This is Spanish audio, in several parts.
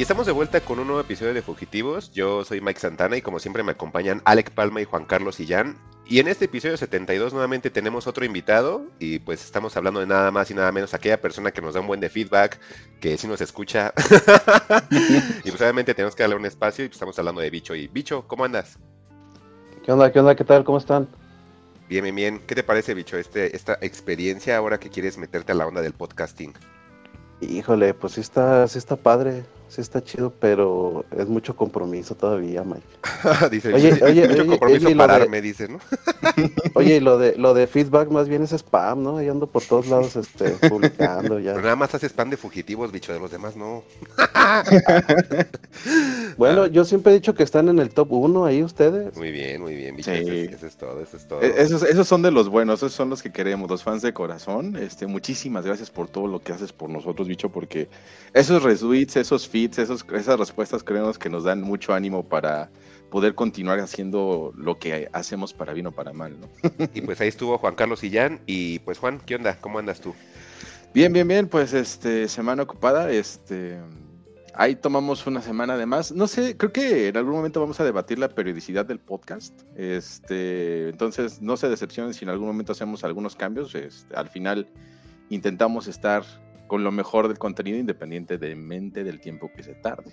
Y estamos de vuelta con un nuevo episodio de Fugitivos. Yo soy Mike Santana y como siempre me acompañan Alec Palma y Juan Carlos Sillán. Y en este episodio 72 nuevamente tenemos otro invitado y pues estamos hablando de nada más y nada menos aquella persona que nos da un buen de feedback, que sí nos escucha. y pues obviamente tenemos que darle un espacio y pues estamos hablando de Bicho. Y Bicho, ¿cómo andas? ¿Qué onda? ¿Qué onda? ¿Qué tal? ¿Cómo están? Bien, bien, bien. ¿Qué te parece, Bicho, este, esta experiencia ahora que quieres meterte a la onda del podcasting? Híjole, pues sí está, sí está padre sí está chido, pero es mucho compromiso todavía, Mike. dice, oye, oye, mucho compromiso pararme, dice, ¿no? oye, y lo de, lo de feedback más bien es spam, ¿no? Ahí ando por todos lados este, publicando ya. Pero nada más hace spam de fugitivos, bicho, de los demás no. bueno, yo siempre he dicho que están en el top 1 ahí ustedes. Muy bien, muy bien, bicho, eso, es, todo, eso es todo. E-, esos, esos son de los buenos, esos son los que queremos, los fans de corazón. Este, muchísimas gracias por todo lo que haces por nosotros, bicho, porque esos retweets, esos feeds, esas respuestas creemos que nos dan mucho ánimo para poder continuar haciendo lo que hacemos para bien o para mal, ¿no? y pues ahí estuvo Juan Carlos Illán y pues Juan, ¿qué onda? ¿Cómo andas tú? Bien, bien, bien, pues este semana ocupada, este ahí tomamos una semana de más. No sé, creo que en algún momento vamos a debatir la periodicidad del podcast. Este, entonces no se decepcionen si en algún momento hacemos algunos cambios. Este, al final intentamos estar con lo mejor del contenido independientemente del tiempo que se tarde.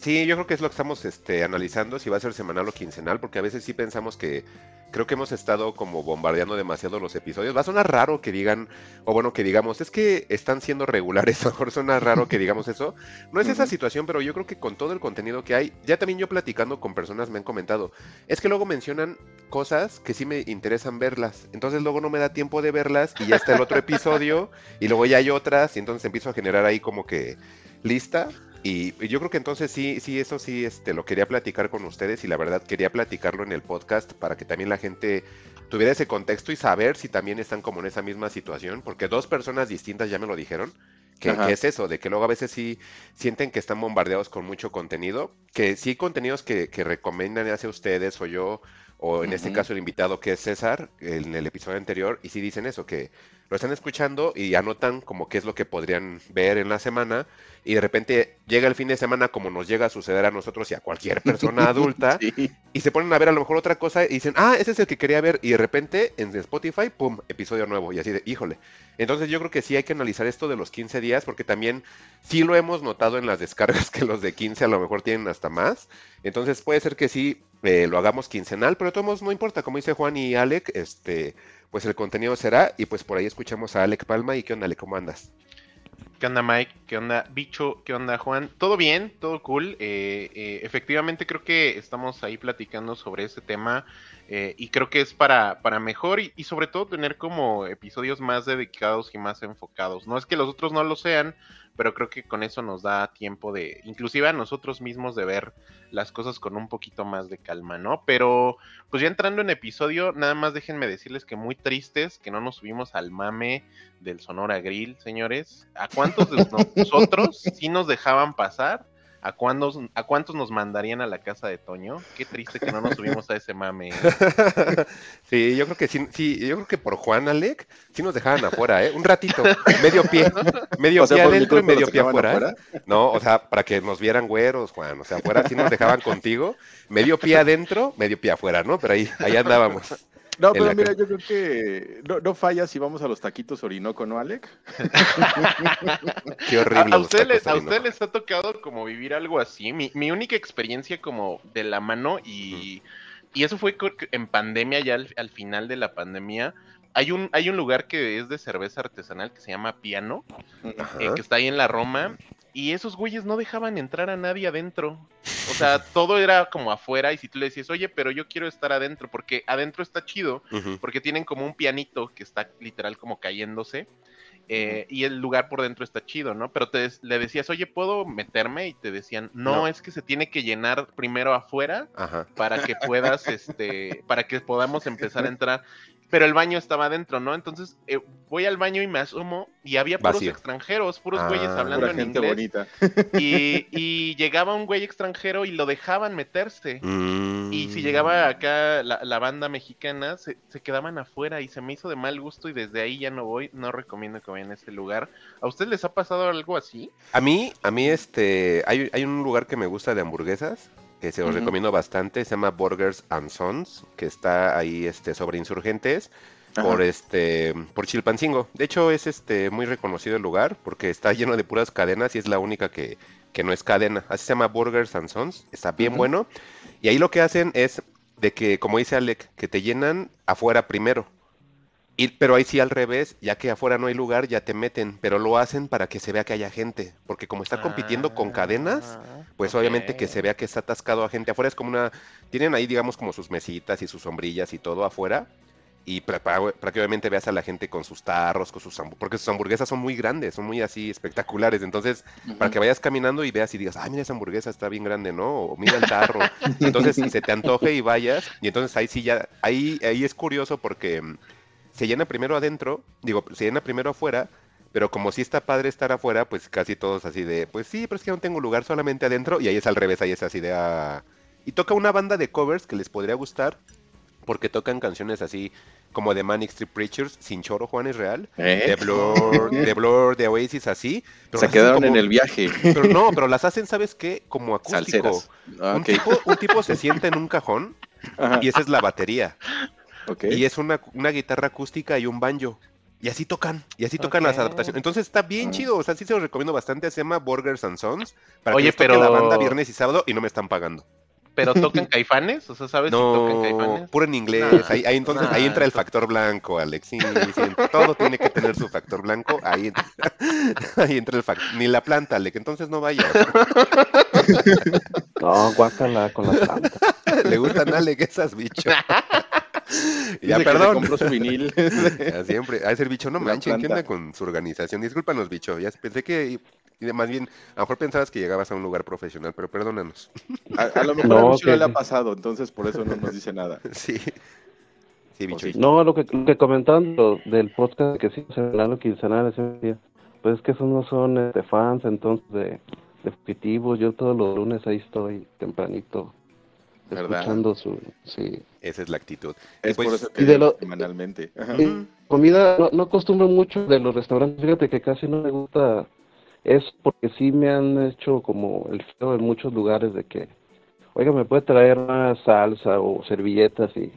Sí, yo creo que es lo que estamos este, analizando, si va a ser semanal o quincenal, porque a veces sí pensamos que creo que hemos estado como bombardeando demasiado los episodios. Va a sonar raro que digan, o bueno, que digamos, es que están siendo regulares, a lo mejor suena raro que digamos eso. No es esa situación, pero yo creo que con todo el contenido que hay, ya también yo platicando con personas me han comentado, es que luego mencionan cosas que sí me interesan verlas, entonces luego no me da tiempo de verlas y ya está el otro episodio y luego ya hay otras y entonces empiezo a generar ahí como que lista y yo creo que entonces sí, sí, eso sí, este, lo quería platicar con ustedes y la verdad quería platicarlo en el podcast para que también la gente tuviera ese contexto y saber si también están como en esa misma situación, porque dos personas distintas ya me lo dijeron, que, es eso, de que luego a veces sí sienten que están bombardeados con mucho contenido, que sí contenidos que, que recomiendan hacia ustedes o yo, o en este caso el invitado que es César, en el episodio anterior, y sí dicen eso, que lo están escuchando y anotan como qué es lo que podrían ver en la semana y de repente llega el fin de semana como nos llega a suceder a nosotros y a cualquier persona adulta y se ponen a ver a lo mejor otra cosa y dicen, ah, ese es el que quería ver y de repente en Spotify, ¡pum!, episodio nuevo y así de, híjole. Entonces yo creo que sí hay que analizar esto de los 15 días porque también sí lo hemos notado en las descargas que los de 15 a lo mejor tienen hasta más. Entonces puede ser que sí eh, lo hagamos quincenal, pero de todos modos no importa, como dice Juan y Alec, este pues el contenido será y pues por ahí escuchamos a Alec Palma y qué onda, Alec, ¿cómo andas? ¿Qué onda Mike? ¿Qué onda Bicho? ¿Qué onda Juan? Todo bien, todo cool. Eh, eh, efectivamente creo que estamos ahí platicando sobre ese tema eh, y creo que es para, para mejor y, sobre todo tener como episodios más dedicados y más enfocados. No es que los otros no lo sean, pero creo que con eso nos da tiempo de, inclusive a nosotros mismos, de ver las cosas con un poquito más de calma, ¿no? Pero pues ya entrando en episodio, nada más déjenme decirles que muy tristes que no nos subimos al mame del Sonora Grill, señores. ¿A cuántos de nosotros sí nos dejaban pasar? ¿A cuántos, ¿A cuántos nos mandarían a la casa de Toño? Qué triste que no nos subimos a ese mame. Sí, yo creo que sí, sí, yo creo que por Juan Alec sí nos dejaban afuera, ¿eh? Un ratito, medio pie, medio pie adentro y medio pie afuera. ¿eh? No, o sea, para que nos vieran güeros, Juan, o sea, afuera sí nos dejaban contigo, medio pie adentro, medio pie afuera, ¿no? Pero ahí, ahí andábamos. No, pero mira, yo creo que no, no, falla si vamos a los taquitos Orinoco, ¿no, Alec? Qué horrible. A, ustedes usted les ha tocado como vivir algo así. Mi, mi única experiencia como de la mano y, y eso fue en pandemia, ya al, final de la pandemia. Hay un, hay un lugar que es de cerveza artesanal que se llama Piano, eh, que está ahí en la Roma, y esos güeyes no dejaban entrar a nadie adentro. O sea, todo era como afuera y si tú le decías, oye, pero yo quiero estar adentro, porque adentro está chido, porque tienen como un pianito que está literal como cayéndose. Eh, y el lugar por dentro está chido, ¿no? Pero te, le decías, oye, ¿puedo meterme? Y te decían, no, es que se tiene que llenar primero afuera para que puedas, este, para que podamos empezar a entrar pero el baño estaba adentro, ¿no? Entonces eh, voy al baño y me asomo y había puros Vacío. extranjeros, puros Ah. güeyes hablando Pura en gente inglés. bonita. Y, y llegaba un güey extranjero y lo dejaban meterse. Mm. Y si llegaba acá la, la banda mexicana, se, se quedaban afuera y se me hizo de mal gusto y desde ahí ya no voy, no recomiendo que vayan a ese lugar. ¿A ustedes les ha pasado algo así? A mí, a mí este, hay, hay un lugar que me gusta de hamburguesas, que se los recomiendo bastante, se llama Burgers and Sons, que está ahí este, sobre insurgentes, Ajá. por este, por Chilpancingo. De hecho, es este muy reconocido el lugar, porque está lleno de puras cadenas y es la única que, que no es cadena. Así se llama Burgers and Sons, está bien bueno. Y ahí lo que hacen es de que, como dice Alec, que te llenan afuera primero. Y, pero ahí sí al revés, ya que afuera no hay lugar, ya te meten, pero lo hacen para que se vea que haya gente, porque como está compitiendo con cadenas, Ah, pues ok. obviamente que se vea que está atascado a gente afuera, es como una, tienen ahí digamos como sus mesitas y sus sombrillas y todo afuera, y para, para- para que obviamente veas a la gente con sus tarros, con sus porque sus hamburguesas son muy grandes, son muy así espectaculares, entonces para que vayas caminando y veas y digas, ay, mira esa hamburguesa está bien grande, ¿no? O mira el tarro. Entonces se te antoje y vayas. Y entonces ahí sí ya, ahí, ahí es curioso porque se llena primero adentro, digo, se llena primero afuera, pero como sí está padre estar afuera, pues casi todos así de, pues sí, pero es que no tengo lugar solamente adentro. Y ahí es al revés, ahí es así de, ah. Y toca una banda de covers que les podría gustar, porque tocan canciones así como de Manic Street Preachers, sin choro, Juan es real. ¿Eh? De Blur, de Blur, de Oasis, así. pero Se quedaron como- en el viaje. pero no, pero las hacen, ¿sabes qué? Como acústico. Un, tipo, un tipo se sienta en un cajón Ajá, y esa es la batería. Ok. Y es una, una guitarra acústica y un banjo. Y así tocan, y así tocan las Ok. adaptaciones. Entonces está bien Ah. chido, o sea, sí se los recomiendo bastante. Se llama Burgers and Sons. Para Oye, que pero- la banda viernes y sábado y no me están pagando. ¿Pero tocan caifanes? O sea, ¿sabes si tocan No, caifanes? puro en inglés. Nah, ahí, ahí entonces, nah, ahí entra el factor blanco, Alex. Sí, sí, todo tiene que tener su factor blanco. Ahí, entra- ahí entra el factor. Ni la planta, Alex. Entonces no vayas. No, guácala con la planta. Le gustan Alex esas bichos. Dice ya, que se perdón. compró su vinil. Ya siempre. A ese bicho, no manchen, ¿qué onda con su organización? Discúlpanos, bicho. Ya pensé que. y Más bien, a lo mejor pensabas que llegabas a un lugar profesional, pero perdónanos. A, a lo mejor No, a no le ha pasado, entonces por eso no nos dice nada. Sí. Sí, bicho. sí. No, lo que, lo que comentaban lo del podcast que sí, semanal o quincenal ese día, pues es que esos no son este, fans entonces de, de fugitivos. Yo todos los lunes ahí estoy tempranito ¿Verdad? escuchando su sí. Esa es la actitud. Es pues- por eso que y de lo- semanalmente. Y comida, no, no acostumbro mucho de los restaurantes, fíjate que casi no me gusta, es porque sí me han hecho como el feo en muchos lugares de que, oiga, me puede traer más salsa o servilletas y,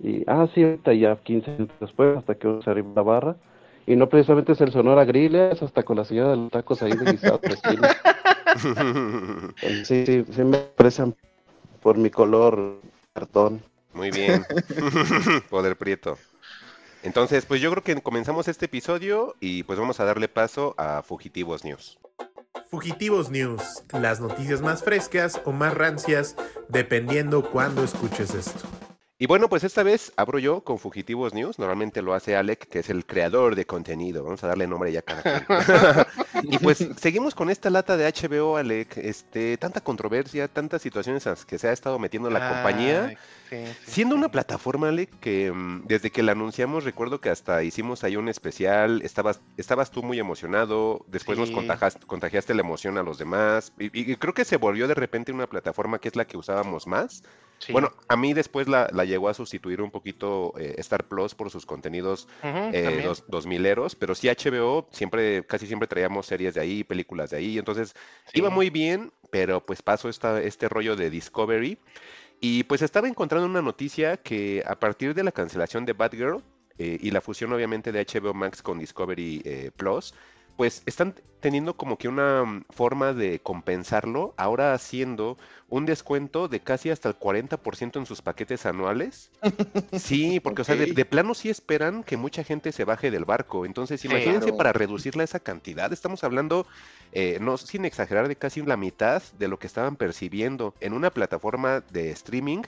y ah, sí, ahorita ya 15 minutos después, hasta que se arriba la barra, y no precisamente es el Sonora Grill, es hasta con la señora de los tacos ahí de guisado. Sí, sí, sí me expresan por mi color cartón. Muy bien. Poder Prieto. Entonces, pues yo creo que comenzamos este episodio y pues vamos a darle paso a Fugitivos News. Fugitivos News, las noticias más frescas o más rancias, dependiendo cuándo escuches esto. Y bueno, pues esta vez abro yo con Fugitivos News. Normalmente lo hace Alec, que es el creador de contenido. Vamos a darle nombre ya a cada y pues seguimos con esta lata de HBO, Alec. Este, tanta controversia, tantas situaciones a las que se ha estado metiendo la compañía. Ay, sí, sí, Siendo sí. una plataforma, Ale, que mm, desde que la anunciamos, recuerdo que hasta hicimos ahí un especial, estabas, estabas tú muy emocionado, después nos contagiaste, contagiaste la emoción a los demás, y, y creo que se volvió de repente una plataforma que es la que usábamos más. Bueno, a mí después la, la llegó a sustituir un poquito eh, Star Plus por sus contenidos eh, dos, dos mileros, pero sí HBO, siempre, casi siempre traíamos series de ahí, películas de ahí, entonces iba muy bien, pero pues pasó esta, este rollo de Discovery. Y pues estaba encontrando una noticia que a partir de la cancelación de Batgirl eh, y la fusión obviamente de HBO Max con Discovery eh, Plus, pues están teniendo como que una mm, forma de compensarlo, ahora haciendo un descuento de casi hasta el 40% en sus paquetes anuales. Sí, porque o sea, de, plano sí esperan que mucha gente se baje del barco. Entonces, imagínense Claro. para reducirla esa cantidad, estamos hablando eh, no sin exagerar, de casi la mitad de lo que estaban percibiendo en una plataforma de streaming.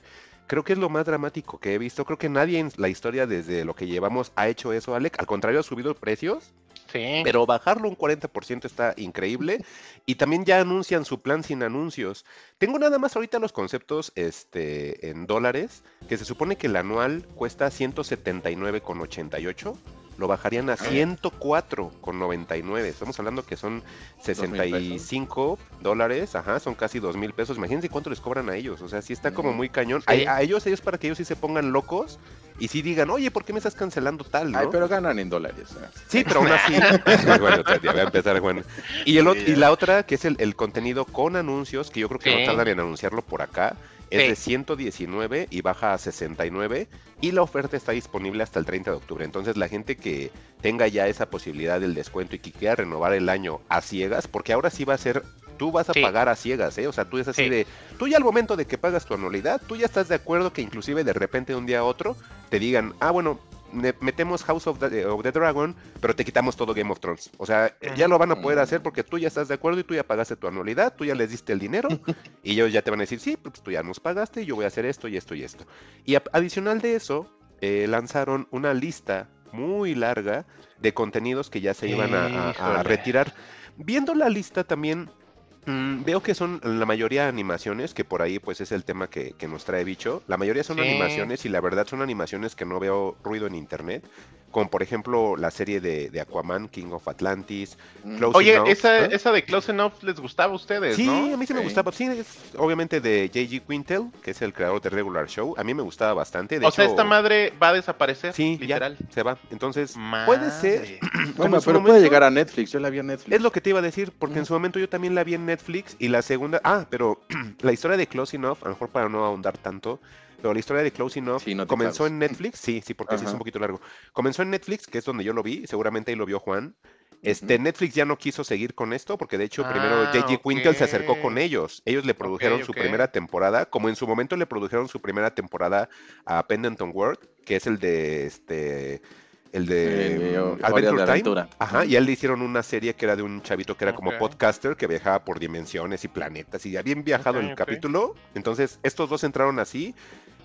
Creo que es lo más dramático que he visto. Creo que nadie en la historia desde lo que llevamos ha hecho eso, Alec. Al contrario, ha subido precios. Pero bajarlo un 40% está increíble. Y también ya anuncian su plan sin anuncios. Tengo nada más ahorita los conceptos este, en dólares, que se supone que el anual cuesta 179,88. Lo bajarían a 104,99. Estamos hablando que son 65 dólares, ajá, son casi 2 mil pesos. Imagínense cuánto les cobran a ellos. O sea, sí está como muy cañón. Sí. A, a ellos, ellos para que ellos sí se pongan locos y sí digan, oye, ¿por qué me estás cancelando tal? ¿no? Ay, pero ganan en dólares. ¿eh? Sí, pero aún así. bueno, ya voy a empezar, Juan. Y, el, y la otra, que es el, el contenido con anuncios, que yo creo que no tardan en anunciarlo por acá, es Sí. de 119 y baja a 69. Y la oferta está disponible hasta el 30 de octubre. Entonces, la gente que tenga ya esa posibilidad del descuento y que quiera renovar el año a ciegas, porque ahora sí va a ser. Tú vas a Sí. pagar a ciegas, ¿eh? O sea, tú es así Sí. de. Tú ya al momento de que pagas tu anualidad, tú ya estás de acuerdo que inclusive de repente de un día a otro te digan, ah, bueno, metemos House of the, of the Dragon, pero te quitamos todo Game of Thrones. O sea, eh, ya lo van a poder hacer porque tú ya estás de acuerdo y tú ya pagaste tu anualidad, tú ya les diste el dinero y ellos ya te van a decir, sí, pues tú ya nos pagaste, yo voy a hacer esto y esto y esto. Y adicional de eso, eh, lanzaron una lista muy larga de contenidos que ya se iban a- a- a Híjole. retirar. Viendo la lista también Mm, veo que son la mayoría animaciones, que por ahí pues es el tema que, que nos trae bicho. La mayoría son Sí. animaciones y la verdad son animaciones que no veo ruido en internet. Como por ejemplo la serie de, de Aquaman, King of Atlantis. Mm. Close Oye, Enough, esa, ¿eh? esa de Close Enough les gustaba a ustedes, Sí, ¿no? a mí sí me gustaba. Sí, es obviamente de J.G. Quintel, que es el creador de Regular Show. A mí me gustaba bastante. De o sea, esta madre va a desaparecer, Sí, literal. ya se va. Entonces, puede ser. Madre. como Bueno, en pero puede llegar a Netflix. Yo la vi a Netflix. Es lo que te iba a decir, porque en su momento yo también la vi en Netflix y la segunda, ah, pero la historia de Close Enough, a lo mejor para no ahondar tanto, pero la historia de Close Enough Sí, no comenzó en Netflix, sí, sí, porque sí es un poquito largo. Comenzó en Netflix, que es donde yo lo vi, seguramente ahí lo vio Juan. Este. Netflix ya no quiso seguir con esto porque de hecho Ah, primero J.G. Quintel se acercó con ellos. Ellos le produjeron su primera temporada, como en su momento le produjeron su primera temporada a Pendleton World, que es el de este el de El de mm, Hora de Adventure Time. Aventura. Ajá, y a él le hicieron una serie que era de un chavito que era como podcaster que viajaba por dimensiones y planetas y ya bien viajado el capítulo. Entonces, estos dos entraron así.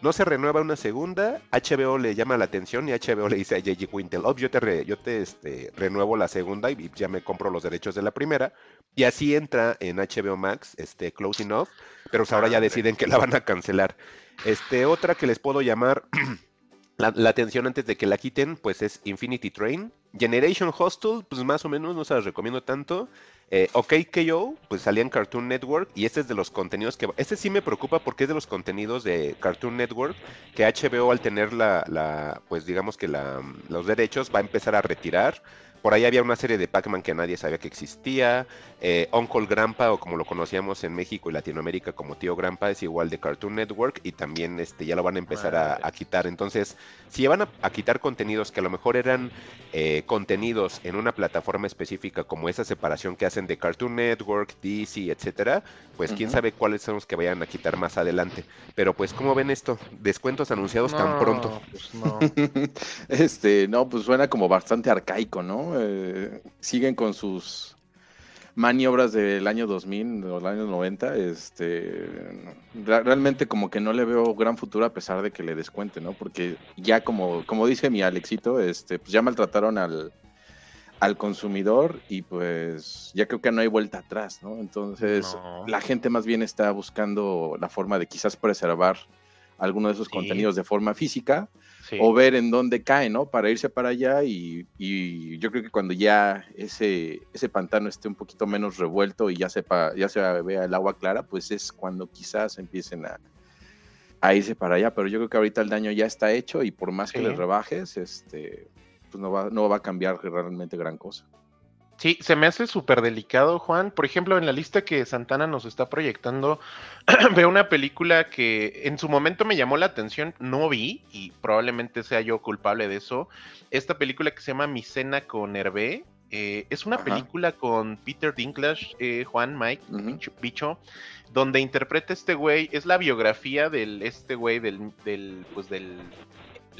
No se renueva una segunda, HBO le llama la atención y HBO le dice a J.G. Quintel, "Oh, yo te, re- yo te este, renuevo la segunda y ya me compro los derechos de la primera. Y así entra en HBO Max, este, Close Enough, pero pues ahora ya Madre. deciden que la van a cancelar. Este, otra que les puedo llamar la, la atención antes de que la quiten, pues es Infinity Train. Generation Hostel, pues más o menos no se las recomiendo tanto. Eh, OK KO, pues salía en Cartoon Network y este es de los contenidos que... Este sí me preocupa porque es de los contenidos de Cartoon Network que HBO al tener la, la pues digamos que la, los derechos va a empezar a retirar. Por ahí había una serie de Pac-Man que nadie sabía que existía. Eh, Uncle Grandpa, o como lo conocíamos en México y Latinoamérica como Tío Grandpa, es igual de Cartoon Network y también este, ya lo van a empezar a, quitar. Entonces, si van a, a quitar contenidos que a lo mejor eran eh, contenidos en una plataforma específica, como esa separación que hacen de Cartoon Network, DC, etcétera, pues quién sabe cuáles son los que vayan a quitar más adelante. Pero pues, ¿cómo ven esto? Descuentos anunciados tan pronto. pues no. Este, no, pues suena como bastante arcaico, ¿no? Eh, siguen con sus maniobras del año 2000 o del año 90. Este, realmente como que no le veo gran futuro a pesar de que le descuente, ¿no? Porque ya como, como dice mi Alexito, este, pues ya maltrataron al, al consumidor y pues ya creo que no hay vuelta atrás, ¿no? Entonces No. la gente más bien está buscando la forma de quizás preservar alguno de esos Sí. contenidos de forma física Sí. o ver en dónde cae, ¿no? Para irse para allá y, y yo creo que cuando ya ese, ese pantano esté un poquito menos revuelto y ya sepa, ya se vea el agua clara, pues es cuando quizás empiecen a, a irse para allá. Pero yo creo que ahorita el daño ya está hecho y por más que les rebajes, este, pues no va, no va a cambiar realmente gran cosa. Sí, se me hace súper delicado, Juan. Por ejemplo, en la lista que Santana nos está proyectando, veo una película que en su momento me llamó la atención, no vi, y probablemente sea yo culpable de eso. Esta película que se llama Mi Cena con Hervé. eh, es una Ajá. película con Peter Dinklage, eh, Juan, Mike, bicho, bicho, donde interpreta este güey, es la biografía del este güey, del, del, pues del,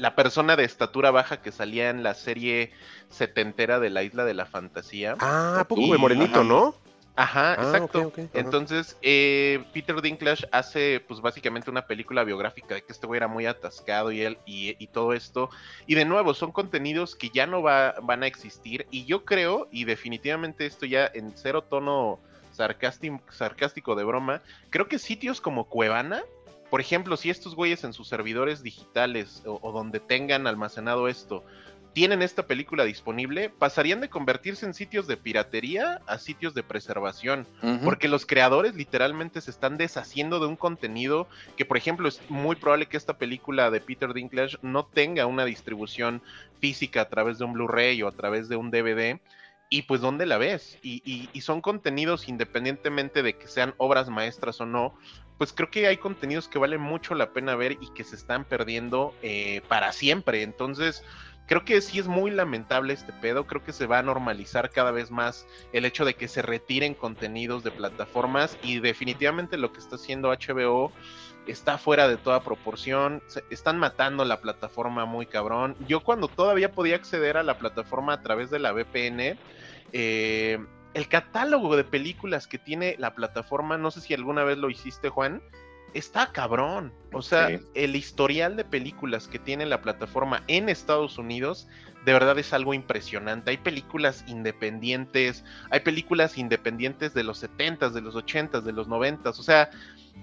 la persona de estatura baja que salía en la serie setentera de la Isla de la Fantasía. Ah, ¿a poco Y- de morenito, ajá. ¿no? Ajá, Ah, exacto. Entonces, eh, Peter Dinklage hace, pues básicamente una película biográfica de que este güey era muy atascado y él y, y todo esto. Y de nuevo, son contenidos que ya no va- van a existir. Y yo creo, y definitivamente esto ya en cero tono sarcástico, sarcástico de broma, creo que sitios como Cuevana, por ejemplo, si estos güeyes en sus servidores digitales o, o donde tengan almacenado esto tienen esta película disponible, pasarían de convertirse en sitios de piratería a sitios de preservación. Porque los creadores literalmente se están deshaciendo de un contenido que, por ejemplo, es muy probable que esta película de Peter Dinklage no tenga una distribución física a través de un Blu-ray o a través de un DVD. Y pues, ¿dónde la ves? Y, y- y son contenidos independientemente de que sean obras maestras o no. Pues creo que hay contenidos que valen mucho la pena ver y que se están perdiendo eh, para siempre. Entonces, creo que sí es muy lamentable este pedo. Creo que se va a normalizar cada vez más el hecho de que se retiren contenidos de plataformas y definitivamente lo que está haciendo HBO está fuera de toda proporción. Están matando la plataforma muy cabrón. Yo cuando todavía podía acceder a la plataforma a través de la VPN, eh, el catálogo de películas que tiene la plataforma, no sé si alguna vez lo hiciste, Juan, está cabrón. O sea, Sí. el historial de películas que tiene la plataforma en Estados Unidos, de verdad es algo impresionante. Hay películas independientes, hay películas independientes de los 70s, de los 80s, de los 90s, o sea,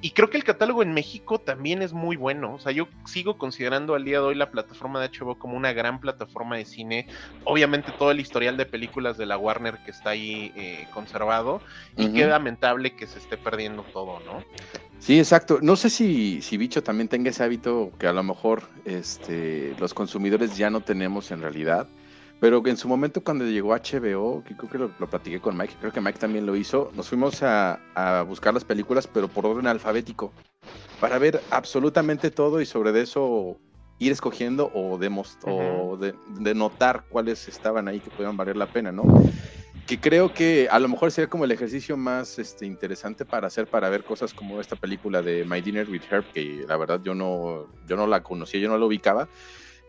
y creo que el catálogo en México también es muy bueno. O sea, yo sigo considerando al día de hoy la plataforma de HBO como una gran plataforma de cine. Obviamente todo el historial de películas de la Warner que está ahí eh, conservado. Y Ujú. qué lamentable que se esté perdiendo todo, ¿no? Sí, exacto. No sé si, si Bicho también tenga ese hábito que a lo mejor este, los consumidores ya no tenemos en realidad, pero que en su momento cuando llegó HBO, que creo que lo, lo platiqué con Mike, creo que Mike también lo hizo, nos fuimos a, a buscar las películas, pero por orden alfabético, para ver absolutamente todo y sobre de eso ir escogiendo o, demos- o de, de notar cuáles estaban ahí que podían valer la pena, ¿no? que creo que a lo mejor sería como el ejercicio más este, interesante para hacer para ver cosas como esta película de My Dinner with Herb, que la verdad yo no, yo no la conocía, yo no la ubicaba.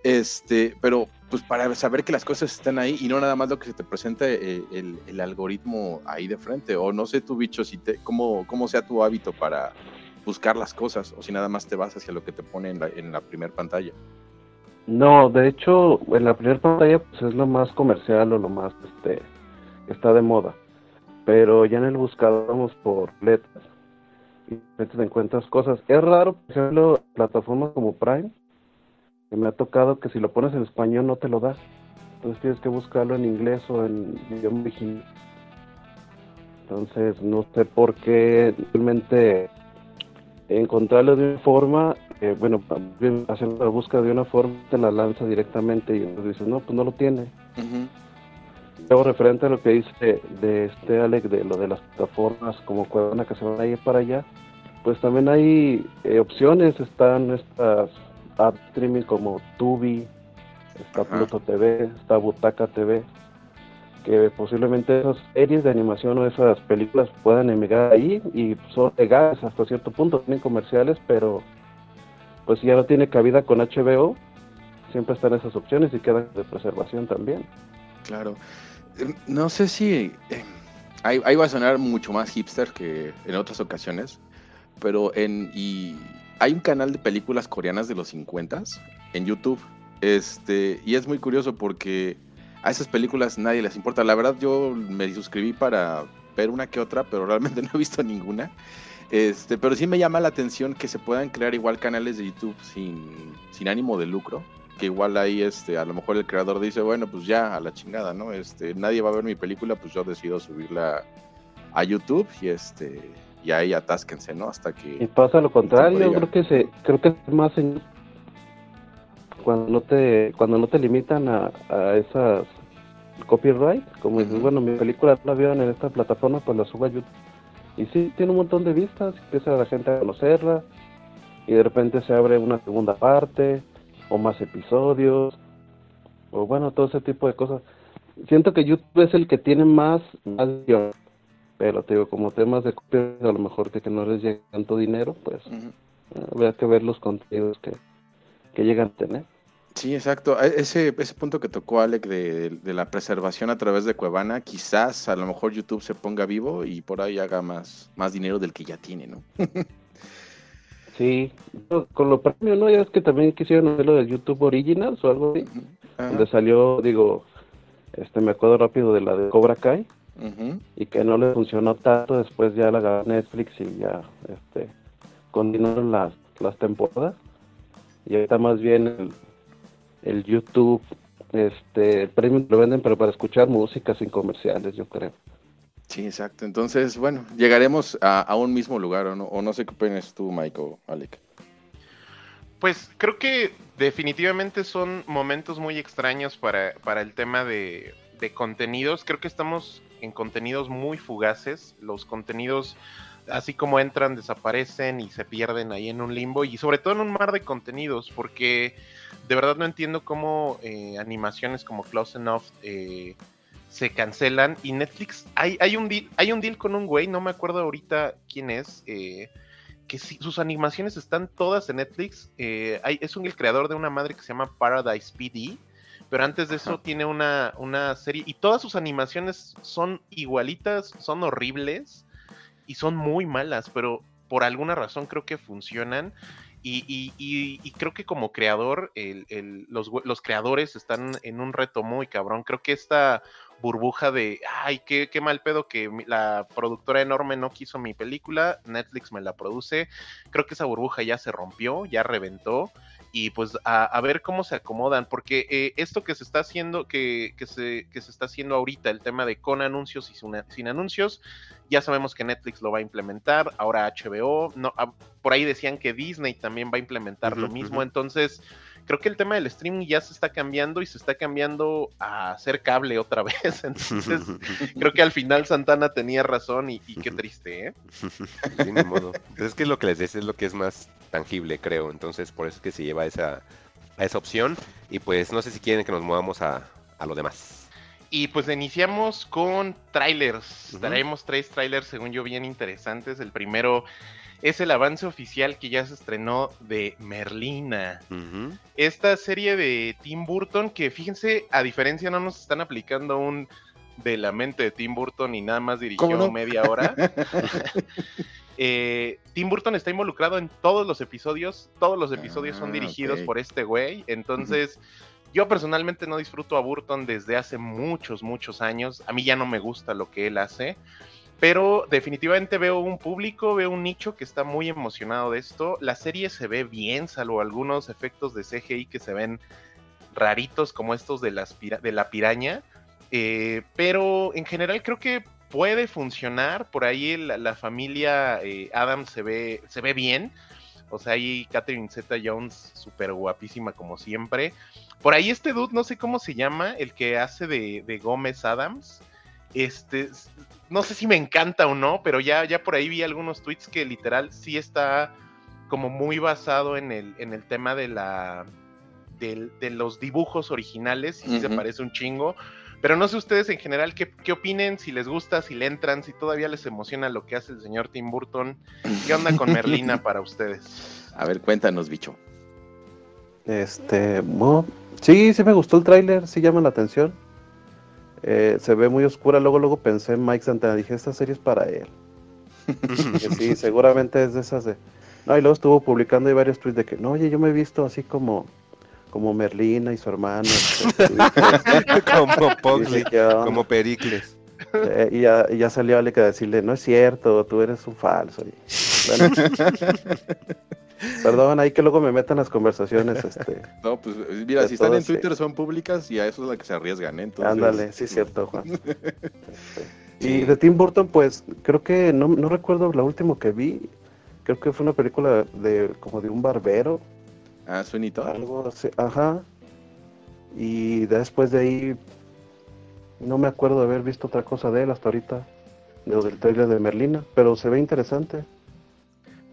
Este, pero pues para saber que las cosas están ahí y no nada más lo que se te presenta eh, el, el algoritmo ahí de frente. O no sé tu bicho, si te, cómo, cómo sea tu hábito para buscar las cosas o si nada más te vas hacia lo que te pone en la, en la primera pantalla. No, de hecho, en la primera pantalla pues es lo más comercial o lo más este está de moda. Pero ya en el buscador vamos por letras y te encuentras cosas. Es raro, por ejemplo, plataformas como Prime, que me ha tocado que si lo pones en español no te lo da. Entonces tienes que buscarlo en inglés o en idioma original. Entonces no sé por qué realmente encontrarlo de una forma, eh, bueno, hacer la búsqueda de una forma, te la lanza directamente y entonces dices, no, pues no lo tiene. Luego, referente a lo que dice de este Alex, de lo de las plataformas como Cuevana que se van a ir para allá, pues también hay eh, opciones, están estas app streaming como Tubi, está Ajá. Pluto TV, está Butaca TV, que posiblemente esas series de animación o esas películas puedan emigrar ahí y son legales hasta cierto punto, tienen comerciales, pero pues si ya no tiene cabida con HBO, siempre están esas opciones y quedan de preservación también. Claro. Eh, No sé si. eh, ahí, ahí va a sonar mucho más hipster que en otras ocasiones. Pero en. Y hay un canal de películas coreanas de los 50 en YouTube. Este. Y es muy curioso porque a esas películas nadie les importa. La verdad, yo me suscribí para ver una que otra, pero realmente no he visto ninguna. Este, pero sí me llama la atención que se puedan crear igual canales de YouTube sin, sin ánimo de lucro que igual ahí este a lo mejor el creador dice bueno pues ya a la chingada no este nadie va a ver mi película pues yo decido subirla a YouTube y este y ahí atásquense no hasta Y que pasa lo contrario, creo que se, creo que es más en cuando no te, cuando no te limitan a, a esas copyright, como dices, Ujú. bueno, mi película la vieron en esta plataforma, pues la subo a YouTube. Y sí, tiene un montón de vistas, empieza la gente a conocerla, y de repente se abre una segunda parte, o más episodios, o bueno, todo ese tipo de cosas. Siento que YouTube es el que tiene más, más guion, pero te digo, como temas de copyright, a lo mejor que, que no les llegue tanto dinero, pues Ujú. eh, habrá que ver los contenidos que, que llegan a tener. Sí, exacto. E- Ese, ese punto que tocó Alec de, de la preservación a través de Cuevana, quizás a lo mejor YouTube se ponga vivo y por ahí haga más, más dinero del que ya tiene, ¿no? Sí, no, con lo premio, ¿no? Ya es que también quisieron hacerlo del YouTube Originals o algo así. Donde salió, digo, este me acuerdo rápido de la de Cobra Kai Y que no le funcionó tanto, después ya la agarró Netflix y ya este continuaron las, las temporadas. Y ahorita más bien el, el YouTube, este, el premium lo venden pero para escuchar música sin comerciales, yo creo. Sí, exacto. Entonces, bueno, llegaremos a, a un mismo lugar, ¿o no? O no sé qué opinas tú, Mike o Alec. Pues creo que definitivamente son momentos muy extraños para, para el tema de, de contenidos. Creo que estamos en contenidos muy fugaces. Los contenidos, así como entran, desaparecen y se pierden ahí en un limbo. Y sobre todo en un mar de contenidos, porque de verdad no entiendo cómo eh, animaciones como Close Enough eh, se cancelan. Y Netflix, hay, hay, un deal, hay un deal con un güey, no me acuerdo ahorita quién es. Eh, que sí, sus animaciones están todas en Netflix. Es un el creador de una madre que se llama Paradise PD. Pero antes de eso tiene una, una serie. Y todas sus animaciones son igualitas, son horribles y son muy malas. Pero por alguna razón creo que funcionan. Y, y- y- y creo que como creador, el- el- los, los creadores están en un reto muy cabrón. Creo que esta burbuja de, ay, qué, qué mal pedo que la productora enorme no quiso mi película, Netflix me la produce. Creo que esa burbuja ya se rompió, ya reventó. Y pues a, a ver cómo se acomodan, porque eh, esto que se está haciendo, que, que se, que se está haciendo ahorita, el tema de con anuncios y sin, sin anuncios, ya sabemos que Netflix lo va a implementar, ahora HBO, no, ah, por ahí decían que Disney también va a implementar lo mismo, entonces creo que el tema del streaming ya se está cambiando y se está cambiando a hacer cable otra vez, entonces creo que al final Santana tenía razón y, y qué triste, ¿eh? Sí, ni modo. Pues es que lo que les decía es lo que es más tangible, creo. Entonces, por eso es que se lleva esa, a esa opción. Y pues no sé si quieren que nos movamos a, a lo demás. Y pues iniciamos con trailers. Ujú. Traemos tres trailers, según yo, bien interesantes. El primero es el avance oficial que ya se estrenó de Merlina. Esta serie de Tim Burton, que fíjense, a diferencia no nos están aplicando un de la mente de Tim Burton y nada más dirigió media hora. Eh, Tim Burton está involucrado en todos los episodios. Todos los episodios son Ah, dirigidos por este güey. Entonces, yo personalmente no disfruto a Burton desde hace muchos, muchos años. A mí ya no me gusta lo que él hace. Pero definitivamente veo un público, veo un nicho que está muy emocionado de esto. La serie se ve bien, salvo algunos efectos de CGI que se ven raritos, como estos de, las de la piraña. Eh, pero en general creo que puede funcionar. Por ahí la, familia eh, Adams se ve, se ve bien. O sea, ahí Catherine Zeta Jones, súper guapísima como siempre. Por ahí este dude, no sé cómo se llama, el que hace de, de Gómez Adams. Este, no sé si me encanta o no, pero ya, ya por ahí vi algunos tweets que literal sí está como muy basado en el, en el tema de la del- de los dibujos originales y sí se parece un chingo. Pero no sé ustedes en general qué, qué opinen, si les gusta, si le entran, si todavía les emociona lo que hace el señor Tim Burton. ¿Qué onda con Merlina para ustedes? A ver, cuéntanos, bicho. Este, bueno, sí, sí me gustó el tráiler, sí llama la atención. Eh, se ve muy oscura, luego luego pensé en Mike Santana, dije, esta serie es para él. Sí, seguramente es de esas de... No, y luego estuvo publicando ahí varios tweets de que, no, oye, yo me he visto así como, como Merlina y su hermano. como y Pugsley, dije, "¿Qué onda?". como Pericles. Eh, y, ya, y ya salió Alec a decirle, no es cierto, tú eres un falso. Y, bueno, perdón, ahí que luego me metan las conversaciones, este, No, pues mira, si están en sí. Twitter son públicas y a eso es la que se arriesgan, ¿eh? Entonces, ándale, sí es cierto, Juan. Este, Y de Tim Burton, pues creo que no, no recuerdo la última que vi. Creo que fue una película de como de un barbero, Ah, Todd. algo así, ajá. Y después de ahí no me acuerdo de haber visto otra cosa de él hasta ahorita, de lo del trailer de Merlina, pero se ve interesante.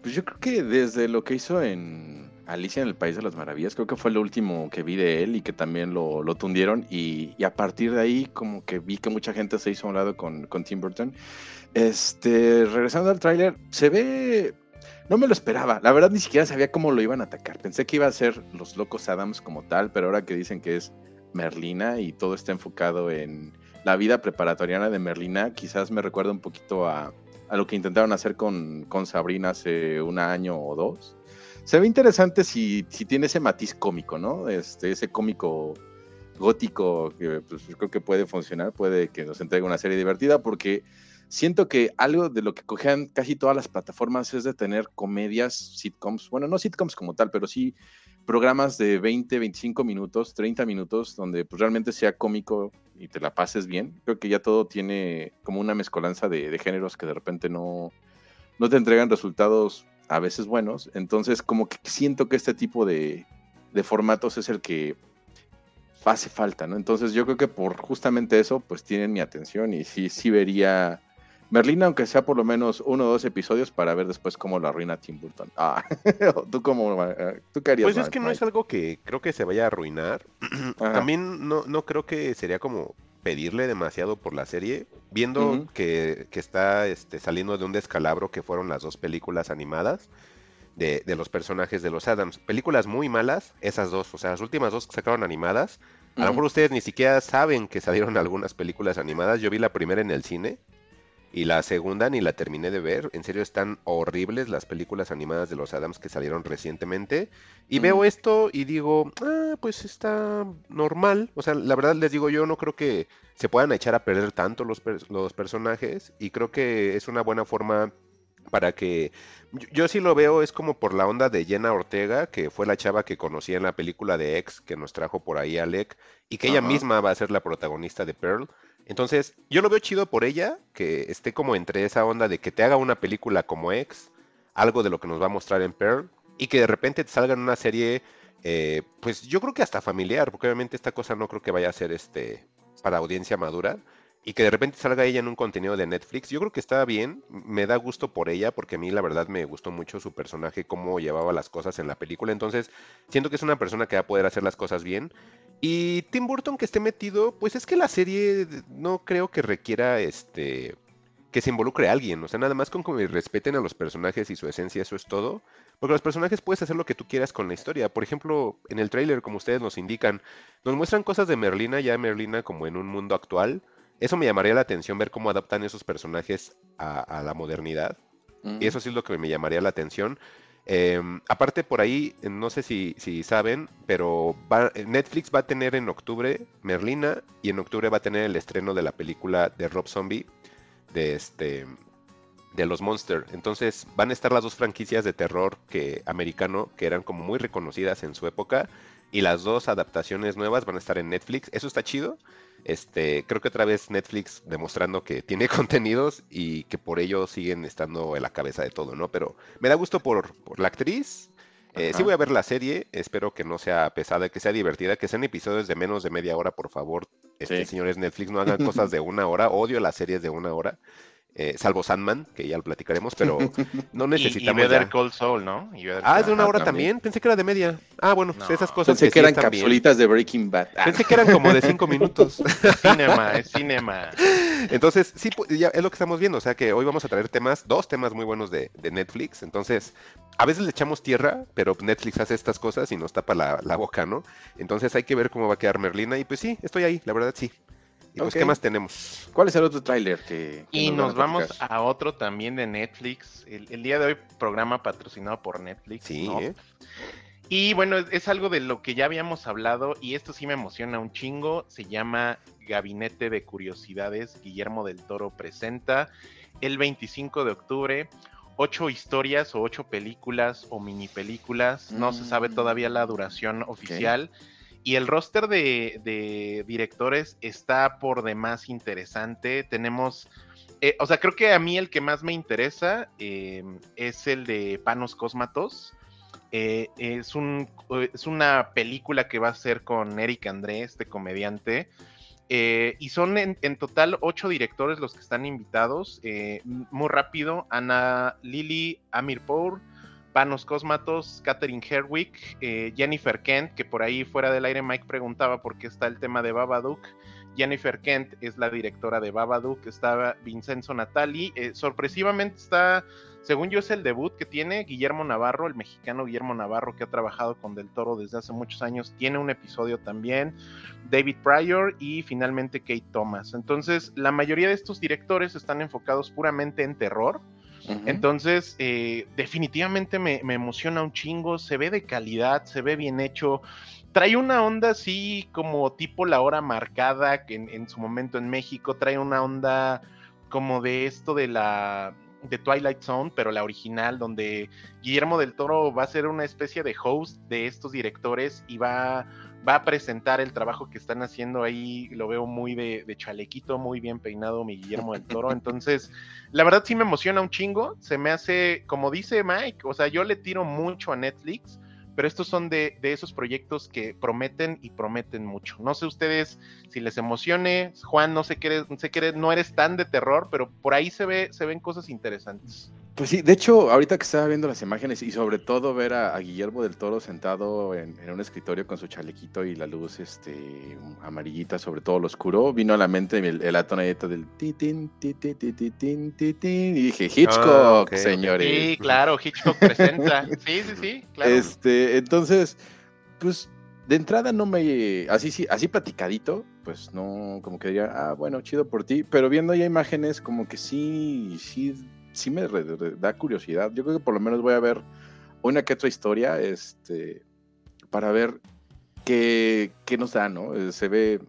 Pues yo creo que desde lo que hizo en Alicia en el País de las Maravillas, creo que fue lo último que vi de él y que también lo, lo tundieron. Y, y a partir de ahí, como que vi que mucha gente se hizo a un lado con, con Tim Burton. Este, regresando al tráiler, se ve. no me lo esperaba. La verdad ni siquiera sabía cómo lo iban a atacar. Pensé que iba a ser los locos Adams como tal, pero ahora que dicen que es Merlina y todo está enfocado en la vida preparatoriana de Merlina, quizás me recuerda un poquito a, a lo que intentaron hacer con, con, Sabrina hace un año o dos. Se ve interesante si, si tiene ese matiz cómico, ¿no? Este, ese cómico gótico que pues, creo que puede funcionar, puede que nos entregue una serie divertida, porque siento que algo de lo que cogean casi todas las plataformas es de tener comedias, sitcoms, bueno, no sitcoms como tal, pero sí programas de 20, 25 minutos, 30 minutos, donde pues, realmente sea cómico y te la pases bien. Creo que ya todo tiene como una mezcolanza de, géneros que de repente no, no te entregan resultados a veces buenos. Entonces, como que siento que este tipo de, de formatos es el que hace falta, ¿no? Entonces yo creo que por justamente eso, pues tienen mi atención y sí, sí vería Merlina, aunque sea por lo menos uno o dos episodios para ver después cómo lo arruina Tim Burton. Ah, tú cómo, eh, tú qué Pues es que no es algo que creo que se vaya a arruinar. También no, no creo que sería como pedirle demasiado por la serie, viendo que, que, está este, saliendo de un descalabro que fueron las dos películas animadas de, de, los personajes de los Adams. Películas muy malas, esas dos, o sea, las últimas dos que sacaron animadas. A lo mejor ustedes ni siquiera saben que salieron algunas películas animadas. Yo vi la primera en el cine y la segunda ni la terminé de ver. En serio, están horribles las películas animadas de los Adams que salieron recientemente. Y veo esto y digo, ah, pues está normal. O sea, la verdad les digo, yo no creo que se puedan echar a perder tanto los, los personajes. Y creo que es una buena forma para que yo, sí lo veo es como por la onda de Jenna Ortega, que fue la chava que conocí en la película de X que nos trajo por ahí Alec y que ella misma va a ser la protagonista de Pearl. Entonces, yo lo veo chido por ella, que esté como entre esa onda de que te haga una película como X, algo de lo que nos va a mostrar en Pearl, y que de repente te salga en una serie, eh, pues yo creo que hasta familiar, porque obviamente esta cosa no creo que vaya a ser este para audiencia madura y que de repente salga ella en un contenido de Netflix, yo creo que está bien, me da gusto por ella, porque a mí la verdad me gustó mucho su personaje, cómo llevaba las cosas en la película, entonces siento que es una persona que va a poder hacer las cosas bien. Y Tim Burton que esté metido, pues es que la serie no creo que requiera este que se involucre a alguien, o sea, nada más con que respeten a los personajes y su esencia, eso es todo. Porque los personajes puedes hacer lo que tú quieras con la historia. Por ejemplo, en el tráiler, como ustedes nos indican, nos muestran cosas de Merlina, ya Merlina como en un mundo actual, eso me llamaría la atención, ver cómo adaptan esos personajes a, la modernidad. Y eso sí es lo que me llamaría la atención. Em, aparte por ahí, no sé si, saben, pero Netflix va a tener en octubre Merlina y en octubre va a tener el estreno de la película de Rob Zombie de este de los Monster. Entonces van a estar las dos franquicias de terror que americano que eran como muy reconocidas en su época y las dos adaptaciones nuevas van a estar en Netflix. Eso está chido. Este, creo que otra vez Netflix demostrando que tiene contenidos y que por ello siguen estando en la cabeza de todo, ¿no? Pero me da gusto por, la actriz. Eh, sí voy a ver la serie, espero que no sea pesada, que sea divertida, que sean episodios de menos de media hora, por favor. Este, Señores Netflix, no hagan cosas de una hora, odio las series de una hora. Eh, salvo Sandman, que ya lo platicaremos, pero no necesitamos. y, Better Call Saul, ¿no? ah, es de una hora también. Pensé que era de media. Ah, bueno, esas cosas. Pensé que, eran capsulitas de Breaking Bad. Pensé que eran como de cinco minutos. cinema, es cinema. Entonces, sí, pues, ya es lo que estamos viendo. O sea que hoy vamos a traer temas, dos temas muy buenos de, Netflix. Entonces, a veces le echamos tierra, pero Netflix hace estas cosas y nos tapa la, la boca, ¿no? Entonces hay que ver cómo va a quedar Merlina. Y pues sí, estoy ahí, la verdad sí. Pues, ¿qué más tenemos? ¿Cuál es el otro tráiler que, Y nos, vamos a otro también de Netflix. El, día de hoy, programa patrocinado por Netflix. Sí. ¿eh? Y bueno, es, algo de lo que ya habíamos hablado y esto sí me emociona un chingo. Se llama Gabinete de Curiosidades. Guillermo del Toro presenta el 25 de octubre ocho historias o ocho películas o mini películas. No se sabe mm. todavía la duración oficial. Y el roster de, directores está por demás interesante. Tenemos, eh, o sea, creo que a mí el que más me interesa eh, es el de Panos Cosmatos. Eh, es, un, una película que va a ser con Eric André, este comediante. y son en, en, total ocho directores los que están invitados. muy rápido, Ana Lili Amirpour, Panos Cosmatos, Catherine Herwick, eh, Jennifer Kent, que por ahí fuera del aire Mike preguntaba por qué está el tema de Babadook. Jennifer Kent es la directora de Babadook, está Vincenzo Natali, eh, sorpresivamente está, según yo es el debut que tiene Guillermo Navarro, el mexicano Guillermo Navarro que ha trabajado con Del Toro desde hace muchos años, tiene un episodio también, David Pryor y finalmente Kate Thomas. Entonces, la mayoría de estos directores están enfocados puramente en terror. Entonces, eh, definitivamente me, me, emociona un chingo, se ve de calidad, se ve bien hecho. Trae una onda así como tipo la hora marcada que en, su momento en México, trae una onda como de esto de la de Twilight Zone, pero la original, donde Guillermo del Toro va a ser una especie de host de estos directores y va, va a presentar el trabajo que están haciendo ahí. Lo veo muy de, de chalequito, muy bien peinado mi Guillermo del Toro. Entonces, la verdad sí me emociona un chingo. Se me hace, como dice Mike, o sea, yo le tiro mucho a Netflix pero estos son de, esos proyectos que prometen y prometen mucho. No sé ustedes si les emocione, Juan, no sé qué, sé que no eres tan de terror, pero por ahí se ve, se ven cosas interesantes. Pues sí, de hecho, ahorita que estaba viendo las imágenes y sobre todo ver a, Guillermo del Toro sentado en, un escritorio con su chalequito y la luz este, amarillita sobre todo lo oscuro, vino a la mente el, el tonadita del titin, titin, titin, titin, y dije, Hitchcock, señores. Sí, claro, Hitchcock presenta. sí, sí, sí, claro. Este, entonces, pues de entrada no me, así, sí, así platicadito, pues no, como que diría, ah, bueno, chido por ti, pero viendo ya imágenes como que sí, sí sí me da curiosidad. Yo creo que por lo menos voy a ver una que otra historia, este, para ver qué, qué nos da, ¿no? Eh, se ve,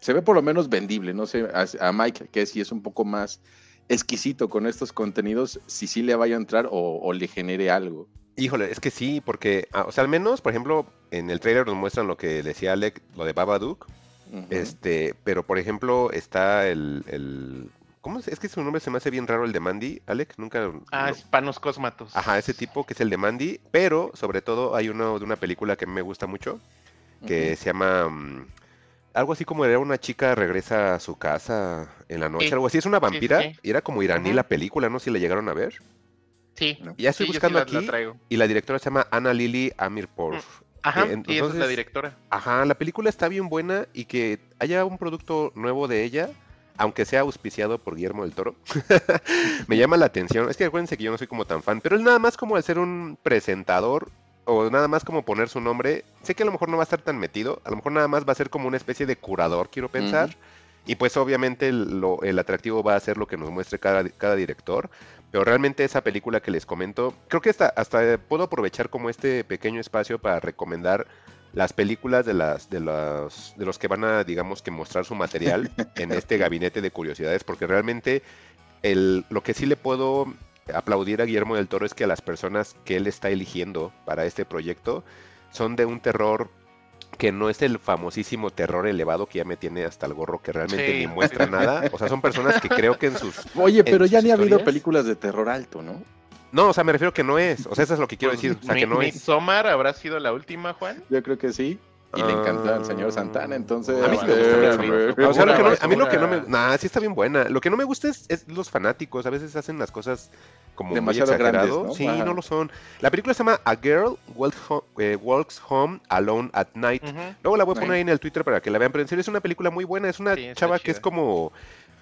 se ve por lo menos vendible, no sé, a, Mike, que si es un poco más exquisito con estos contenidos, si sí le vaya a entrar o, le genere algo. Híjole, es que sí, porque, ah, o sea, al menos, por ejemplo, en el trailer nos muestran lo que decía Alec, lo de Babadook, este, pero por ejemplo está el, ¿Cómo es? Es que su nombre se me hace bien raro el de Mandy, Alec, nunca... Ah, es Panos Cosmatos. Ajá, ese tipo que es el de Mandy, pero sobre todo hay uno de una película que me gusta mucho, que se llama... Mm, algo así como era una chica regresa a su casa en la noche, algo así, es una vampira, y era como iraní la película, no sé si la llegaron a ver. Sí. ya estoy buscando aquí, y la directora se llama Ana Lili Amirpor. Mm, ajá, eh, es la directora. Ajá, la película está bien buena y que haya un producto nuevo de ella aunque sea auspiciado por Guillermo del Toro, me llama la atención. Es que acuérdense que yo no soy como tan fan, pero él nada más como al ser un presentador o nada más como poner su nombre, sé que a lo mejor no va a estar tan metido, a lo mejor nada más va a ser como una especie de curador, quiero pensar. Y pues obviamente el, atractivo va a ser lo que nos muestre cada, cada director. Pero realmente esa película que les comento, creo que hasta, hasta puedo aprovechar como este pequeño espacio para recomendar las películas de las de los de los que van a digamos que mostrar su material en este gabinete de curiosidades porque realmente el, lo que sí le puedo aplaudir a Guillermo del Toro es que a las personas que él está eligiendo para este proyecto son de un terror que no es el famosísimo terror elevado que ya me tiene hasta el gorro, que realmente ni muestra nada. O sea, son personas que creo que en sus. Oye, pero ya ni ha habido películas de terror alto, ¿no? No, o sea, me refiero que no es. O sea, eso es lo que quiero decir. O sea, que no es. ¿Somar habrá sido la última, Juan? Yo creo que sí. Y le encanta al señor Santana, entonces... A mí sí me gusta O sea, lo que no, a mí lo que no me... Nah, sí está bien buena. Lo que no me gusta es, los fanáticos. A veces hacen las cosas como Demasiado muy exagerado. ¿no? Sí, no lo son. La película se llama A Girl eh, Walks Home, Alone at Night. Luego la voy a poner ahí en el Twitter para que la vean. Pero en serio es una película muy buena. Es una chava que es como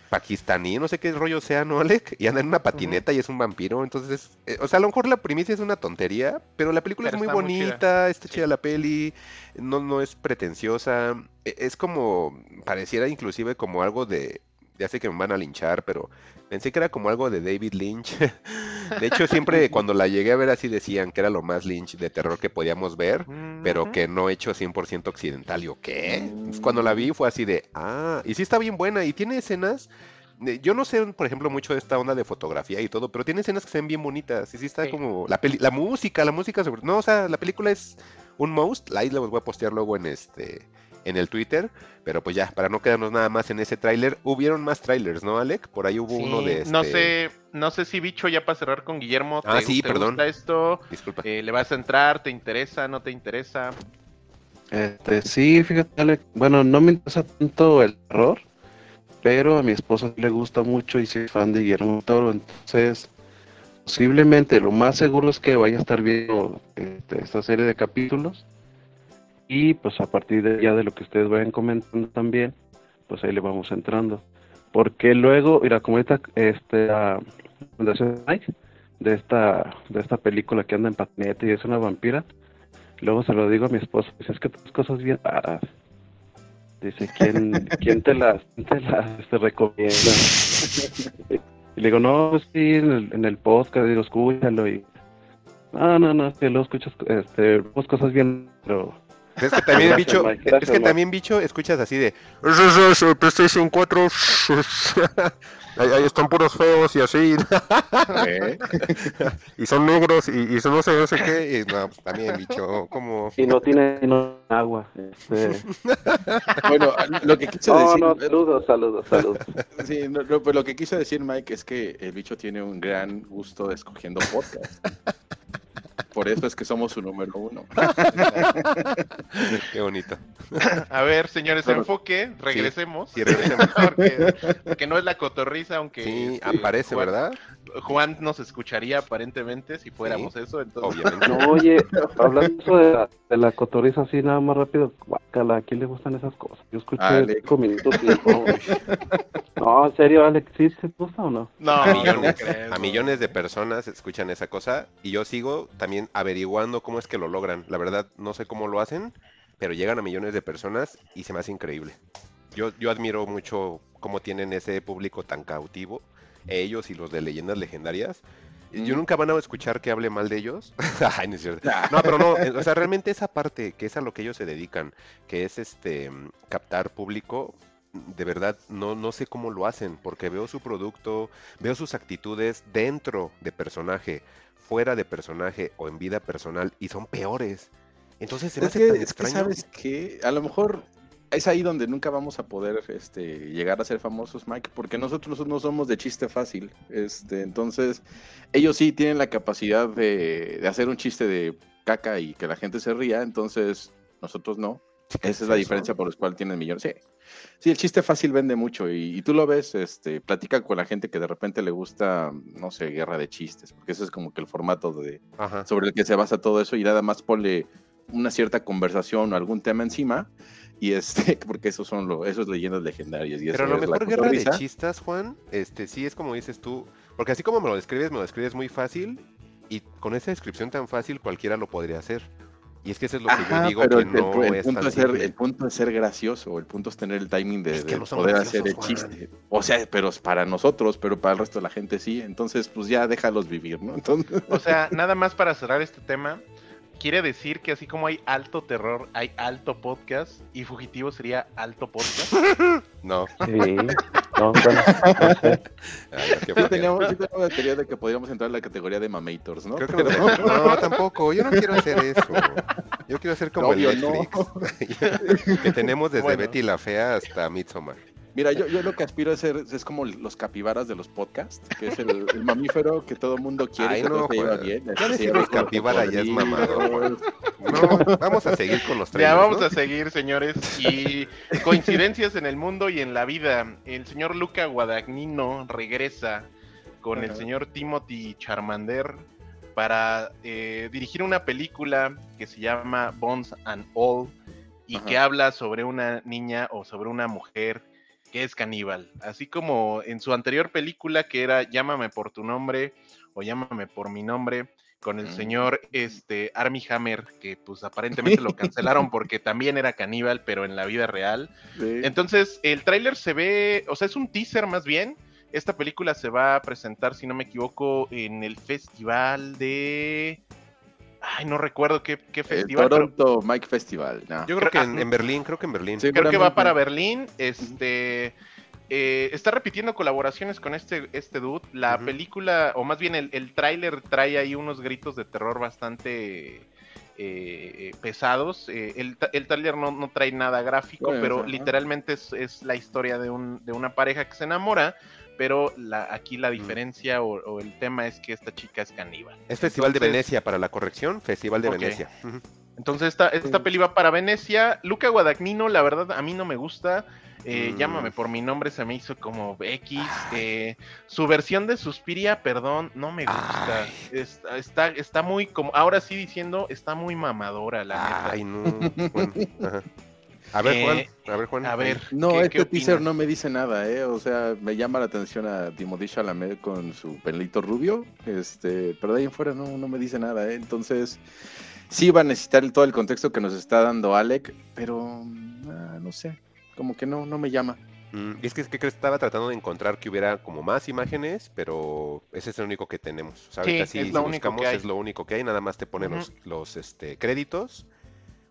pakistaní, no sé qué rollo sea, ¿no, Alec? Y anda en una patineta y es un vampiro. Entonces, eh, o sea, a lo mejor la primicia es una tontería, pero la película es muy bonita, está chida la peli, no, no es pretenciosa. E, es como, pareciera inclusive como algo de, ya sé que me van a linchar, pero pensé que era como algo de David Lynch. de hecho, siempre cuando la llegué a ver así decían que era lo más Lynch de terror que podíamos ver, pero que no hecho 100% occidental. ¿Y o qué? cuando la vi fue así de, ah, y sí está bien buena y tiene escenas yo no sé, por ejemplo, mucho de esta onda de fotografía y todo, pero tiene escenas que se ven bien bonitas. Y sí está como. La, la música, la música sobre. No, o sea, la película es un most. La isla los voy a postear luego en este en el Twitter, pero pues ya, para no quedarnos nada más en ese tráiler, hubieron más trailers, ¿no, Alec? Por ahí hubo uno de No este sé, no sé si bicho ya para cerrar con Guillermo. Ah, sí, perdón. Gusta esto? Disculpa. Eh, ¿Le vas a entrar? ¿Te interesa? ¿No te interesa? Este, sí, fíjate, Alec. Bueno, no me interesa tanto el terror, pero a mi esposa le gusta mucho y soy fan de Guillermo Toro, entonces posiblemente lo más seguro es que vaya a estar viendo este, esta serie de capítulos y pues a partir de ya de lo que ustedes vayan comentando también, pues ahí le vamos entrando. Porque luego, mira, como esta, este, la Fundación Mike, de esta, de esta película que anda en patinete y es una vampira, luego se lo digo a mi esposa, dice, es que tus cosas bien raras. Dice, ¿quién, ¿quién te las, te las este, recomienda? Y le digo, no, sí, en el, en el podcast, digo, escúchalo y... No, no, no, es que luego escuchas, este, cosas bien, pero... Es que también, Gracias, bicho, Mike, es que Mike. también, bicho, escuchas así de "Ese es PlayStation 4, ahí, ahí están puros feos y así, ¿Eh? y son negros y, y son no sé, no sé qué, y no, pues también, bicho, como... Y no tiene no, agua. Este... Bueno, lo que quiso No, decir... no, saludos, saludos, saludos. Sí, no, no, pues lo que quiso decir Mike es que el bicho tiene un gran gusto escogiendo podcast. Por eso es que somos su número uno. Qué bonito. A ver, señores, enfoque, regresemos. sí, regresemos. porque, porque no es la cotorriza, aunque Sí, este, aparece, Juan- ¿verdad? Juan nos escucharía aparentemente si fuéramos eso, entonces Obviamente. No, oye, hablando de la, de la cotorriza así nada más rápido, guácala, ¿a quién le gustan esas cosas? Yo escuché Alex. cinco minutos y no, no, en serio, Alex, ¿sí te gusta o no? no, a millones, a millones de personas escuchan esa cosa y yo sigo también averiguando cómo es que lo logran. La verdad, no sé cómo lo hacen, pero llegan a millones de personas y se me hace increíble. Yo, yo admiro mucho cómo tienen ese público tan cautivo, ellos y los de leyendas legendarias. Yo nunca van a escuchar que hable mal de ellos. Ay, no es cierto. No, pero no, eh, o sea, realmente esa parte, que es a lo que ellos se dedican, que es este captar público, de verdad no, no sé cómo lo hacen, porque veo su producto, veo sus actitudes dentro de personaje, fuera de personaje o en vida personal, y son peores. Entonces se me Es hace que, tan es que extraño. sabes que a lo mejor es ahí donde nunca vamos a poder este, llegar a ser famosos, Mike, porque nosotros no somos de chiste fácil. Este, entonces, ellos sí tienen la capacidad de, de hacer un chiste de caca y que la gente se ría, entonces nosotros no. ¿Qué Esa es la diferencia por la cual tienen millones. Sí. Sí, el chiste fácil vende mucho y, y tú lo ves, este, platica con la gente que de repente le gusta, no sé, guerra de chistes, porque ese es como que el formato de, Ajá. sobre el que se basa todo eso y nada más ponle una cierta conversación o algún tema encima y este porque esos son lo eso es leyendas legendarias y Pero eso lo es la mejor guerra de chistas, Juan, este sí es como dices tú, porque así como me lo describes, me lo describes muy fácil y con esa descripción tan fácil cualquiera lo podría hacer. Y es que eso es lo que Ajá, yo digo pero que el, el- no el es punto tan es ser, el punto es ser gracioso, el punto es tener el timing de, Es que de no somos poder hacer el chiste. O sea, pero es para nosotros, pero para el resto de la gente sí. Entonces, pues ya déjalos vivir, ¿no? Entonces, O sea, nada más para cerrar este tema, quiere decir que así como hay alto terror, hay alto podcast y fugitivo sería alto podcast. No, Sí, no, bueno, no sé. sí flojera. teníamos, sí teníamos la teoría de que podríamos entrar en la categoría de mamators, ¿no? Creo que Pero- dejó- No, tampoco, yo no quiero hacer eso. Yo quiero hacer como el no. Netflix. que tenemos desde Bueno. Betty la Fea hasta Midsommar. Mira, yo, yo lo que aspiro a ser es como los capibaras de los podcasts, que es el, el mamífero que todo mundo quiere Ay, y que no, todo se lleva Juan. bien. Ya decir capibara ya es mamador, No, vamos a seguir con los Ya trailers, vamos ¿no? a seguir, señores. Y coincidencias en el mundo y en la vida. El señor Luca Guadagnino regresa con el señor Timothy Charmander para eh, dirigir una película que se llama Bones and All y Ajá. que habla sobre una niña o sobre una mujer que es caníbal. Así como en su anterior película que era Llámame por tu nombre o Llámame por mi nombre con el señor este Armie Hammer que pues aparentemente lo cancelaron porque también era caníbal pero en la vida real. Sí. Entonces el tráiler se ve, o sea, es un teaser más bien. Esta película se va a presentar, si no me equivoco, en el festival de... Ay, no recuerdo qué, qué El festival. pero- Toronto Mike Festival. no. Yo creo que Ah, en, en Berlín, creo que en Berlín. Creo que va para Berlín. Este eh, está repitiendo colaboraciones con este, este dude. La película, o más bien el, el tráiler trae ahí unos gritos de terror bastante eh, pesados. Eh, el, ta- el tráiler no, no trae nada gráfico, Bueno, pero literalmente es, es la historia de, un, de una pareja que se enamora. Pero la, aquí la diferencia o, o el tema es que esta chica es caníbal. Es Festival de Venecia para la corrección, Festival de. Venecia. Entonces esta, esta peli va para Venecia. Luca Guadagnino, la verdad, a mí no me gusta. Eh, Mm. Llámame por mi nombre, se me hizo como X. eh, su versión de Suspiria, perdón, no me gusta. Está, está, está muy como, ahora sí diciendo, está muy mamadora, la neta. Ay, no. Bueno, ajá. A ver, Juan, Eh, a ver, Juan. A ver, No, ¿qué- este qué teaser no me dice nada, ¿eh? O sea, me llama la atención a Timothée Chalamet con su pelito rubio, este, pero de ahí en fuera no, no me dice nada, ¿eh? Entonces, sí va a necesitar todo el contexto que nos está dando Alec, pero mm, ah, no sé, como que no, no me llama. Mm, y es que, es que estaba tratando de encontrar que hubiera como más imágenes, pero ese es el único que tenemos. O sea, Sí, ahorita es lo si único buscamos, que hay. es lo único que hay, nada más te ponen Ujú. los, los este, créditos,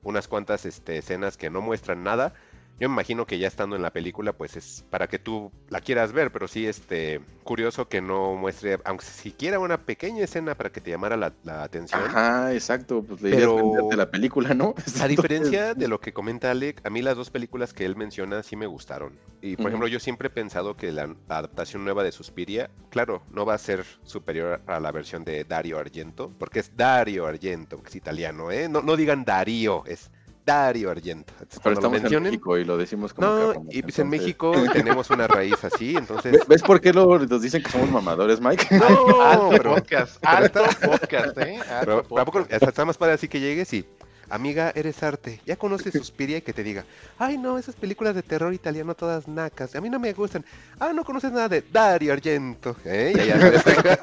unas cuantas este, escenas que no muestran nada. Yo me imagino que ya estando en la película, pues es para que tú la quieras ver, pero sí, este, curioso que no muestre, aunque siquiera una pequeña escena para que te llamara la, la atención. Ajá, exacto, pues le Pero- venderte la película, ¿no? A diferencia de lo que comenta Alec, a mí las dos películas que él menciona sí me gustaron. Y por ejemplo, yo siempre he pensado que la adaptación nueva de Suspiria, claro, no va a ser superior a la versión de Dario Argento, porque es Dario Argento, que es italiano, ¿eh? No, no digan Darío, es Dario Argento. Entonces, Pero lo estamos en México y lo decimos como No, y pues en México tenemos una raíz así, entonces... ¿Ve- ¿Ves por qué luego nos dicen que somos mamadores, Mike? No, Alto pero- podcast, alto podcast, ¿eh? Alto Pero tampoco, hasta está más padre así que llegues y, amiga, eres arte. Ya conoces Suspiria y que te diga, ay no, esas películas de terror italiano todas nacas, a mí no me gustan. Ah, no conoces nada de Dario Argento. ¿eh? Y allá sabes.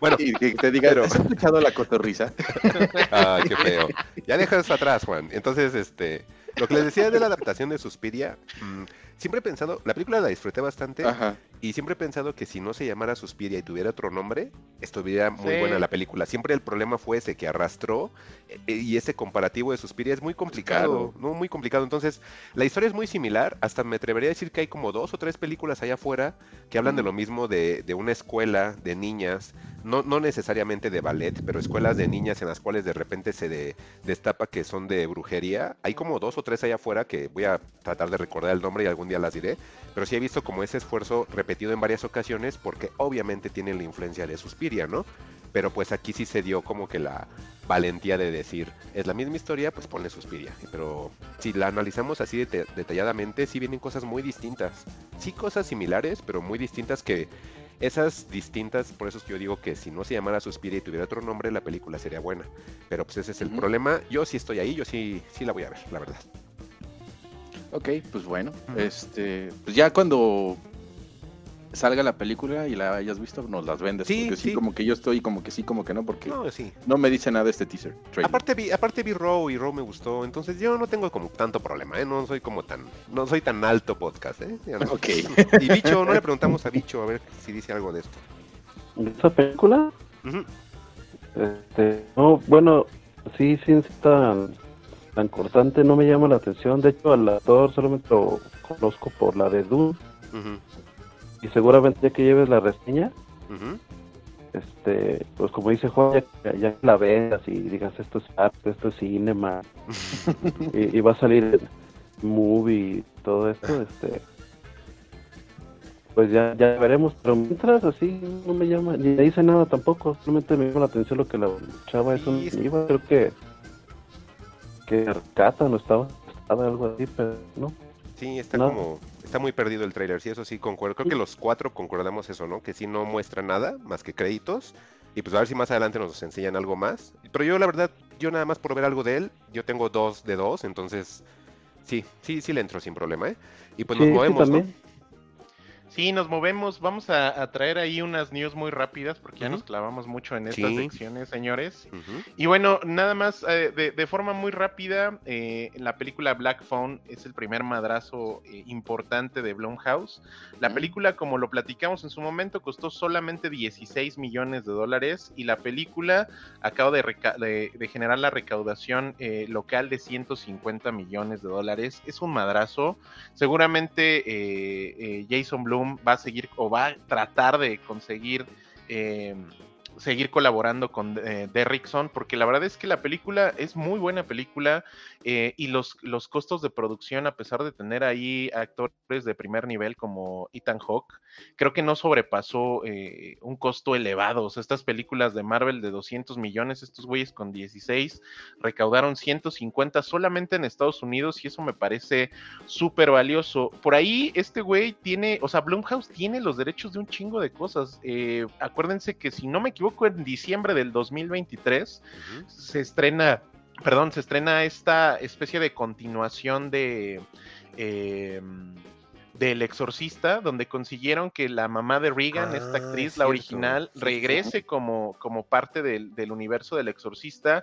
bueno, Y que te diga, Pero- ¿has escuchado la cotorriza? ay, qué feo. Ya dejas atrás, Juan. Entonces, este, lo que les decía de la adaptación de Suspiria, mm, siempre he pensado, la película la disfruté bastante. Ajá. Y siempre he pensado que si no se llamara Suspiria y tuviera otro nombre, estuviera muy Sí. buena la película. Siempre el problema fue ese que arrastró eh, y ese comparativo de Suspiria es muy complicado, Claro. ¿no? Muy complicado. Entonces, la historia es muy similar. Hasta me atrevería a decir que hay como dos o tres películas allá afuera que hablan de lo mismo de, de una escuela de niñas, no, no necesariamente de ballet, pero escuelas de niñas en las cuales de repente se de- destapa que son de brujería. Hay como dos o tres allá afuera que voy a tratar de recordar el nombre y algún día las diré. Pero sí he visto como ese esfuerzo repetido en varias ocasiones porque obviamente tienen la influencia de Suspiria, ¿no? Pero pues aquí sí se dio como que la valentía de decir, es la misma historia, pues ponle Suspiria. Pero si la analizamos así detalladamente, sí vienen cosas muy distintas. Sí cosas similares, pero muy distintas que esas distintas, por eso es que yo digo que si no se llamara Suspiria y tuviera otro nombre, la película sería buena. Pero pues ese es el problema. Yo sí estoy ahí, yo sí, sí la voy a ver, la verdad. Ok, pues bueno, este, pues ya cuando salga la película y la hayas visto, nos las vendes. Sí, porque sí, sí. como que yo estoy, como que sí, como que no, porque no, me dice nada este teaser. trailer. Aparte vi, aparte vi Raw y Raw me gustó, entonces yo no tengo como tanto problema, ¿eh? No soy como tan, no soy tan alto podcast, ¿eh? No. Ok. Y Bicho, no le preguntamos a Bicho a ver si dice algo de esto. ¿De esa película? Este, no, bueno, sí, sí, sí tan, tan cortante, no me llama la atención. De hecho, al actor solamente lo conozco por la de Dune. Ujú, Y seguramente ya que lleves la reseña, este, pues como dice Juan, ya, ya la veas y digas esto es arte, esto es cinema, y, y va a salir el movie todo esto, este, pues ya, ya veremos. Pero mientras así no me llama, ni me dice nada tampoco, solamente me llama la atención lo que la chava es un iba, creo que que rescatan o estaba, estaba algo así, pero no. Sí, está No. como, está muy perdido el trailer, sí, eso sí concuerdo. Creo que los cuatro concordamos eso, ¿no? Que sí no muestra nada más que créditos. Y pues a ver si más adelante nos enseñan algo más. Pero yo la verdad, yo nada más por ver algo de él, yo tengo dos de dos, entonces sí, sí, sí le entro sin problema, ¿eh? Y pues Sí, nos movemos, ¿no? Sí, nos movemos. Vamos a, a traer ahí unas news muy rápidas porque ya nos clavamos mucho en estas Sí. secciones, señores. Y bueno, nada más eh, de, de forma muy rápida, eh, la película Black Phone es el primer madrazo eh, importante de Blumhouse. La película, como lo platicamos en su momento, costó solamente 16 millones de dólares y la película acaba de, de- de generar la recaudación eh, local de 150 millones de dólares. Es un madrazo. Seguramente Jason Va a seguir o va a tratar de conseguir eh, seguir colaborando con eh, Derrickson, porque la verdad es que la película es muy buena película eh, y los, los costos de producción, a pesar de tener ahí actores de primer nivel como Ethan Hawke, creo que no sobrepasó eh, un costo elevado. O sea, estas películas de Marvel de 200 millones, estos güeyes con 16 recaudaron 150 solamente en Estados Unidos y eso me parece súper valioso. Por ahí este güey tiene, o sea, Blumhouse tiene los derechos de un chingo de cosas. Eh, acuérdense que si no me equivoco, en diciembre del 2023 Ujú. se estrena perdón, se estrena esta especie de continuación de... eh, del Exorcista, donde consiguieron que la mamá de Regan, esta Ah, actriz, la original, regrese como, como parte del, del universo del Exorcista.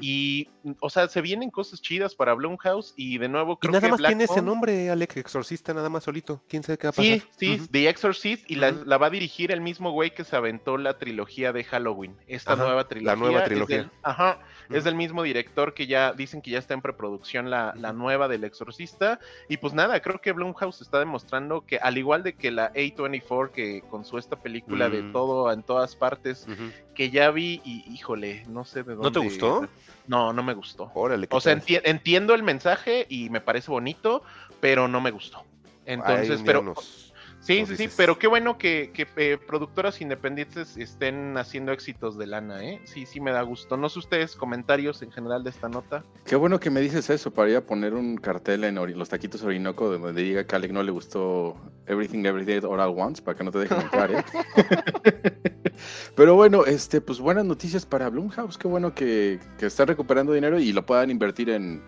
Y, o sea, se vienen cosas chidas para Blumhouse. Y de nuevo, Y creo nada que más Black tiene ese nombre, Alec, Exorcista, nada más solito. ¿Quién sabe qué va a pasar? Sí, sí. The Exorcist. Y la, la va a dirigir el mismo güey que se aventó la trilogía de Halloween. Esta Ajá, nueva la trilogía. nueva es trilogía. del- ajá. Es del mismo director que ya dicen que ya está en preproducción la, la nueva del Exorcista. Y pues nada, creo que Blumhouse está demostrando que, al igual de que la A24, que con su esta película de todo en todas partes, que ya vi y híjole, no sé de dónde. ¿No te gustó? No, no me gustó. Órale, ¿qué O sea, enti- entiendo el mensaje y me parece bonito, pero no me gustó. Entonces, pero sí, sí, sí, pero qué bueno que, que, eh, productoras independientes estén haciendo éxitos de lana, ¿eh? Sí, sí me da gusto. No sé ustedes, comentarios en general de esta nota. Qué bueno que me dices eso para ir a poner un cartel en Ori- los taquitos Orinoco donde diga que a Alec no le gustó Everything Every Day All at Once para que no te dejen entrar, ¿eh? Pero bueno, este, pues buenas noticias para Blumhouse. Qué bueno que, que están recuperando dinero y lo puedan invertir en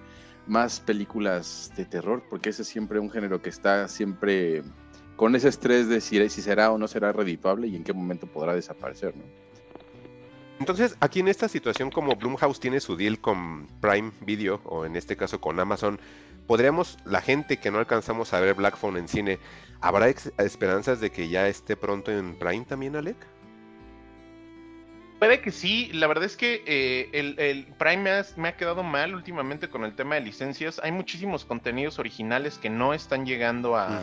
más películas de terror, porque ese es siempre un género que está siempre con ese estrés de si, si será o no será redituable y en qué momento podrá desaparecer, ¿no? Entonces, aquí en esta situación, como Blumhouse tiene su deal con Prime Video, o en este caso con Amazon, podríamos, la gente que no alcanzamos a ver Black Phone en cine, ¿habrá esperanzas de que ya esté pronto en Prime también, Alec? Puede que sí, la verdad es que eh, el, el Prime me ha, me ha quedado mal últimamente con el tema de licencias. Hay muchísimos contenidos originales que no están llegando a.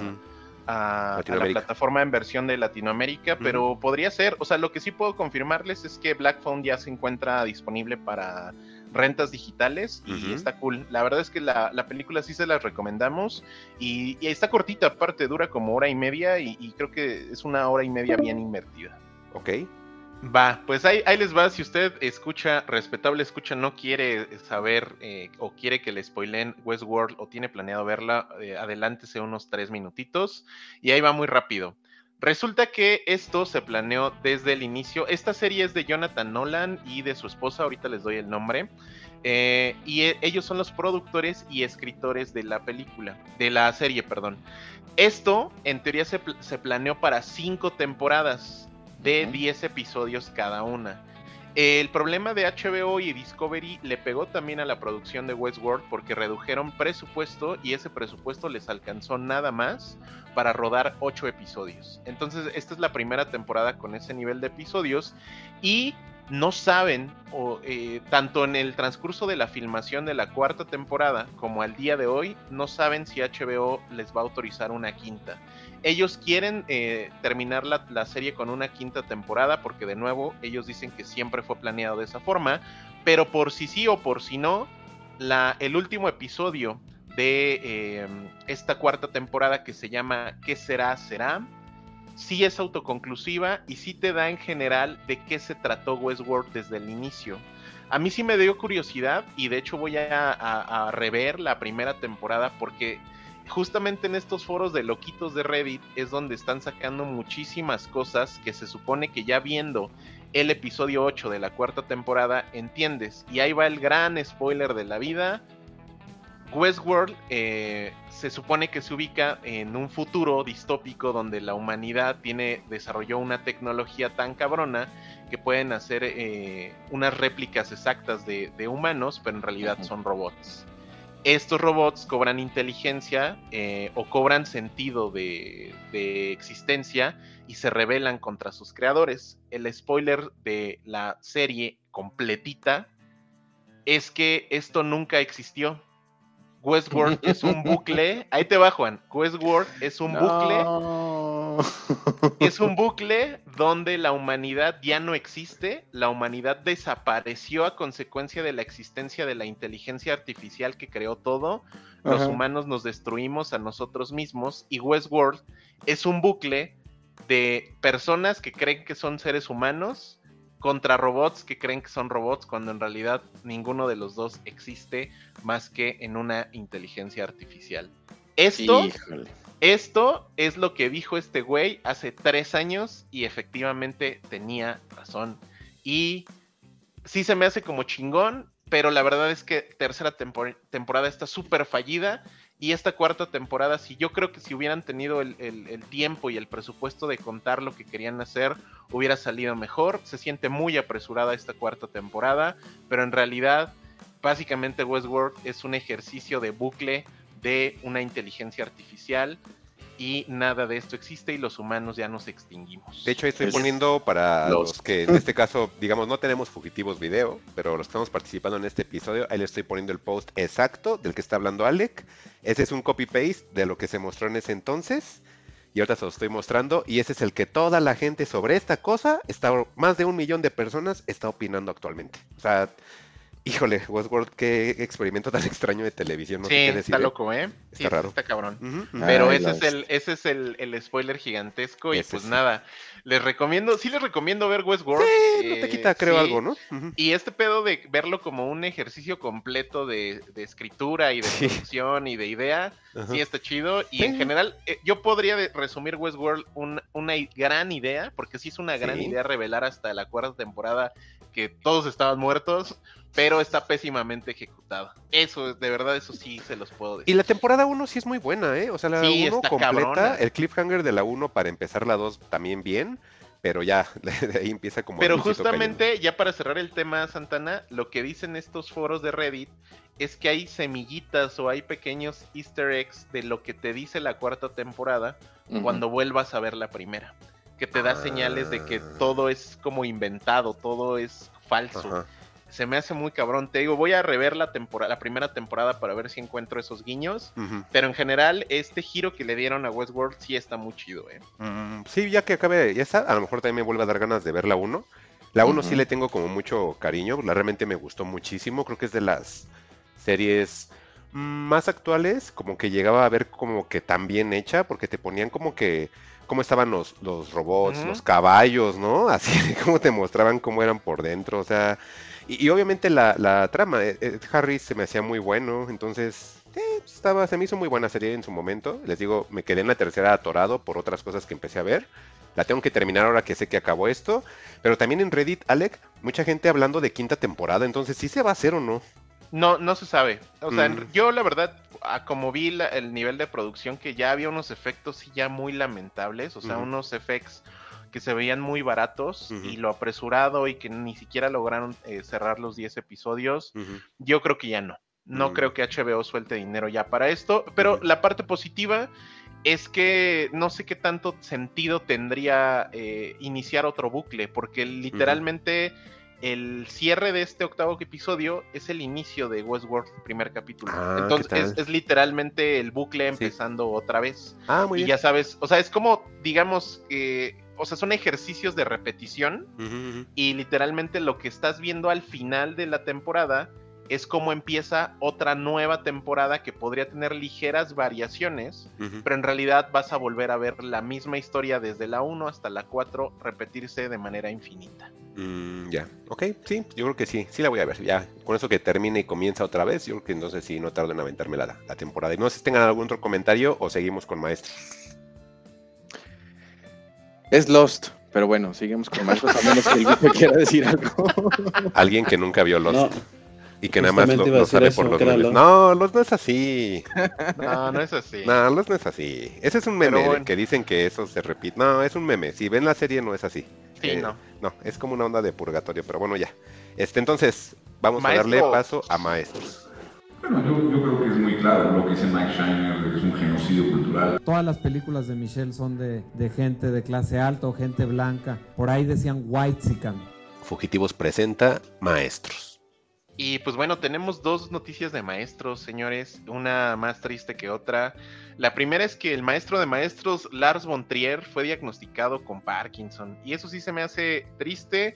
a- a la plataforma en versión de Latinoamérica, pero podría ser, o sea, lo que sí puedo confirmarles es que Black Phone ya se encuentra disponible para rentas digitales y está cool. La verdad es que la, la película sí se la recomendamos y, y está cortita, aparte dura como hora y media y, y creo que es una hora y media bien invertida. ¿Ok? Va, pues ahí, ahí les va. Si usted escucha, respetable escucha, no quiere saber eh, o quiere que le spoilen Westworld o tiene planeado verla, eh, adelántese unos tres minutitos y ahí va muy rápido. Resulta que esto se planeó desde el inicio. Esta serie es de Jonathan Nolan y de su esposa, ahorita les doy el nombre. Eh, y e- ellos son los productores y escritores de la película, de la serie, perdón. Esto, en teoría, se, se planeó para cinco temporadas de Ujú. 10 episodios cada una. El problema de HBO y Discovery le pegó también a la producción de Westworld porque redujeron presupuesto y ese presupuesto les alcanzó nada más para rodar 8 episodios. Entonces, esta es la primera temporada con ese nivel de episodios y no saben, o, eh, tanto en el transcurso de la filmación de la cuarta temporada como al día de hoy, no saben si HBO les va a autorizar una quinta. Ellos quieren eh, terminar la, la serie con una quinta temporada porque de nuevo ellos dicen que siempre fue planeado de esa forma, pero por si sí o por si no, la, el último episodio de eh, esta cuarta temporada que se llama ¿Qué será? Será? sí es autoconclusiva y sí te da en general de qué se trató Westworld desde el inicio. A mí sí me dio curiosidad y de hecho voy a, a- a rever la primera temporada porque justamente en estos foros de loquitos de Reddit es donde están sacando muchísimas cosas que se supone que ya viendo el episodio 8 de la cuarta temporada entiendes. Y ahí va el gran spoiler de la vida. Westworld eh, se supone que se ubica en un futuro distópico donde la humanidad tiene desarrolló una tecnología tan cabrona que pueden hacer eh, unas réplicas exactas de, de humanos, pero en realidad son robots. Estos robots cobran inteligencia eh, o cobran sentido de, de existencia y se rebelan contra sus creadores. El spoiler de la serie completita es que esto nunca existió. Westworld es un bucle. Ahí te va, Juan. Westworld es un bucle. No. Es un bucle donde la humanidad ya no existe. La humanidad desapareció a consecuencia de la existencia de la inteligencia artificial que creó todo. Los Ajá. humanos nos destruimos a nosotros mismos. Y Westworld es un bucle de personas que creen que son seres humanos contra robots que creen que son robots cuando en realidad ninguno de los dos existe más que en una inteligencia artificial. Esto, Híjole. Esto es lo que dijo este güey hace tres años y efectivamente tenía razón. Y sí se me hace como chingón pero la verdad es que tercera tempor- temporada está súper fallida. Y esta cuarta temporada, si yo creo que si hubieran tenido el- el tiempo y el presupuesto de contar lo que querían hacer, hubiera salido mejor. Se siente muy apresurada esta cuarta temporada, pero en realidad, básicamente Westworld es un ejercicio de bucle de una inteligencia artificial y nada de esto existe y los humanos ya nos extinguimos. De hecho, ahí estoy Es- poniendo para los- los que en este caso, digamos, no tenemos fugitivos video, pero los que estamos participando en este episodio, ahí le estoy poniendo el post exacto del que está hablando Alec. Ese es un copy-paste de lo que se mostró en ese entonces. Y ahorita se lo estoy mostrando. Y ese es el que toda la gente sobre esta cosa, está, más de un millón de personas está opinando actualmente. O sea, híjole, Westworld, qué experimento tan extraño de televisión. No sé sí, qué decir. está loco, ¿eh? Está Sí, raro. Está cabrón. Pero Ay, ese, es el, ese es el, el spoiler gigantesco y Ese pues sí. nada, les recomiendo, sí les recomiendo ver Westworld. Sí, no te eh, quita, creo, sí. algo, ¿no? Y este pedo de verlo como un ejercicio completo de, de escritura y de producción y de idea, sí está chido. Y en general, eh, yo podría resumir Westworld un- una gran idea, porque sí es una gran idea revelar hasta la cuarta temporada que todos estaban muertos, pero está pésimamente ejecutada. Eso, de verdad, eso sí se los puedo Y decir. la temporada 1 sí es muy buena, ¿eh? O sea, la 1 Sí, está completa, cabrona. el cliffhanger de la 1 para empezar la 2 también bien, pero ya, de ahí empieza como... Pero justamente, ya para cerrar el tema, Santana, lo que dicen estos foros de Reddit es que hay semillitas o hay pequeños easter eggs de lo que te dice la cuarta temporada cuando vuelvas a ver la primera. Que te da Ah. señales de que todo es como inventado, todo es falso. Ajá. Se me hace muy cabrón. Te digo, voy a rever la, temporada, la primera temporada para ver si encuentro esos guiños. Pero en general, este giro que le dieron a Westworld sí está muy chido, ¿eh? Mm, sí, ya que acabe esa, a lo mejor también me vuelve a dar ganas de ver la 1. La 1 sí le tengo como mucho cariño, la realmente me gustó muchísimo, creo que es de las series más actuales, como que llegaba a ver como que tan bien hecha, porque te ponían como que cómo estaban los, los robots, los caballos, ¿no? Así de cómo te mostraban cómo eran por dentro, o sea, y, y obviamente la, la trama, eh, eh, Harry se me hacía muy bueno, entonces eh, estaba, se me hizo muy buena serie en su momento, les digo, me quedé en la tercera atorado por otras cosas que empecé a ver, la tengo que terminar ahora que sé que acabó esto, pero también en Reddit, Alec, mucha gente hablando de quinta temporada, entonces sí se va a hacer o no. No, no se sabe. O sea, Mm. yo la verdad, como vi la- el nivel de producción, que ya había unos efectos ya muy lamentables, o sea, unos efectos que se veían muy baratos y lo apresurado y que ni siquiera lograron eh, cerrar los 10 episodios, yo creo que ya no. No Mm. creo que HBO suelte dinero ya para esto, pero la parte positiva es que no sé qué tanto sentido tendría eh, iniciar otro bucle, porque literalmente el cierre de este octavo episodio es el inicio de Westworld, primer capítulo. Ah, ¿qué Entonces es literalmente el bucle empezando otra vez. Ah, muy y bien. ya sabes, o sea, es como, digamos, que, o sea, son ejercicios de repetición y literalmente lo que estás viendo al final de la temporada es cómo empieza otra nueva temporada que podría tener ligeras variaciones, pero en realidad vas a volver a ver la misma historia desde la 1 hasta la 4 repetirse de manera infinita. Mm, ya, ok, sí, yo creo que sí, sí la voy a ver. Ya, con eso que termine y comienza otra vez, yo creo que entonces sí, no tardo en aventarme la, la temporada. Y no sé si tengan algún otro comentario o seguimos con maestros. Es Lost, pero bueno, seguimos con maestros a menos que el quiera decir algo. Alguien que nunca vio Lost No, y que nada más lo, lo eso, por los memes. Lost. No, Lost no es así. No, no es así. No, Lost no es así. Ese es un meme bueno. que dicen que eso se repite. No, es un meme. Si ven la serie no es así. Sí, Eh, no. No, es como una onda de purgatorio, pero bueno, ya. Este, entonces, vamos a darle paso a maestros. Bueno, yo, yo creo que es muy claro lo que dice Mike Shiner de que es un genocidio cultural. Todas las películas de Michelle son de, de gente de clase alta o gente blanca. Por ahí decían white Fugitivos presenta maestros. Y pues bueno, tenemos dos noticias de maestros, señores, una más triste que otra. La primera es que el maestro de maestros, Lars von Trier, fue diagnosticado con Parkinson. Y eso sí se me hace triste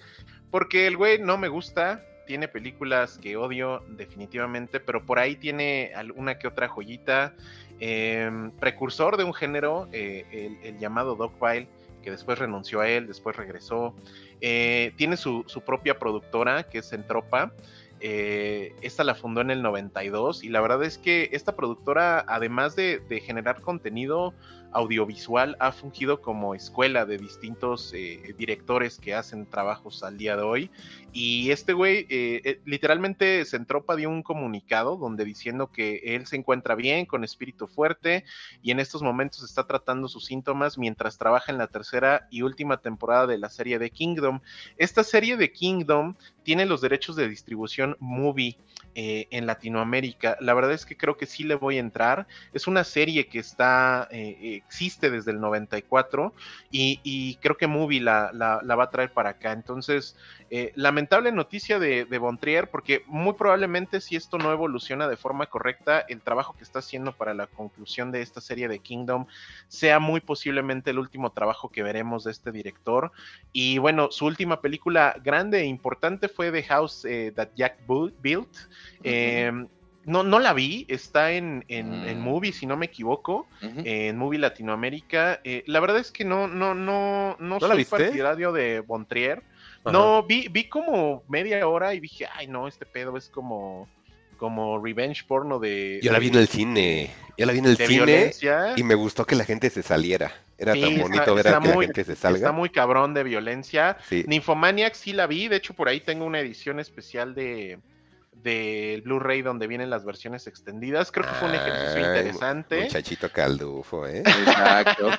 porque el güey no me gusta, tiene películas que odio definitivamente, pero por ahí tiene alguna que otra joyita. Eh, precursor de un género, eh, el, llamado Dogpile, que después renunció a él, después regresó. Eh, tiene su, su propia productora, que es Entropa. Eh, esta la fundó en el 92 y la verdad es que esta productora, además de, generar contenido audiovisual ha fungido como escuela de distintos directores que hacen trabajos al día de hoy. Y este güey eh, eh, literalmente Centropa dio un comunicado donde diciendo que él se encuentra bien, con espíritu fuerte y en estos momentos está tratando sus síntomas mientras trabaja en la tercera y última temporada de la serie de Kingdom. Esta serie de Kingdom tiene los derechos de distribución Movie eh, en Latinoamérica. La verdad es que creo que sí le voy a entrar. Es una serie que está, existe desde el 94 y, y creo que Movie la, la, va a traer para acá. Entonces, eh, lamentable noticia de, de Bontrier, porque muy probablemente si esto no evoluciona de forma correcta, el trabajo que está haciendo para la conclusión de esta serie de Kingdom sea muy posiblemente el último trabajo que veremos de este director. Y bueno, su última película grande e importante fue The House eh, That Jack Built. Eh, no, no la vi, está en, en, mm. en, Movie, si no me equivoco, uh -huh. en Movie Latinoamérica. Eh, la verdad es que no, no, no, no, ¿No soy partidario de Bontrier. Ajá. No, vi, vi como media hora y dije, ay no, este pedo es como como revenge porno de. Yo la vi en el cine. Yo la vi en el cine violencia. y me gustó que la gente se saliera. Era sí, tan bonito está, ver está a que la gente se salga. Está muy cabrón de violencia. Sí. Nymphomaniac sí la vi. De hecho, por ahí tengo una edición especial de del Blu-ray donde vienen las versiones extendidas. Creo que fue un ejercicio Ay, interesante. Muchachito caldufo, ¿eh? Exacto.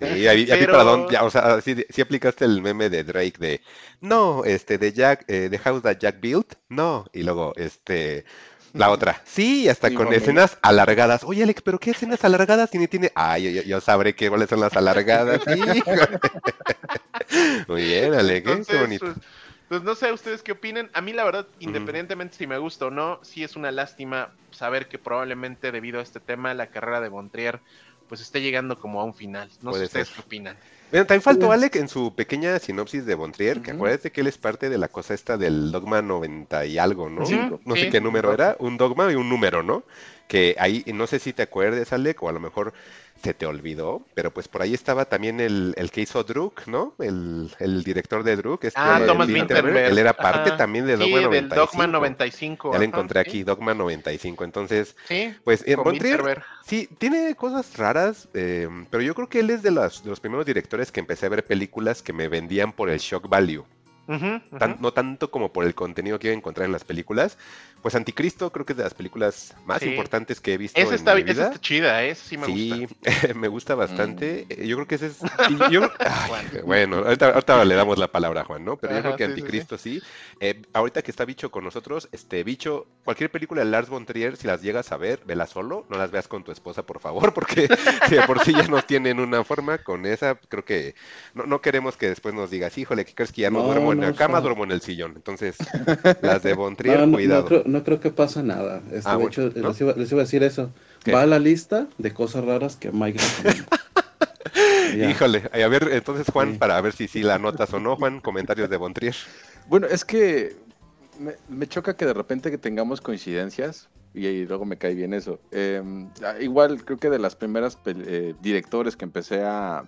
sí, ahí, Pero... para dónde, o sea, sí, sí, aplicaste el meme de Drake de no, este, de Jack, eh, de House That Jack Built, no, y luego, este, la otra, sí, hasta sí, con escenas alargadas. Oye, Alex, ¿pero qué escenas alargadas tiene? tiene? Ay, yo, yo sabré qué, cuáles son las alargadas. Muy bien, Alex, Entonces, qué bonito. Pues, pues no sé ustedes qué opinen. A mí la verdad, independientemente uh -huh. si me gusta o no, sí es una lástima saber que probablemente debido a este tema la carrera de Bontrier pues esté llegando como a un final. No Puede sé ustedes ser. qué opinan. Bueno, también faltó Alec en su pequeña sinopsis de Bontrier, uh -huh. que acuérdate que él es parte de la cosa esta del dogma 90 y algo, ¿no? Sí, no sé qué número era, un dogma y un número, ¿no? Que ahí, no sé si te acuerdes, Alec, o a lo mejor se te olvidó, pero pues por ahí estaba también el, el que hizo Druk, ¿no? El, el director de Druk. Este, ah, Thomas Winterberg. Él era parte Ajá. también de Dogma sí, 95. Del Dogma 95. Ya lo encontré ¿sí? aquí, Dogma 95. Entonces, sí, pues en Bontrier, sí, tiene cosas raras, eh, pero yo creo que él es de los, de los primeros directores que empecé a ver películas que me vendían por el shock value. Uh -huh, uh -huh. Tan, no tanto como por el contenido que iba a encontrar en las películas. Pues Anticristo creo que es de las películas más sí. importantes que he visto. Esa está, esa está chida, ¿eh? sí me sí, gusta. me gusta bastante. Mm. Yo creo que ese es. Yo, ay, bueno, ahorita, ahorita, le damos la palabra a Juan, ¿no? Pero Ajá, yo creo que sí, Anticristo sí. sí. Eh, ahorita que está Bicho con nosotros, este Bicho, cualquier película de Lars von Trier, si las llegas a ver, vela solo, no las veas con tu esposa, por favor, porque si de por sí ya no tienen una forma con esa, creo que no, no queremos que después nos digas, híjole, ¿qué crees que ya no, no duermo en la cama, duermo en el sillón? Entonces, las de von Trier, cuidado no creo que pasa nada. Este, ah, de hecho, ¿no? les, iba, les, iba, a decir eso. ¿Qué? Va a la lista de cosas raras que Mike Híjole, a ver, entonces Juan, sí. para ver si sí la notas o no, Juan, comentarios de Bontrier. Bueno, es que me, me, choca que de repente que tengamos coincidencias y, y luego me cae bien eso. Eh, igual creo que de las primeras eh, directores que empecé a,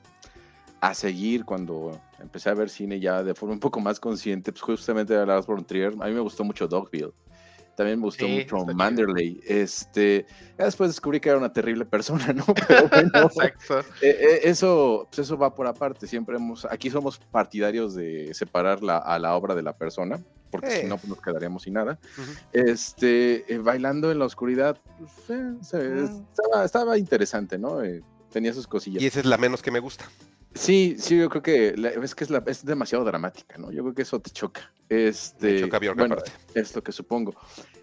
a seguir cuando empecé a ver cine ya de forma un poco más consciente, pues justamente de Lars von Trier, a mí me gustó mucho Dogville. También me gustó sí, mucho Manderley. Este, ya después descubrí que era una terrible persona, ¿no? Pero bueno, eh, eso, pues eso va por aparte. Siempre hemos, aquí somos partidarios de separar la, a la obra de la persona, porque eh. si no, pues nos quedaríamos sin nada. Uh -huh. Este, eh, bailando en la oscuridad, pues, uh -huh. estaba, estaba, interesante, ¿no? tenía sus cosillas. Y esa es la menos que me gusta. Sí, sí, yo creo que la, es que es, la, es, demasiado dramática, ¿no? Yo creo que eso te choca. Este, me choca Bjork bueno, es lo que supongo.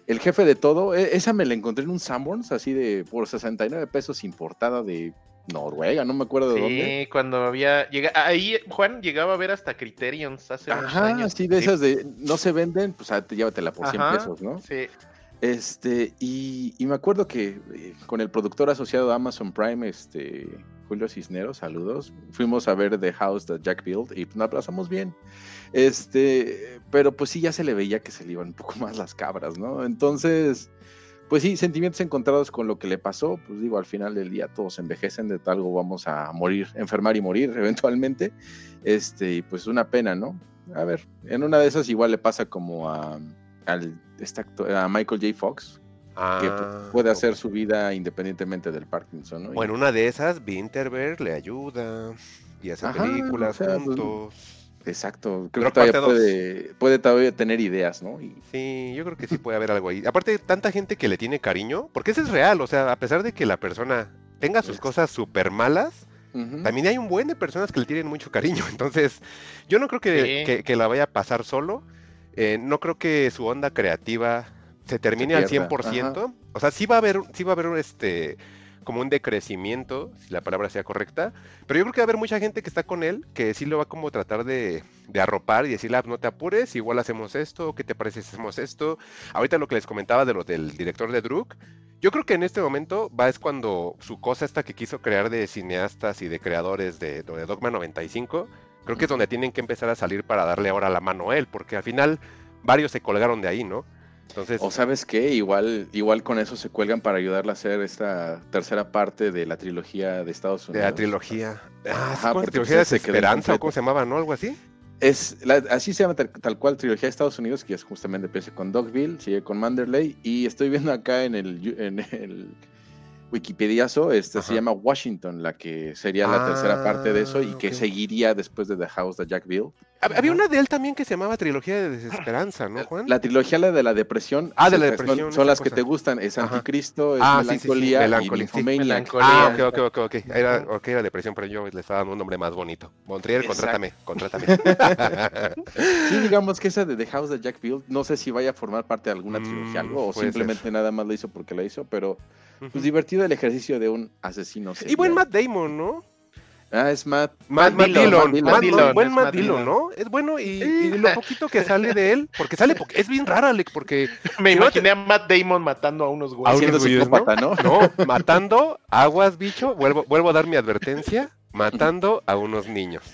El jefe de todo, e, esa me la encontré en un Sanborns, así de por 69 pesos importada de Noruega, no me acuerdo de dónde. Sí, cuando había llega, ahí Juan llegaba a ver hasta Criterions hace Ajá, unos años. sí, de esas de no se venden, pues ah, llévatela por 100 Ajá, pesos, ¿no? Sí. Este, y, y, me acuerdo que eh, con el productor asociado a Amazon Prime, este, Julio Cisneros, saludos, fuimos a ver The House de Jack Build y nos pasamos bien. Este, pero pues sí, ya se le veía que se le iban un poco más las cabras, ¿no? Entonces, pues sí, sentimientos encontrados con lo que le pasó, pues digo, al final del día todos envejecen, de algo vamos a morir, enfermar y morir eventualmente. Este, y pues una pena, ¿no? A ver, en una de esas igual le pasa como a, este actor, a Michael J. Fox, que Ah, puede hacer su vida independientemente del Parkinson, ¿no? Bueno, una de esas, Winterberg le ayuda y hacen Ajá, películas o sea, pues, juntos. Exacto, creo Pero que todavía puede, puede todavía tener ideas, ¿no? Y- Sí, yo creo que sí puede haber algo ahí. Aparte, tanta gente que le tiene cariño, porque eso es real, o sea, a pesar de que la persona tenga sus cosas súper malas, también hay un buen de personas que le tienen mucho cariño. Entonces, yo no creo que, Sí. que- que la vaya a pasar solo. eh, no creo que su onda creativa se termine al pierda, 100%. O sea, sí va a haber, sí va a haber un, este como un decrecimiento, si la palabra sea correcta, pero yo creo que va a haber mucha gente que está con él, que sí lo va como a tratar de, de arropar y decirle, "Ah, no te apures, igual hacemos esto, ¿qué te parece si hacemos esto? Ahorita lo que les comentaba de lo del director de Druk, yo creo que en este momento va es cuando su cosa esta que quiso crear de cineastas y de creadores de, de Dogma 95, creo que es donde tienen que empezar a salir para darle ahora la mano a él, porque al final varios se colgaron de ahí, ¿no? Entonces, O sabes qué, igual, igual con eso se cuelgan para ayudarle a hacer esta tercera parte de la trilogía de Estados de Unidos. la trilogía. Ah, Ajá, porque trilogía de Esperanza o cómo se llamaba, ¿no? Algo así. Es la- así se llama tal, tal cual trilogía de Estados Unidos, que es justamente empieza con Dogville, sigue con Manderley, y estoy viendo acá en el, en el Wikipediazo, este Ajá. se llama Washington, la que sería la tercera parte de eso y Ah, que seguiría después de The House de Jackville. Hab- Había una de él también que se llamaba Trilogía de Desesperanza, ¿no, Juan? La trilogía la de la depresión, Ah, de la depresión, son, las que te gustan, es Ajá. Anticristo, es Ah, sí, sí, sí, Melancolía y. Melancolía. Ah, ok, ok, ok, ok. Era, ok, era depresión, pero yo le estaba dando un nombre más bonito. Montrier, contrátame, contrátame. Sí, digamos que esa de The House de Jackville, no sé si vaya a formar parte de alguna Mm, trilogía algo, o simplemente nada más la hizo porque la hizo, pero Pues divertido el ejercicio de un asesino. y buen serial. Matt Damon, ¿no? Ah, es Matt. Matt, Matt Matt Dillon, Dillon, Matt Dillon. Buen Matt Matt Dillon, Dillon. ¿no? Es bueno y, y lo poquito que sale de él, porque sale, po- es bien rara, Alec, porque Me imaginé a Matt Damon matando a unos A güeyes. Siendo unos güeyes, psicópata, ¿no? no, matando aguas, bicho, vuelvo, vuelvo a dar mi advertencia, matando a unos niños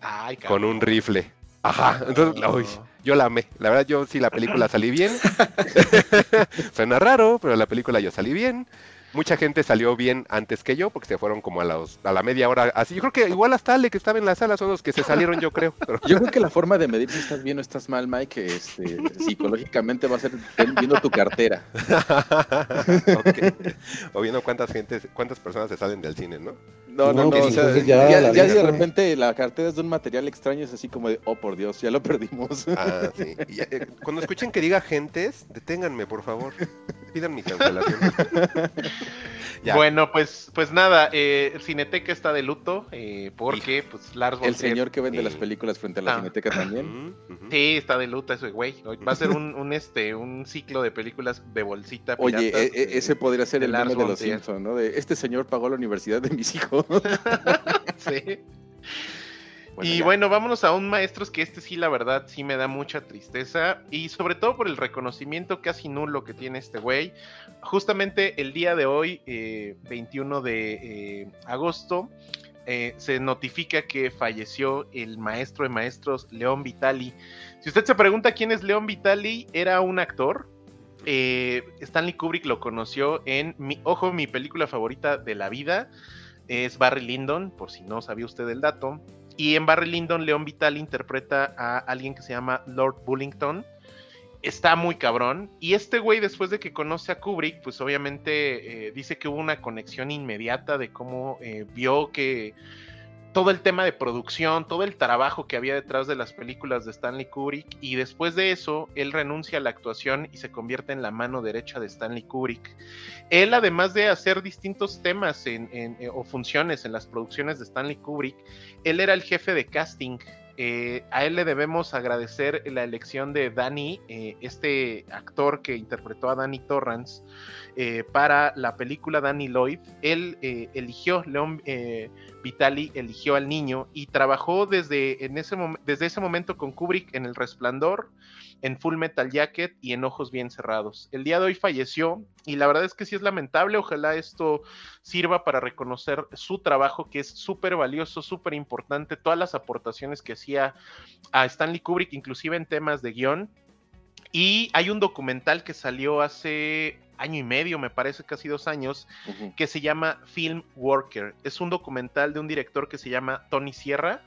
Ay, con cabrón. un rifle. Ajá, entonces, uy, yo la amé. La verdad, yo sí la película salí bien. Suena raro, pero la película yo salí bien. Mucha gente salió bien antes que yo, porque se fueron como a, los, a la media hora. Así, yo creo que igual hasta Ale que estaba en la sala son los que se salieron, yo creo. Pero- Yo creo que la forma de medir si estás bien o estás mal, Mike, este, psicológicamente va a ser viendo tu cartera. Ok. O viendo cuántas gentes, cuántas personas se salen del cine, ¿no? No, no, No, no. pues o sea, ya, ya la ya si de repente la cartera es de un material extraño, es así como de, oh por Dios, ya lo perdimos. Ah, sí. Y, eh, cuando escuchen que diga gentes, deténganme, por favor. Pidan mi cancelación. Ya. Bueno, pues, pues nada, eh, Cineteca está de luto eh, porque pues Lars von El Trier- señor que vende Sí. las películas frente a la Ah. cineteca también. Ujú, ujú. Sí, está de luto ese güey. Va a ser un, un, este un ciclo de películas de bolsita. Oye, piratas, e- e- ese podría ser el meme de los. Simpsons, ¿no? De este señor pagó la universidad de mis hijos. Sí. Bueno, y ya. bueno, vámonos a un maestros que este sí, la verdad, sí me da mucha tristeza. Y sobre todo por el reconocimiento casi nulo que tiene este güey. Justamente el día de hoy, eh, 21 de eh, agosto, eh, se notifica que falleció el maestro de maestros, León Vitali. Si usted se pregunta quién es León Vitali, era un actor. Eh, Stanley Kubrick lo conoció en mi, ojo, mi película favorita de la vida es Barry Lyndon, por si no sabía usted el dato. Y en Barry Lyndon, León Vital interpreta a alguien que se llama Lord Bullington. Está muy cabrón. Y este güey, después de que conoce a Kubrick, pues obviamente eh, dice que hubo una conexión inmediata de cómo eh, vio que todo el tema de producción, todo el trabajo que había detrás de las películas de Stanley Kubrick. Y después de eso, él renuncia a la actuación y se convierte en la mano derecha de Stanley Kubrick. Él, además de hacer distintos temas en- en- eh, o funciones en las producciones de Stanley Kubrick, él era el jefe de casting. Eh, a él le debemos agradecer la elección de Danny, eh, este actor que interpretó a Danny Torrance, eh, para la película Danny Lloyd. Él eh, eligió, León eh, Vitali eligió al niño y trabajó desde, en ese desde ese momento con Kubrick en El Resplandor, en Full Metal Jacket y en Ojos Bien Cerrados. El día de hoy falleció y la verdad es que sí es lamentable. Ojalá esto sirva para reconocer su trabajo que es súper valioso, súper importante, todas las aportaciones que hacía a Stanley Kubrick, inclusive en temas de guion. Y hay un documental que salió hace año y medio, me parece casi dos años, que se llama Film Worker. Es un documental de un director que se llama Tony Sierra.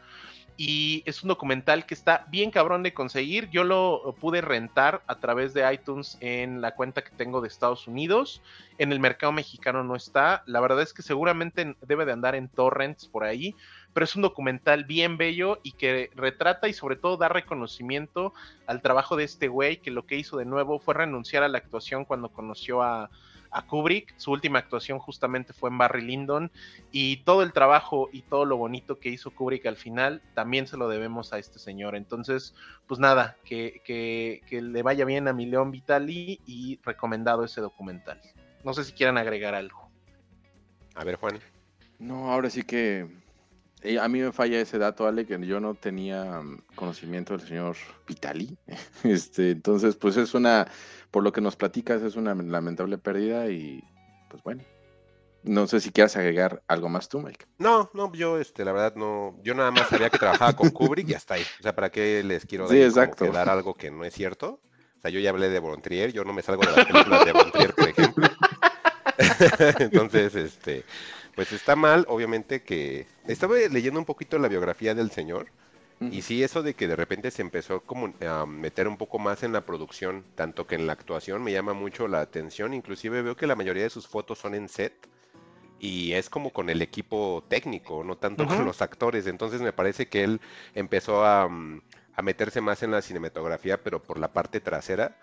Y es un documental que está bien cabrón de conseguir. Yo lo pude rentar a través de iTunes en la cuenta que tengo de Estados Unidos. En el mercado mexicano no está. La verdad es que seguramente debe de andar en torrents por ahí, pero es un documental bien bello y que retrata y sobre todo da reconocimiento al trabajo de este güey que lo que hizo de nuevo fue renunciar a la actuación cuando conoció a a Kubrick. Su última actuación justamente fue en Barry Lyndon y todo el trabajo y todo lo bonito que hizo Kubrick al final también se lo debemos a este señor. Entonces, pues nada, que, que, le vaya bien a mi León Vitali y recomendado ese documental. No sé si quieran agregar algo. A ver, Juan. No, ahora sí que a mí me falla ese dato, Ale, que yo no tenía mm, conocimiento del señor Vitali. Este, entonces, pues es una, por lo que nos platicas, es una lamentable pérdida y pues bueno. No sé si quieras agregar algo más tú, Mike. No, no, yo este, la verdad no, yo nada más sabía que trabajaba con Kubrick y hasta ahí. O sea, ¿para qué les quiero dar, algo que no es cierto? O sea, yo ya hablé de Volontrier, yo no me salgo de las películas de Volontrier, por ejemplo. Entonces, este, pues está mal, obviamente que... Estaba leyendo un poquito la biografía del señor. Y sí, eso de que de repente se empezó como a meter un poco más en la producción, tanto que en la actuación me llama mucho la atención. Inclusive veo que la mayoría de sus fotos son en set y es como con el equipo técnico, no tanto con los actores. Entonces me parece que él empezó a, mm, a, meterse más en la cinematografía, pero por la parte trasera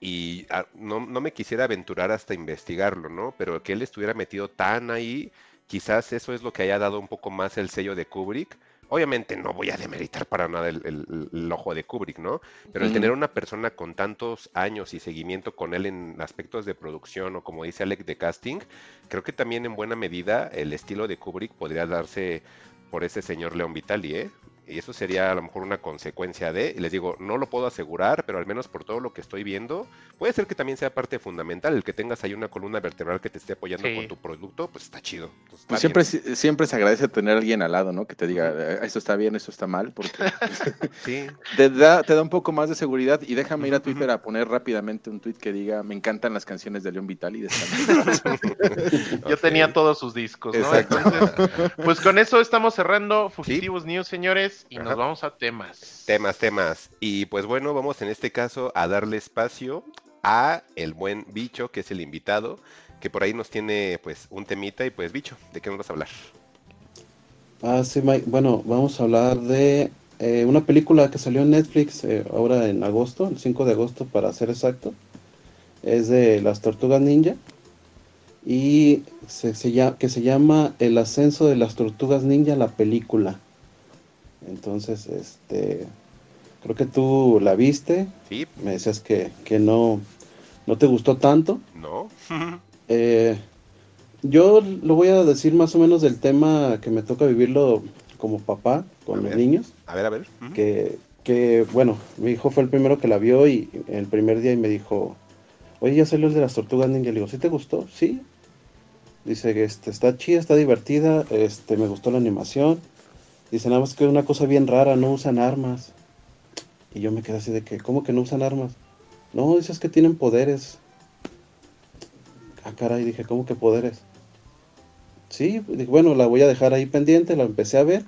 y ah, no, no, me quisiera aventurar hasta investigarlo, ¿no? Pero que él estuviera metido tan ahí, quizás eso es lo que haya dado un poco más el sello de Kubrick. Obviamente no voy a demeritar para nada el, ojo de Kubrick, ¿no? Pero el tener una persona con tantos años y seguimiento con él en aspectos de producción o como dice Alec de casting, creo que también en buena medida el estilo de Kubrick podría darse por ese señor León Vitali, ¿eh? Y eso sería a lo mejor una consecuencia de, y les digo, no lo puedo asegurar, pero al menos por todo lo que estoy viendo, puede ser que también sea parte fundamental, el que tengas ahí una columna vertebral que te esté apoyando con tu producto, pues está chido. Pues siempre, siempre se agradece tener a alguien al lado, ¿no? Que te diga, eh, esto está bien, esto está mal, porque sí. te, da, te da un poco más de seguridad. Y déjame ir a Twitter a poner rápidamente un tweet que diga, me encantan las canciones de León Vital y de Yo tenía todos sus discos, ¿no? Entonces, pues con eso estamos cerrando Fugitivos News, señores y nos vamos a temas. Temas, temas. Y pues bueno, vamos en este caso a darle espacio a el buen bicho, que es el invitado, que por ahí nos tiene pues un temita y pues bicho, ¿de qué nos vas a hablar? Ah, sí, Mike. Bueno, vamos a hablar de eh, una película que salió en Netflix eh, ahora en agosto, el 5 de agosto para ser exacto. Es de las tortugas ninja y se, se, que se llama El ascenso de las tortugas ninja, la película. Entonces, este, creo que tú la viste. Sí. Me decías que, no, no te gustó tanto. No. Eh, yo lo voy a decir más o menos del tema que me toca vivirlo como papá con los niños. A ver, a ver. que, que, bueno, mi hijo fue el primero que la vio y el primer día y me dijo, oye, ya salió el de las tortugas ninja. Le digo, ¿sí te gustó? Sí. Dice que este, está chida, está divertida, este, me gustó la animación Dice nada más que una cosa bien rara, no usan armas. Y yo me quedé así de que, ¿cómo que no usan armas? No, dices que tienen poderes. Ah, caray, dije, ¿cómo que poderes? Sí, bueno, la voy a dejar ahí pendiente, la empecé a ver.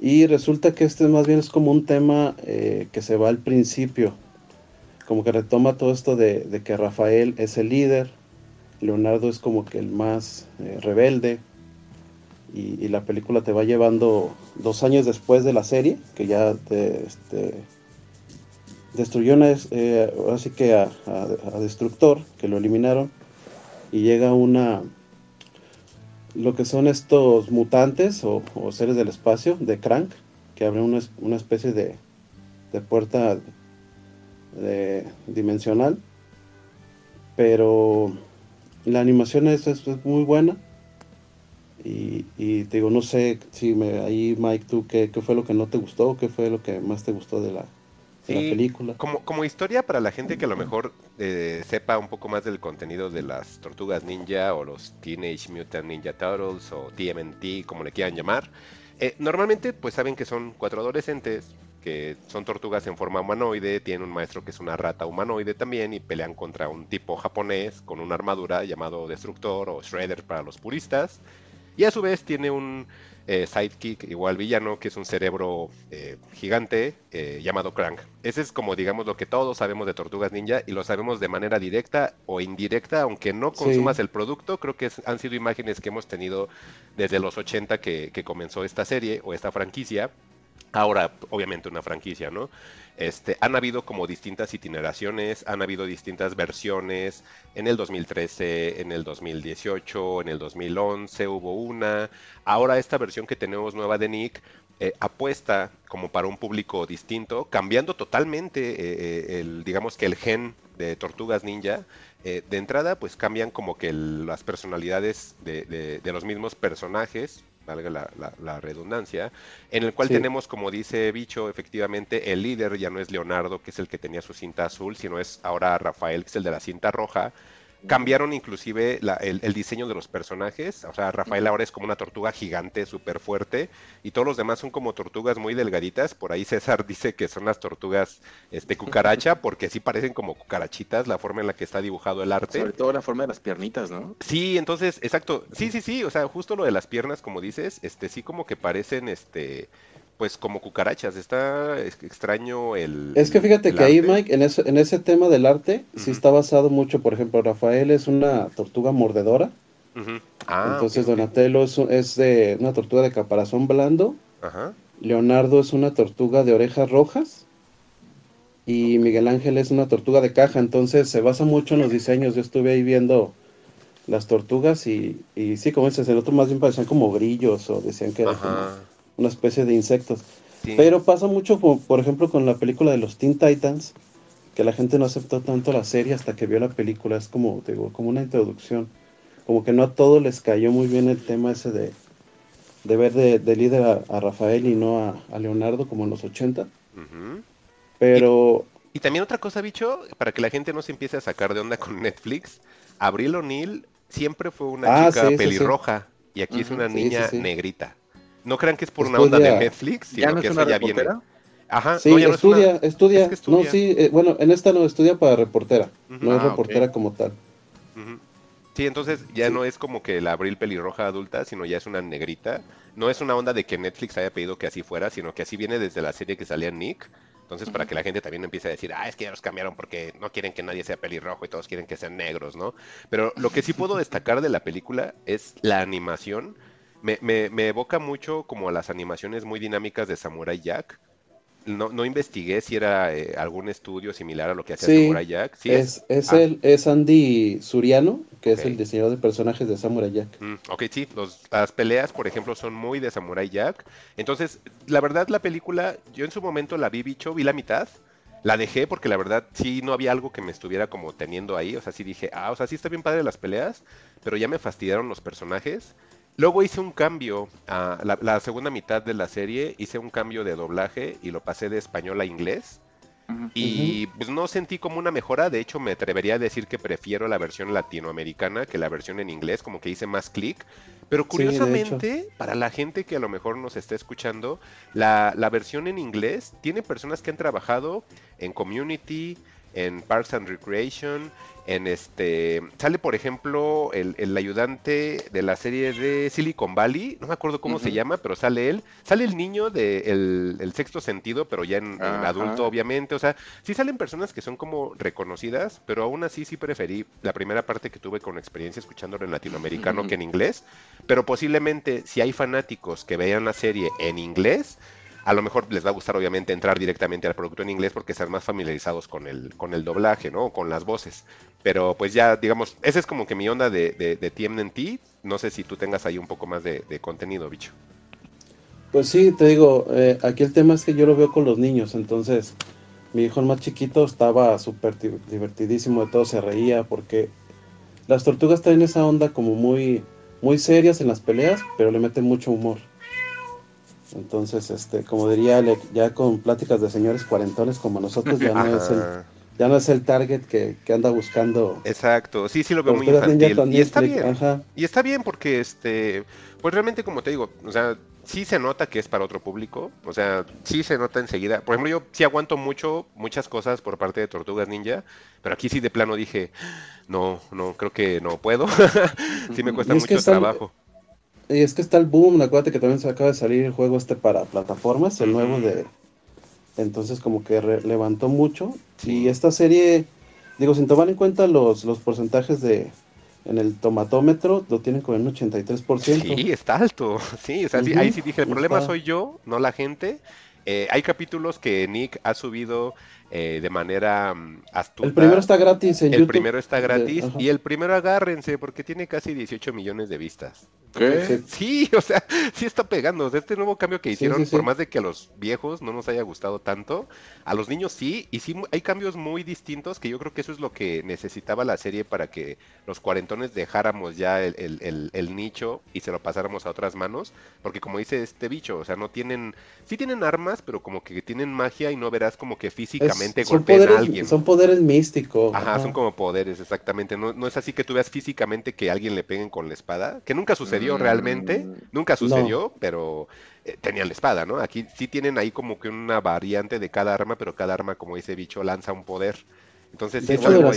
Y resulta que este más bien es como un tema eh, que se va al principio. Como que retoma todo esto de, que Rafael es el líder, Leonardo es como que el más eh, rebelde, y, la película te va llevando dos años después de la serie, que ya te, este, destruyó una, eh, así que a, Destructor, que lo eliminaron, y llega una, lo que son estos mutantes o, seres del espacio, de Crank, que abren una, una especie de, de puerta de, dimensional, pero la animación es, es muy buena y, te digo, no sé si me, ahí, Mike, tú, ¿qué, ¿qué, fue lo que no te gustó? ¿Qué fue lo que más te gustó de la, película? Como, como historia para la gente que a lo mejor eh, sepa un poco más del contenido de las Tortugas Ninja o los Teenage Mutant Ninja Turtles o TMNT, como le quieran llamar, eh, normalmente pues saben que son cuatro adolescentes que son tortugas en forma humanoide, tienen un maestro que es una rata humanoide también y pelean contra un tipo japonés con una armadura llamado Destructor o Shredder para los puristas Y a su vez tiene un eh, sidekick igual villano, que es un cerebro eh, gigante eh, llamado Crank. Ese es como digamos lo que todos sabemos de Tortugas Ninja y lo sabemos de manera directa o indirecta, aunque no consumas el producto, creo que es- han sido imágenes que hemos tenido desde los 80 que, que comenzó esta serie o esta franquicia. Ahora, obviamente una franquicia, ¿no? Este, han habido como distintas itineraciones, han habido distintas versiones. En el 2013, en el 2018, en el 2011 hubo una. Ahora esta versión que tenemos nueva de Nick eh, apuesta como para un público distinto, cambiando totalmente eh, eh, el, digamos que el gen de Tortugas Ninja. De entrada, pues cambian como que las personalidades de, de- de los mismos personajes, valga la, la- la redundancia, en el cual Sí. tenemos, como dice Bicho, efectivamente, el líder ya no es Leonardo, que es el que tenía su cinta azul, sino es ahora Rafael, que es el de la cinta roja. Cambiaron inclusive la- el, el diseño de los personajes, o sea, Rafael ahora es como una tortuga gigante, súper fuerte, y todos los demás son como tortugas muy delgaditas. Por ahí César dice que son las tortugas este, cucaracha, porque sí parecen como cucarachitas la forma en la que está dibujado el arte. Sobre todo la forma de las piernitas, ¿no? Sí, entonces, exacto. Sí, sí, sí, o sea, justo lo de las piernas, como dices, este sí como que parecen este pues como cucarachas, está es- extraño el Es que fíjate que ahí. Mike, en ese, en ese tema del arte, sí está basado mucho. Por ejemplo, Rafael es una tortuga mordedora. Ah, entonces. Donatello es, es de una tortuga de caparazón blando. Ajá. Leonardo es una tortuga de orejas rojas. Y Miguel Ángel es una tortuga de caja. Entonces, se basa mucho en los diseños. Yo estuve ahí viendo las tortugas y, y sí, como dices, el otro más bien parecían como grillos o decían que era como. Una especie de insectos. Sí. Pero pasa mucho, como, por ejemplo, con la película de los Teen Titans, que la gente no aceptó tanto la serie hasta que vio la película. Es como, digo, como una introducción. Como que no a todos les cayó muy bien el tema ese de, de ver de, de líder a, a Rafael y no a, a Leonardo como en los 80. Ujú. Pero Y también otra cosa, bicho, para que la gente no se empiece a sacar de onda con Netflix, Abril O'Neill siempre fue una Ah, chica sí, sí, sí. pelirroja y aquí es una niña negrita. No crean que es por una onda de Estudia- Netflix, ¿Ya sino no que es una ya viene. reportera? Ajá, sí, no, ya no es una- estudia, estudia. es que estudia. No, sí, eh, bueno, en esta no, estudia para reportera. No es Ah, reportera como tal. Sí, entonces ya Sí. no es como que la Abril pelirroja adulta, sino ya es una negrita. No es una onda de que Netflix haya pedido que así fuera, sino que así viene desde la serie que salía Nick. Entonces, para que la gente también empiece a decir, ah, es que ya los cambiaron porque no quieren que nadie sea pelirrojo y todos quieren que sean negros, ¿no? Pero lo que sí puedo destacar de la película es la animación. Me, me, me evoca mucho como a las animaciones muy dinámicas de Samurai Jack. No, no investigué si era eh, algún estudio similar a lo que hacía Sí, Samurai Jack. Sí, es, es, Ah. el, es Andy Suriano, que es el diseñador de personajes de Samurai Jack. Mm, ok, sí, los- las peleas, por ejemplo, son muy de Samurai Jack. Entonces, la verdad, la película, yo en su momento la vi, bicho, vi la mitad. La dejé porque la verdad sí no había algo que me estuviera como teniendo ahí. O sea, sí dije, ah, o sea, sí está bien padre las peleas, pero ya me fastidiaron los personajes. Luego hice un cambio, a la, la segunda mitad de la serie, hice un cambio de doblaje y lo pasé de español a inglés. Y pues no sentí como una mejora, de hecho me atrevería a decir que prefiero la versión latinoamericana que la versión en inglés, como que hice más clic. Pero Sí, curiosamente, para la gente que a lo mejor nos está escuchando, la, la versión en inglés tiene personas que han trabajado en Community, en Parks and Recreation, en este... Sale, por ejemplo, el, el ayudante de la serie de Silicon Valley, no me acuerdo cómo se llama, pero sale él. Sale el niño de el, el sexto sentido, pero ya en, adulto, obviamente. O sea, sí salen personas que son como reconocidas, pero aún así sí preferí la primera parte que tuve con experiencia escuchándolo en latinoamericano que en inglés. Pero posiblemente si hay fanáticos que vean la serie en inglés, a lo mejor les va a gustar obviamente entrar directamente al producto en inglés porque están más familiarizados con el, con el doblaje, ¿no? Con las voces. Pero pues ya, digamos, esa es como que mi onda de, de, de TMNT. No sé si tú tengas ahí un poco más de, contenido, bicho. Pues sí, te digo, eh, aquí el tema es que yo lo veo con los niños, entonces mi hijo más chiquito estaba súper di- divertidísimo, de todo se reía, porque las tortugas traen esa onda como muy, muy serias en las peleas, pero le meten mucho humor. Entonces, este, como diría, Ale, ya con pláticas de señores cuarentones como nosotros, ya no es el, ya no es el target que, que anda buscando. Exacto, sí, sí lo veo muy infantil. Y está bien. ajá. Y está bien porque, este, pues realmente como te digo, o sea, sí se nota que es para otro público, o sea, sí se nota enseguida. Por ejemplo, yo sí aguanto mucho, muchas cosas por parte de Tortugas Ninja, pero aquí sí de plano dije, no, no, creo que no puedo. sí me cuesta mucho trabajo. Y es que está el boom, acuérdate que también se acaba de salir el juego este para plataformas, el nuevo de... Entonces como que levantó mucho. Y esta serie, digo, sin tomar en cuenta los, los porcentajes de... En el tomatómetro lo tienen con un 83%. Sí, está alto. Sí, o sea, sí, ahí sí dije, el problema está. soy yo, no la gente. Eh, hay capítulos que Nick ha subido eh, de manera mm, astuta. El primero está gratis en El YouTube. primero está gratis y el primero agárrense porque tiene casi 18 millones de vistas. ¿Qué? Sí, o sea, sí está pegando. O sea, este nuevo cambio que hicieron, sí, sí. por más de que a los viejos no nos haya gustado tanto, a los niños sí, y sí hay cambios muy distintos que yo creo que eso es lo que necesitaba la serie para que los cuarentones dejáramos ya el, el- el- el nicho y se lo pasáramos a otras manos, porque como dice este bicho, o sea, no tienen, sí tienen armas, pero como que tienen magia y no verás como que Es- físicamente son, golpeen a poderes, alguien. son poderes místicos. Ajá, ajá. son como poderes, exactamente. No, no es así que tú veas físicamente que a alguien le peguen con la espada, que nunca sucedió Mm. realmente, nunca No. sucedió, pero eh, tenían la espada, ¿no? Aquí sí tienen ahí como que una variante de cada arma, pero cada arma, como dice bicho, lanza un poder. Entonces sí hecho, algo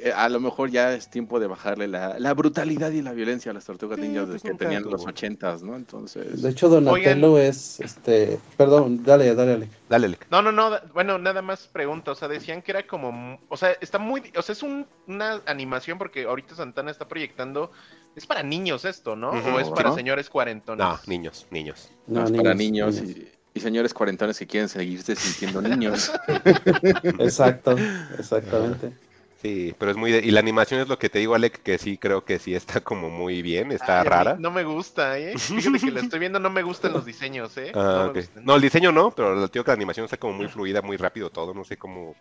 Eh, a lo mejor ya es tiempo de bajarle la, la brutalidad y la violencia a las tortugas Sí, ninjas pues que tenían los ochentas, ¿no? Entonces. De hecho, Donatello es, este, perdón, dale, dale, dale. Dale. No, no, no, bueno, nada más pregunta, o sea, decían que era como, o sea, está muy, o sea, es un- una animación porque ahorita Santana está proyectando, es para niños esto, ¿no? O es para señores cuarentones. No, niños, niños. no, No, es para niños, niños, Y, y señores cuarentones que quieren seguirse sintiendo niños. Exacto, exactamente. Sí, pero es muy... de- Y la animación es lo que te digo, Alec, que sí creo que sí está como muy bien, está Ay, rara. No me gusta, ¿eh? Fíjate que la estoy viendo, no me gustan los diseños, ¿eh? Ah, no, me ok. gustan. No, el diseño no, pero lo digo que la animación está como muy fluida, muy rápido todo, no sé cómo...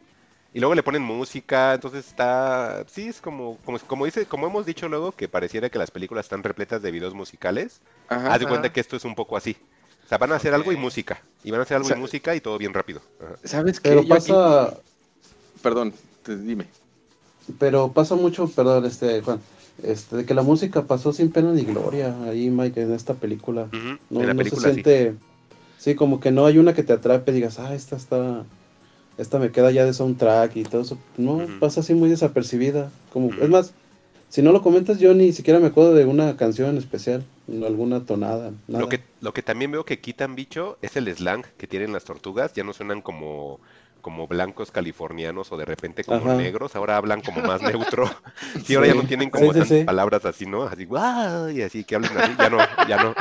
Y luego le ponen música, entonces está... Sí, es como, como, como dice, como hemos dicho luego, que pareciera que las películas están repletas de videos musicales. Ajá. Haz de cuenta que esto es un poco así. O sea, van a hacer algo y Ok. música. Y van a hacer algo O sea- y música y todo bien rápido. Ajá. ¿Sabes qué? Pero Yo aquí- pasa, Perdón, te- dime. pero pasa mucho, perdón, este, Juan, este, de que la música pasó sin pena ni gloria ahí, Mike, en esta película. No, en la no película se sí. siente, sí, como que no hay una que te atrape y digas, ah, esta está, esta me queda ya de soundtrack y todo eso. No, pasa así muy desapercibida. Como, es más, si no lo comentas, yo ni siquiera me acuerdo de una canción en especial, alguna tonada, nada. Lo que, lo que también veo que quitan, bicho, es el slang que tienen las tortugas. Ya no suenan como, como blancos californianos o de repente como Ajá. negros. Ahora hablan como más neutro. Sí, ahora ya no tienen como Sí, sí, tantas palabras así, ¿no? Así, guau, y así que hablen así. Ya no, ya no.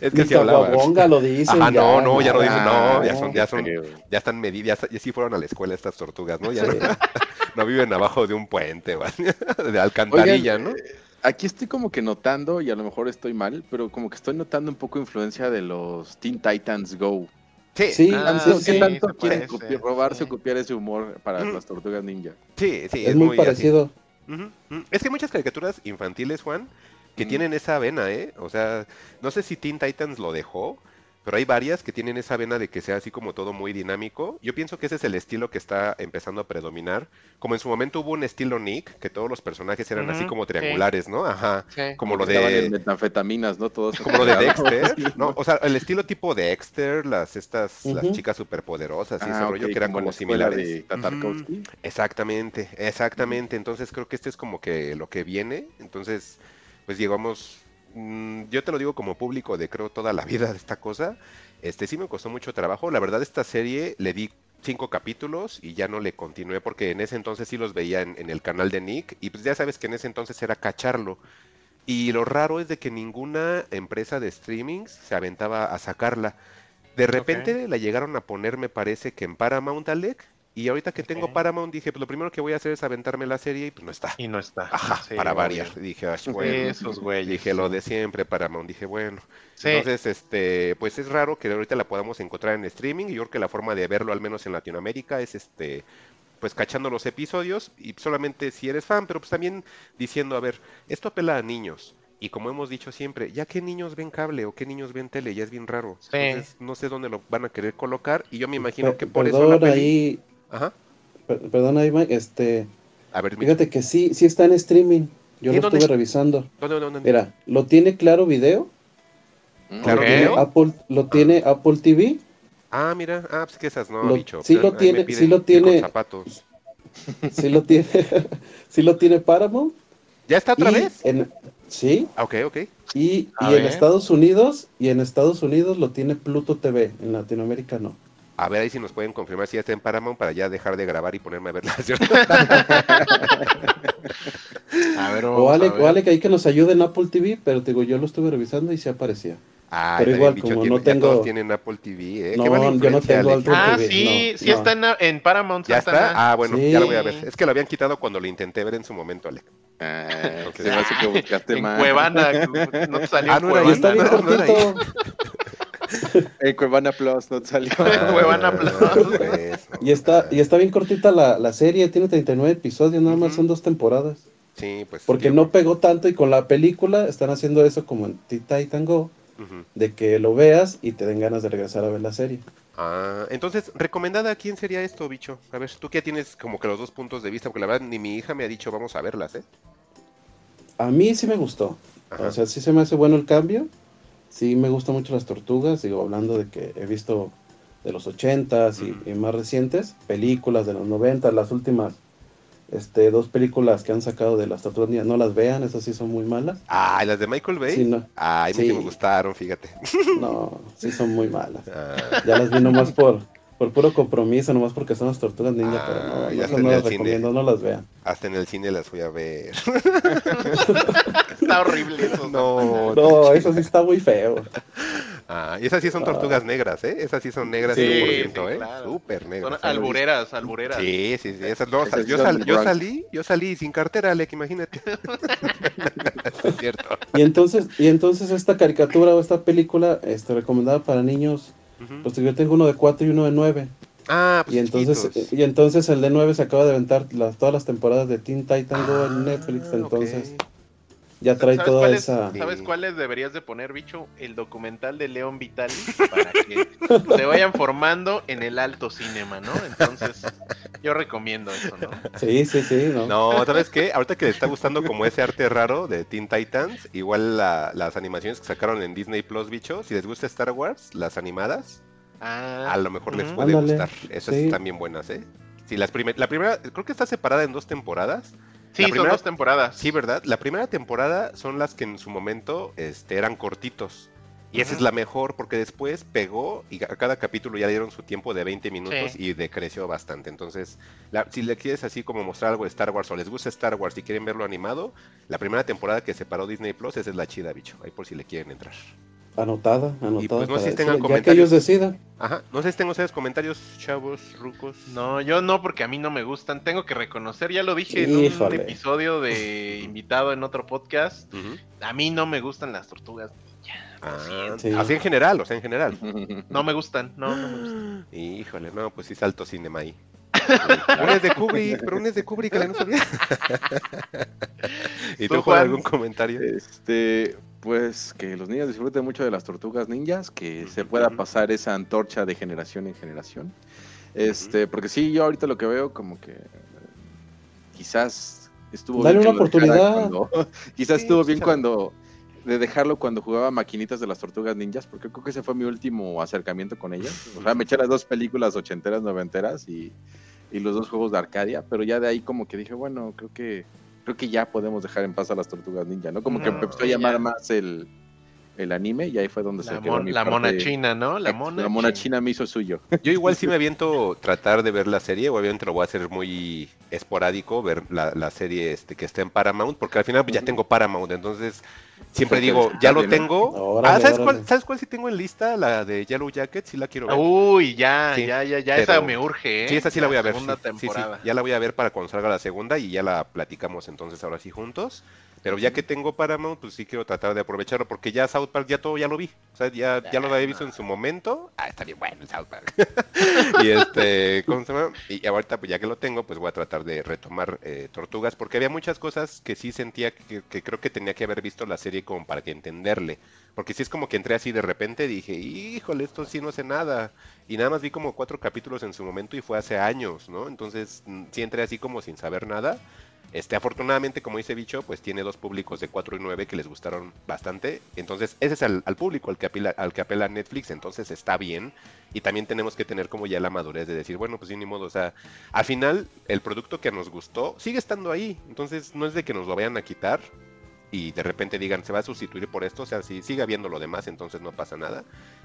Es que hablaban. Caguabonga lo dicen. Ajá, no, no, ya no dicen, no, ya Ah, son, ya son, ya están medidas, ya, ya sí fueron a la escuela estas tortugas, ¿no? Ya Sí. no, no viven abajo de un puente, de alcantarilla, Oigan, ¿no? eh, Aquí estoy como que notando, y a lo mejor estoy mal, pero como que estoy notando un poco influencia de los Teen Titans Go. Sí, Sí, Ah, Tanto- sí, ¿Qué sí. tanto se quieren robarse sí. o copiar ese humor para Mm. las tortugas ninja? sí, sí, es, muy, así. parecido. Es que hay muchas caricaturas infantiles, Juan, que Mm. tienen esa vena, ¿eh? O sea, no sé si Teen Titans lo dejó, pero hay varias que tienen esa vena de que sea así como todo muy dinámico. Yo pienso que ese es el estilo que está empezando a predominar. Como en su momento hubo un estilo Nick, que todos los personajes eran así como sí. triangulares, ¿no? Ajá. Sí. Como lo de... metanfetaminas, ¿no? Todos Como lo de. Dexter, ¿no? O sea, el estilo tipo Dexter, las estas, las chicas superpoderosas y ese Ah, rollo ok, que eran como como similares. de. Exactamente, exactamente. Entonces creo que este es como que lo que viene. Entonces, pues llegamos, mm, yo te lo digo como público de creo toda la vida de esta cosa. Este sí me costó mucho trabajo. La verdad esta serie le di cinco capítulos y ya no le continué porque en ese entonces sí los veía en, en el canal de Nick y pues ya sabes que en ese entonces era cacharlo. Y lo raro es de que ninguna empresa de streaming se aventaba a sacarla. De repente la llegaron a poner, me parece que en Paramount, Alec. Y ahorita que tengo. Paramount dije, pues lo primero que voy a hacer es aventarme la serie y pues no está. Y no está. Ajá, Sí, para variar. Dije, "Ay, bueno. Esos güeyes. Dije lo de siempre, Paramount. Dije, bueno. Sí. Entonces, este, pues es raro que ahorita la podamos encontrar en streaming. Y yo creo que la forma de verlo, al menos en Latinoamérica, es este, pues cachando los episodios y solamente si eres fan, pero pues también diciendo, a ver, esto apela a niños. Y como hemos dicho siempre, ya que niños ven cable o qué niños ven tele, ya es bien raro. Sí. Entonces, no sé dónde lo van a querer colocar. Y yo me imagino que por eso la perdón peli... ahí, Ajá. per- perdón ahí, Mike, este, A ver, mi- fíjate que sí, sí está en streaming. Yo ¿Y lo estuve revisando. ¿dónde, dónde, dónde? Mira, lo tiene Claro Video, Mm, Claro lo tiene. Apple, lo tiene Apple TV, Ah, mira, ah, pues que esas no, Lo- bicho. sí lo tiene- sí lo tiene. zapatos. sí lo tiene, sí lo tiene Paramount ¿Ya está otra Y vez? en- sí, Ah, Ok, ok. y, en. Estados Unidos, y en Estados Unidos lo tiene Pluto TV, en Latinoamérica no. A ver ahí si nos pueden confirmar si ya está en Paramount para ya dejar de grabar y ponerme a verla. ¿cierto? A ver, O vamos a Alec, ver. o Alec ahí que nos ayude en Apple TV, pero te digo, yo lo estuve revisando y sí aparecía. Ah, Pero igual, como tiene- no ya tengo- todos tienen Apple TV, ¿eh? No, yo no tengo. Apple Ah, TV, sí, no, sí no. está en, en Paramount. Ya está. Ah, bueno, Sí. ya lo voy a ver. Es que lo habían quitado cuando lo intenté ver en su momento, Alec. Ah, Ok. se me hace que buscaste en más. Cuevana. No te salió Ah, no era Y ahí, está bien cortito. En Cuevana Plus no te salió. Cuevana Ah, Plus. por eso. Y está, y está bien cortita la, la serie, tiene 39 episodios, nada más son dos temporadas. Sí, pues. Porque no pegó tanto y con la película están haciendo eso como en Titan Go, de que lo veas y te den ganas de regresar a ver la serie. Ah, entonces, ¿recomendada a quién sería esto, bicho? A ver, tú que ya tienes como que los dos puntos de vista, porque la verdad ni mi hija me ha dicho vamos a verlas, ¿eh? A mí sí me gustó. Ajá. O sea, sí se me hace bueno el cambio. Sí me gustan mucho las tortugas. Digo, hablando de que he visto de los 80s y, más recientes, películas de los 90, las últimas este, dos películas que han sacado de las tortugas no las vean, esas sí son muy malas. Ah, ¿y las de Michael Bay? Sí, no, Ay, sí me gustaron, fíjate. no, sí son muy malas. Ah, Ya las vi nomás por, por puro compromiso, nomás porque son las tortugas ninja, Ah, pero no, ya no, las cine. recomiendo, no las vean. hasta en el cine las fui a ver. Está horrible eso. no, No, eso sí está muy feo. Ah, y esas sí son tortugas negras, ¿eh? Esas sí son negras Sí, 100%, sí, ¿eh? claro. Súper negras. Son albureras, albureras. Sí, sí, sí. Esas, no, Esas yo, sal- salí, yo salí sin cartera, Alec, imagínate. es cierto. Y entonces, y entonces esta caricatura o esta película este, recomendada para niños, pues yo tengo uno de 4 y uno de 9. Ah, pues Y entonces, chiquitos. y entonces el de 9 se acaba de aventar las, todas las temporadas de Teen Titan Go en Netflix, Ah, entonces. Ya trae ¿Sabes toda cuáles, esa... ¿Sabes cuáles deberías de poner, bicho? El documental de León Vitalis para que se vayan formando en el alto cinema, ¿no? Entonces, yo recomiendo eso, ¿no? Sí, sí, sí, ¿no? No, ¿sabes qué? Ahorita que le está gustando como ese arte raro de Teen Titans, igual la- las animaciones que sacaron en Disney Plus, bicho, si les gusta Star Wars, las animadas, Ah, a lo mejor les puede Ándale, gustar. Esas sí. están bien buenas, ¿eh? Sí, las primer- la primera, creo que está separada en dos temporadas. Sí, la son primera- dos temporadas. Sí, ¿verdad? La primera temporada son las que en su momento este, eran cortitos. Y esa es la mejor porque después pegó y a cada capítulo ya dieron su tiempo de 20 minutos Sí. y decreció bastante. Entonces, la- si le quieres así como mostrar algo de Star Wars o les gusta Star Wars y quieren verlo animado, la primera temporada que separó Disney Plus esa es la chida, bicho. Ahí por si le quieren entrar. Anotada, anotada. pues no sé si tengan decirle, ya que comentarios. ellos decidan. Ajá. No sé si tengo ustedes comentarios, chavos, rucos. No, yo no, porque a mí no me gustan. Tengo que reconocer, ya lo dije en un episodio de invitado en otro podcast. A mí no me gustan las tortugas. Ah, Sí. Así en general, o sea, en general. No me gustan, no, no me gustan. Híjole, no, pues sí salto cinema ahí. un es de Kubrick, pero un es de Kubrick, que no sabía. ¿Y ¿Tú, Juan? algún comentario? Este, pues que los niños disfruten mucho de las tortugas ninjas, que se pueda pasar esa antorcha de generación en generación. Este, porque sí, yo ahorita lo que veo como que quizás estuvo Dale bien una oportunidad. cuando- quizás Sí, estuvo bien cuando de dejarlo cuando jugaba maquinitas de las tortugas ninjas, porque creo que ese fue mi último acercamiento con ellas. O sea, me eché las dos películas ochenteras, noventeras y, y los dos juegos de Arcadia, pero ya de ahí como que dije, bueno, creo que creo que ya podemos dejar en paz a las tortugas ninja, ¿no? Como que No, empezó a llamar ya. más el, el anime y ahí fue donde La, se quedó mon- mi la parte- mona china, ¿no? La mona, la mona china me hizo suyo. Yo igual sí me aviento tratar de ver la serie, obviamente lo voy a hacer muy esporádico, ver la, la serie este que está en Paramount, porque al final pues, ya tengo Paramount, entonces siempre digo, ya lo tengo. Órale, ah, ¿sabes órale. cuál, ¿sabes cuál sí tengo en lista? La de Yellow Jacket, sí la quiero ver. Uy, ya, Sí, ya, ya, ya, pero- esa me urge, ¿eh? Sí, esa sí la voy a ver. Segunda sí, sí, sí, temporada. ya la voy a ver para cuando salga la segunda y ya la platicamos entonces ahora sí juntos. Pero ya que tengo Paramount, pues sí quiero tratar de aprovecharlo porque ya South Park ya todo ya lo vi. O sea, ya, ya lo había visto en su momento. Ah, está bien bueno South Park. y este, ¿cómo se llama? Y ahorita pues ya que lo tengo, pues voy a tratar de retomar eh, Tortugas porque había muchas cosas que sí sentía que, que creo que tenía que haber visto la serie como para que entenderle. Porque sí es como que entré así de repente dije, híjole, esto sí no sé nada. Y nada más vi como cuatro capítulos en su momento y fue hace años, ¿no? Entonces mm, sí entré así como sin saber nada. Este, afortunadamente, como dice Bicho, pues tiene dos públicos de 4 y 9 que les gustaron bastante. Entonces, ese es al, al público al que, apela, al que apela Netflix, entonces está bien. Y también tenemos que tener como ya la madurez de decir, bueno, pues sí, ni modo. O sea, al final, el producto que nos gustó sigue estando ahí. Entonces, no es de que nos lo vayan a quitar y de repente digan, se va a sustituir por esto. O sea, si sigue habiendo lo demás, entonces no pasa nada.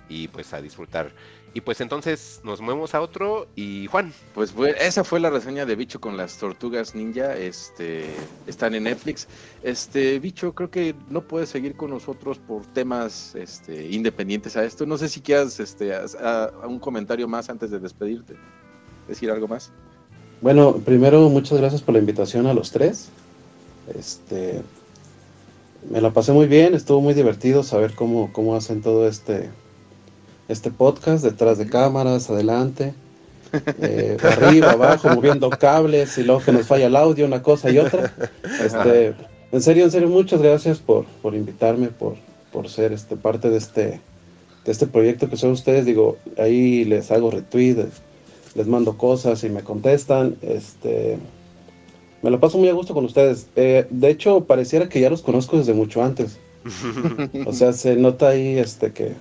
Y pues a disfrutar. Y pues entonces nos movemos a otro. Y Juan. Pues esa fue la reseña de Bicho con las tortugas ninja. Este, están en Netflix. Este, Bicho, creo que no puedes seguir con nosotros por temas este, independientes a esto. No sé si quieras este, a- a- a un comentario más antes de despedirte. Decir algo más. Bueno, primero muchas gracias por la invitación a los tres. Este, me la pasé muy bien, estuvo muy divertido saber cómo, cómo hacen todo este, este podcast, detrás de cámaras, adelante, eh, arriba, abajo, moviendo cables y luego que nos falla el audio, una cosa y otra. Este, en serio, en serio, muchas gracias por, por invitarme, por, por ser este, parte de este, de este proyecto que son ustedes. Digo, ahí les hago retweet, les mando cosas y me contestan. Este, me lo paso muy a gusto con ustedes. Eh, de hecho, pareciera que ya los conozco desde mucho antes. O sea, se nota ahí este, que,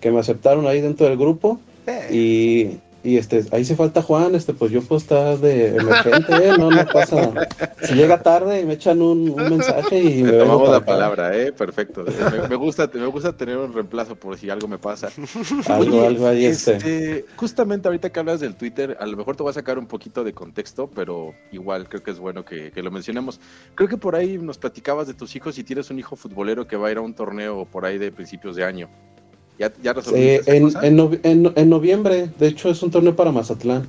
que me aceptaron ahí dentro del grupo. Y, y, este, ahí se falta Juan, este, pues yo puedo estar de emergente, ¿eh? no, no pasa. Si llega tarde y me echan un, un mensaje y me tomamos la acá. palabra, ¿eh? Perfecto. Me, me gusta, me gusta tener un reemplazo por si algo me pasa. Algo, Oye, algo ahí, este. este, Justamente ahorita que hablas del Twitter, a lo mejor te voy a sacar un poquito de contexto, pero igual creo que es bueno que, que lo mencionemos. Creo que por ahí nos platicabas de tus hijos y tienes un hijo futbolero que va a ir a un torneo por ahí de principios de año. ¿Ya, ya Eh, en, en, en- en noviembre, de hecho es un torneo para Mazatlán.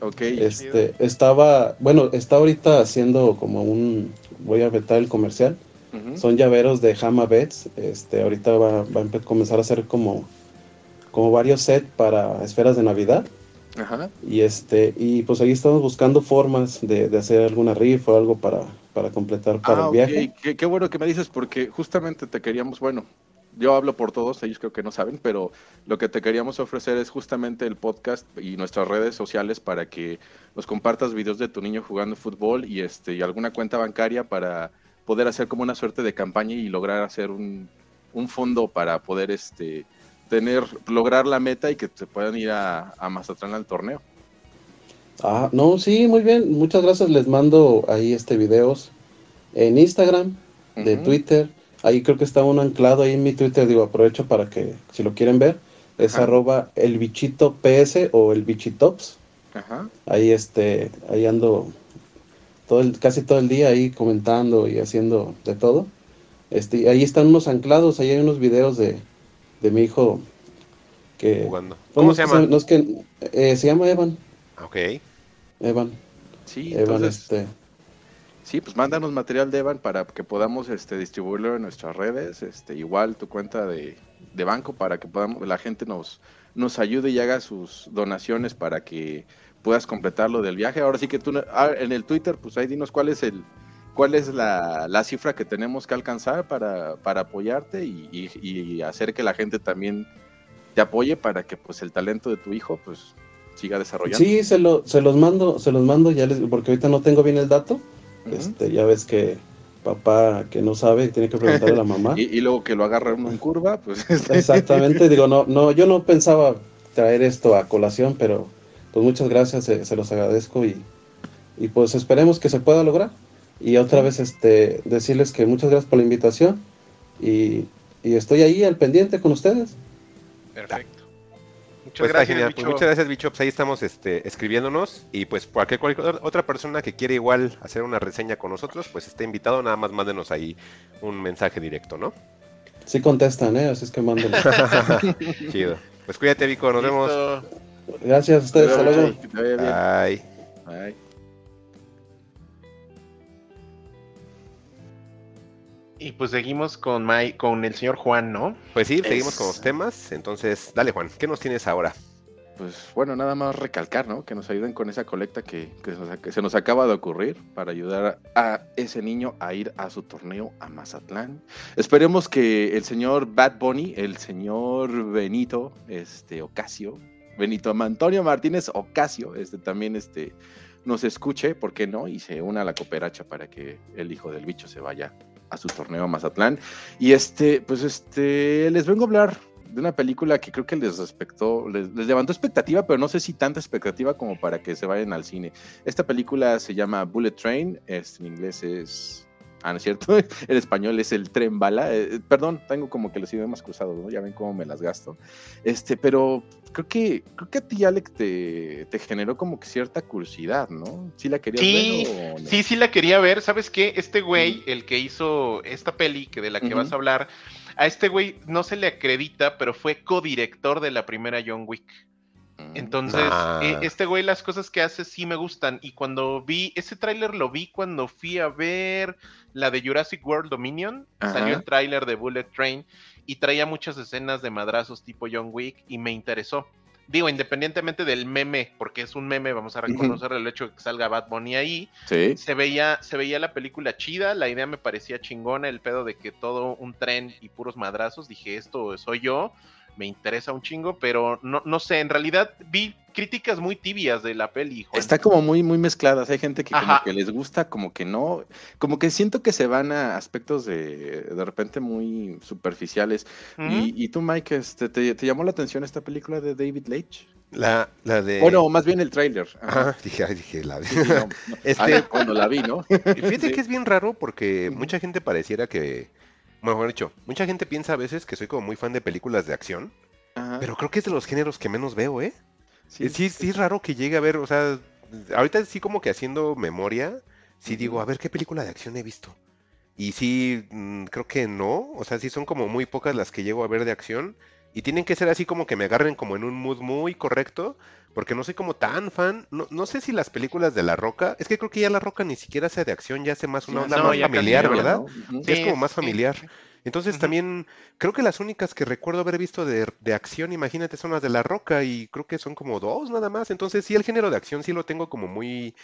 Ok. Este, estaba, bueno, está ahorita haciendo como un, voy a vetar el comercial. Ujú. Son llaveros de Hama Bets. Este, ahorita va, va a comenzar a hacer como, como varios sets para esferas de Navidad. Ajá. Y este, y pues ahí estamos buscando formas de, de hacer alguna rifa o algo para, para completar para Ah, el viaje. Qué, qué bueno que me dices porque justamente te queríamos, bueno, yo hablo por todos, ellos creo que no saben, pero lo que te queríamos ofrecer es justamente el podcast y nuestras redes sociales para que nos compartas videos de tu niño jugando fútbol y este y alguna cuenta bancaria para poder hacer como una suerte de campaña y lograr hacer un, un fondo para poder este tener lograr la meta y que se puedan ir a, a Mazatlán al torneo. Ah, no, sí, muy bien. Muchas gracias. Les mando ahí este videos en Instagram, de. Twitter. Ahí creo que está uno anclado ahí en mi Twitter. Digo, aprovecho para que si lo quieren ver. Es Ajá. arroba el bichito PS o el bichitops. Ajá. Ahí este, ahí ando todo el, casi todo el día ahí comentando y haciendo de todo. Este, ahí están unos anclados, ahí hay unos videos de, de mi hijo que Jugando. ¿Cómo se llama? no es que eh, se llama Evan, Ok. Evan, Sí, Evan entonces este Sí, pues mándanos material de Evan para que podamos este, distribuirlo en nuestras redes, este, igual tu cuenta de, banco para que podamos, la gente nos, nos ayude y haga sus donaciones para que puedas completar lo del viaje. Ahora sí que tú ah, en el Twitter, pues ahí dinos cuál es el cuál es la, la cifra que tenemos que alcanzar para, para apoyarte y, y- y hacer que la gente también te apoye para que pues el talento de tu hijo pues siga desarrollando. Sí, se, lo, se los mando, se los mando ya les, porque ahorita no tengo bien el dato. Este, ya ves que papá que no sabe tiene que preguntarle a la mamá. Y, y luego que lo agarra uno en curva, pues este, Exactamente, digo, no, no, yo no pensaba traer esto a colación, pero pues muchas gracias, se, se los agradezco y, y pues esperemos que se pueda lograr. Y otra vez este decirles que muchas gracias por la invitación y, y estoy ahí al pendiente con ustedes. Perfecto. Muchas Pues gracias, genial. Pues muchas gracias, bicho. Pues ahí estamos este, escribiéndonos. Y pues cualquier, cualquier otra persona que quiera igual hacer una reseña con nosotros, pues está invitado. Nada más mándenos ahí un mensaje directo, ¿no? Sí contestan, ¿eh? así es que mándenlo. Chido. Pues cuídate, Vico. Nos vemos. Gracias a ustedes, hasta luego. Bye. Bye. Y pues seguimos con, Mai- con el señor Juan, ¿no? Pues sí, seguimos con los temas. Entonces, dale, Juan. ¿Qué nos tienes ahora? Pues bueno, nada más recalcar, ¿no? Que nos ayuden con esa colecta que, que se nos- que se nos acaba de ocurrir para ayudar a ese niño a ir a su torneo a Mazatlán. Esperemos que el señor Bad Bunny, el señor Benito, este, Ocasio, Benito Antonio Martínez Ocasio, este, también este, nos escuche, ¿por qué no? Y se una a la cooperacha para que el hijo del bicho se vaya a su torneo Mazatlán. Y este, pues este, les vengo a hablar de una película que creo que les respectó, les, levantó expectativa, pero no sé si tanta expectativa como para que se vayan al cine. Esta película se llama Bullet Train, en inglés es Ah, ¿no es cierto? En español es el tren bala. Eh, perdón, tengo como que los idiomas cruzados, ¿no? Ya ven cómo me las gasto. Este, pero creo que, creo que a ti, Alec, te, te generó como que cierta curiosidad, ¿no? ¿Sí la querías sí, ver o no? Sí, sí la quería ver. ¿Sabes qué? Este güey, el que hizo esta peli que de la que vas a hablar, a este güey no se le acredita, pero fue codirector de la primera John Wick. Entonces, Ah. eh, este güey las cosas que hace sí me gustan. Y cuando vi, ese tráiler lo vi cuando fui a ver la de Jurassic World Dominion. Ajá. Salió el tráiler de Bullet Train y traía muchas escenas de madrazos tipo John Wick y me interesó. Digo, independientemente del meme, porque es un meme, vamos a reconocer el hecho de que salga Bad Bunny ahí. Sí. Se veía, se veía la película chida, la idea me parecía chingona, el pedo de que todo un tren y puros madrazos, dije, esto soy yo, me interesa un chingo, pero no, no sé, en realidad vi críticas muy tibias de la peli, Juan. Está como muy, muy mezcladas. Hay gente que como que les gusta, como que no. Como que siento que se van a aspectos de, de repente muy superficiales. Y, y tú, Mike, este, te, te llamó la atención esta película de David Leitch? La, la de. O no, más bien el tráiler. Ajá. Ajá, dije, ay, dije, la vi. Sí, sí, no, no. Este- Ah, cuando la vi, ¿no? Fíjate Sí. que es bien raro porque mucha gente pareciera que. Mejor dicho, mucha gente piensa a veces que soy como muy fan de películas de acción, Ajá. pero creo que es de los géneros que menos veo, ¿eh? Sí, Sí, sí, sí es raro que llegue a ver, o sea, ahorita sí como que haciendo memoria, sí digo, a ver qué película de acción he visto. Y sí, mm, creo que no, o sea, sí son como muy pocas las que llego a ver de acción. Y tienen que ser así como que me agarren como en un mood muy correcto, porque no soy como tan fan. No, no sé si las películas de La Roca, es que creo que ya La Roca ni siquiera hace de acción, ya hace más una onda no, más familiar, ¿verdad? Ya es Sí, como más sí, familiar. sí. Entonces también creo que las únicas que recuerdo haber visto de, de acción, imagínate, son las de La Roca y creo que son como dos nada más. Entonces sí, el género de acción sí lo tengo como muy,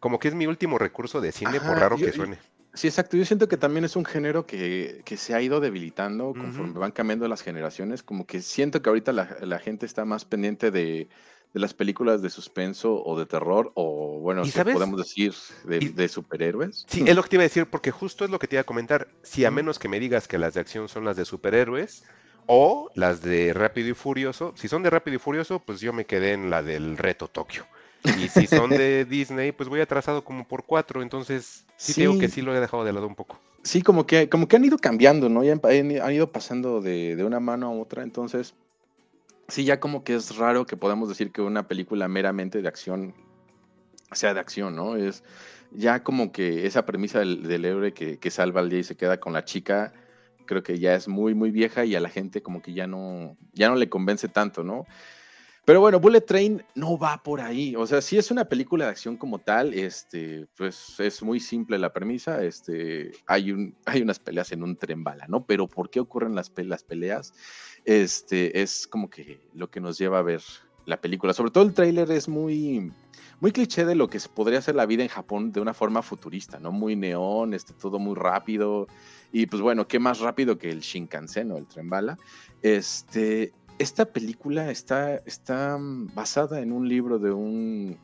como que es mi último recurso de cine, por raro yo- que suene. Sí, exacto. Yo siento que también es un género que, que se ha ido debilitando conforme van cambiando las generaciones. Como que siento que ahorita la, la gente está más pendiente de, de las películas de suspenso o de terror, o bueno, ¿Y si sabes? podemos decir de, Y- de superhéroes. Sí, es lo que te iba a decir, porque justo es lo que te iba a comentar. Si a menos que me digas que las de acción son las de superhéroes o las de Rápido y Furioso, si son de Rápido y Furioso, pues yo me quedé en la del Reto Tokio. Y si son de Disney, pues voy atrasado como por cuatro, entonces sí, te digo que Sí. sí lo he dejado de lado un poco. Sí, como que, como que han ido cambiando, ¿no? Ya han, han- han ido pasando de, de una mano a otra. Entonces, sí, ya como que es raro que podamos decir que una película meramente de acción sea de acción, ¿no? Es ya como que esa premisa del, del héroe que, que salva al día y se queda con la chica, creo que ya es muy, muy vieja y a la gente como que ya no, ya no le convence tanto, ¿no? Pero bueno, Bullet Train no va por ahí. O sea, si es una película de acción como tal, este, pues es muy simple la premisa. Este, hay, un, hay unas peleas en un tren bala, ¿no? Pero ¿por qué ocurren las, las peleas? Este, es como que lo que nos lleva a ver la película. Sobre todo el tráiler es muy, muy cliché de lo que podría ser la vida en Japón de una forma futurista, ¿no? Muy neón, este, todo muy rápido. Y pues bueno, ¿qué más rápido que el Shinkansen o el tren bala? Este, esta película está, está mm, basada en un libro de un,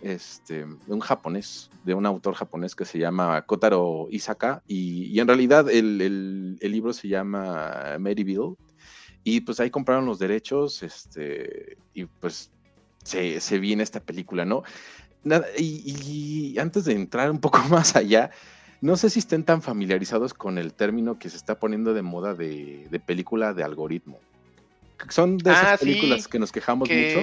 este, de un japonés, de un autor japonés que se llama Kotaro Isaka, y, y en realidad el, el- libro se llama Maryville, y pues ahí compraron los derechos, este, y pues se, se viene esta película, ¿no? Nada, y, y antes de entrar un poco más allá, no sé si estén tan familiarizados con el término que se está poniendo de moda de, de película de algoritmo. Son de esas Ah, sí, películas que nos quejamos mucho.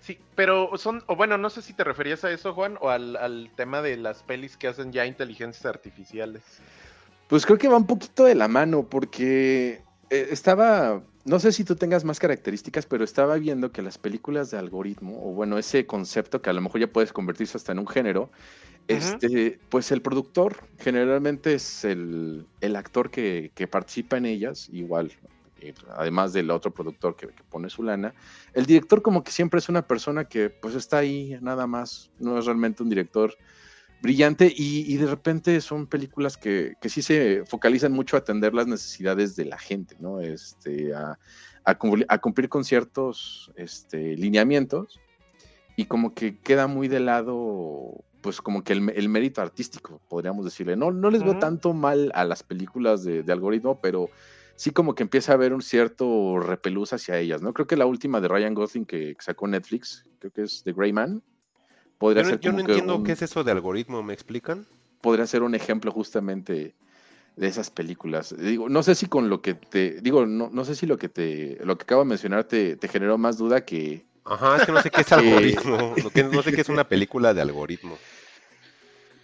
sí, pero son, o bueno, no sé si te referías a eso, Juan, o al, al tema de las pelis que hacen ya inteligencias artificiales. Pues creo que va un poquito de la mano, porque eh, estaba, no sé si tú tengas más características, pero estaba viendo que las películas de algoritmo, o bueno, ese concepto que a lo mejor ya puedes convertirse hasta en un género, este, pues el productor generalmente es el, el actor que, que participa en ellas, igual, eh, además del otro productor que, que pone su lana. El director como que siempre es una persona que pues está ahí nada más, no es realmente un director brillante y, y de repente son películas que, que sí se focalizan mucho a atender las necesidades de la gente, ¿no? Este, a, a cumplir, a cumplir con ciertos este, lineamientos. y como que queda muy de lado, pues como que el, el mérito artístico, podríamos decirle. No, no les veo Ujú. tanto mal a las películas de, de algoritmo, pero sí como que empieza a haber un cierto repelús hacia ellas, ¿no? Creo que la última de Ryan Gosling que sacó Netflix, creo que es The Grey Man, podría Yo ser yo no entiendo un- qué es eso de algoritmo, ¿me explican? podría ser un ejemplo justamente de esas películas. Digo, no sé si con lo que te, digo, no, no sé si lo que te, lo que acabo de mencionar te, te generó más duda que, Ajá, es que no sé qué es algoritmo. No sé qué es una película de algoritmo.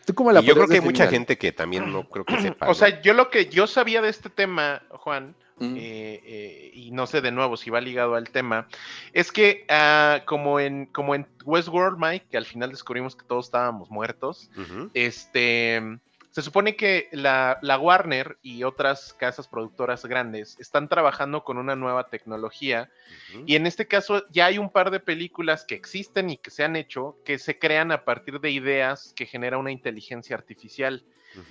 ¿Tú cómo la Y yo creo que hay mucha gente que también no creo que sepa. O ¿no? sea, yo lo que yo sabía de este tema, Juan, Mm. eh, eh, y no sé de nuevo si va ligado al tema, es que ah, como en como en Westworld, Mike, que al final descubrimos que todos estábamos muertos, este se supone que la, la Warner y otras casas productoras grandes están trabajando con una nueva tecnología y en este caso ya hay un par de películas que existen y que se han hecho que se crean a partir de ideas que genera una inteligencia artificial.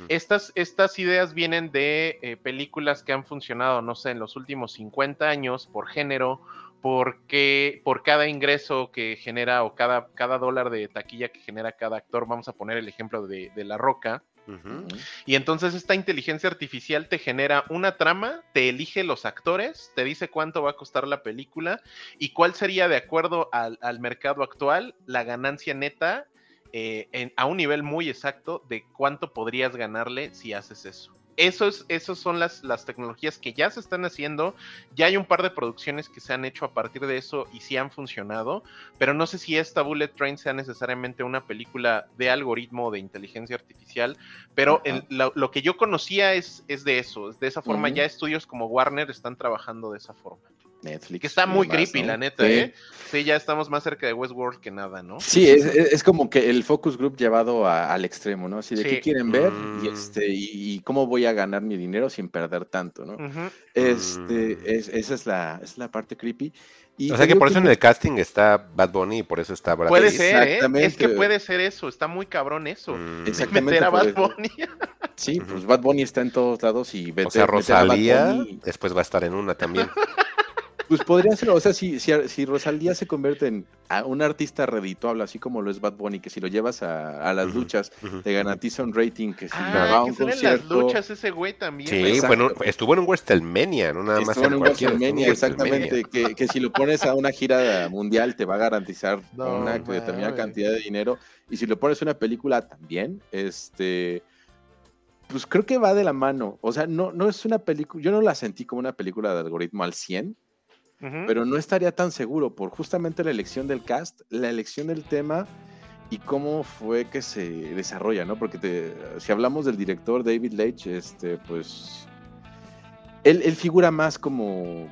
Estas, estas ideas vienen de eh, películas que han funcionado, no sé, en los últimos 50 años por género, porque por cada ingreso que genera o cada, cada dólar de taquilla que genera cada actor, vamos a poner el ejemplo de, de La Roca, Y entonces esta inteligencia artificial te genera una trama, te elige los actores, te dice cuánto va a costar la película y cuál sería de acuerdo al, al mercado actual la ganancia neta eh, en- a un nivel muy exacto de cuánto podrías ganarle si haces eso. Eso es, esas son las, las tecnologías que ya se están haciendo. Ya hay un par de producciones que se han hecho a partir de eso y sí han funcionado, pero no sé si esta Bullet Train sea necesariamente una película de algoritmo de inteligencia artificial, pero el- lo, lo que yo conocía es, es de eso, de esa forma ya estudios como Warner están trabajando de esa forma. Netflix. Que está muy demás, creepy, ¿no? la neta, Sí. ¿eh? Sí, ya estamos más cerca de Westworld que nada, ¿no? Sí, es, es- como que el focus group llevado a- al extremo, ¿no? Así de Sí. qué quieren ver y, Mm. este, y, y cómo voy a ganar mi dinero sin perder tanto, ¿no? Este, Mm. es- esa es la, es la parte creepy. Y O sea que por eso en el casting está Bad Bunny y por eso está Brad Puede ser, ¿eh? Es que puede ser eso, está muy cabrón eso. Mm. Exactamente. Meter a Bad. Bunny. Sí, pues Bad Bunny está en todos lados y meter, O sea, meter a Bad Rosalía Bunny, después va a estar en una también. pues podría ser, o sea, si, si, si Rosalía se convierte en a un artista redituable, así como lo es Bad Bunny, que si lo llevas a, a las luchas, te garantiza un rating, que si va Ah, a que un sale en las concierto... luchas ese güey también. Sí, en Exacto. estuvo en un WrestleMania, no nada más Estuvo en un WrestleMania, en exactamente. Que, que si lo pones a una gira mundial te va a garantizar No una determinada cantidad de dinero. Y si lo pones a una película también, este. Pues creo que va de la mano. O sea, no, no es una película. Yo no la sentí como una película de algoritmo al 100, Pero no estaría tan seguro por justamente la elección del cast, la elección del tema y cómo fue que se desarrolla, ¿no? Porque te- si hablamos del director David Leitch, este, pues él, figura más como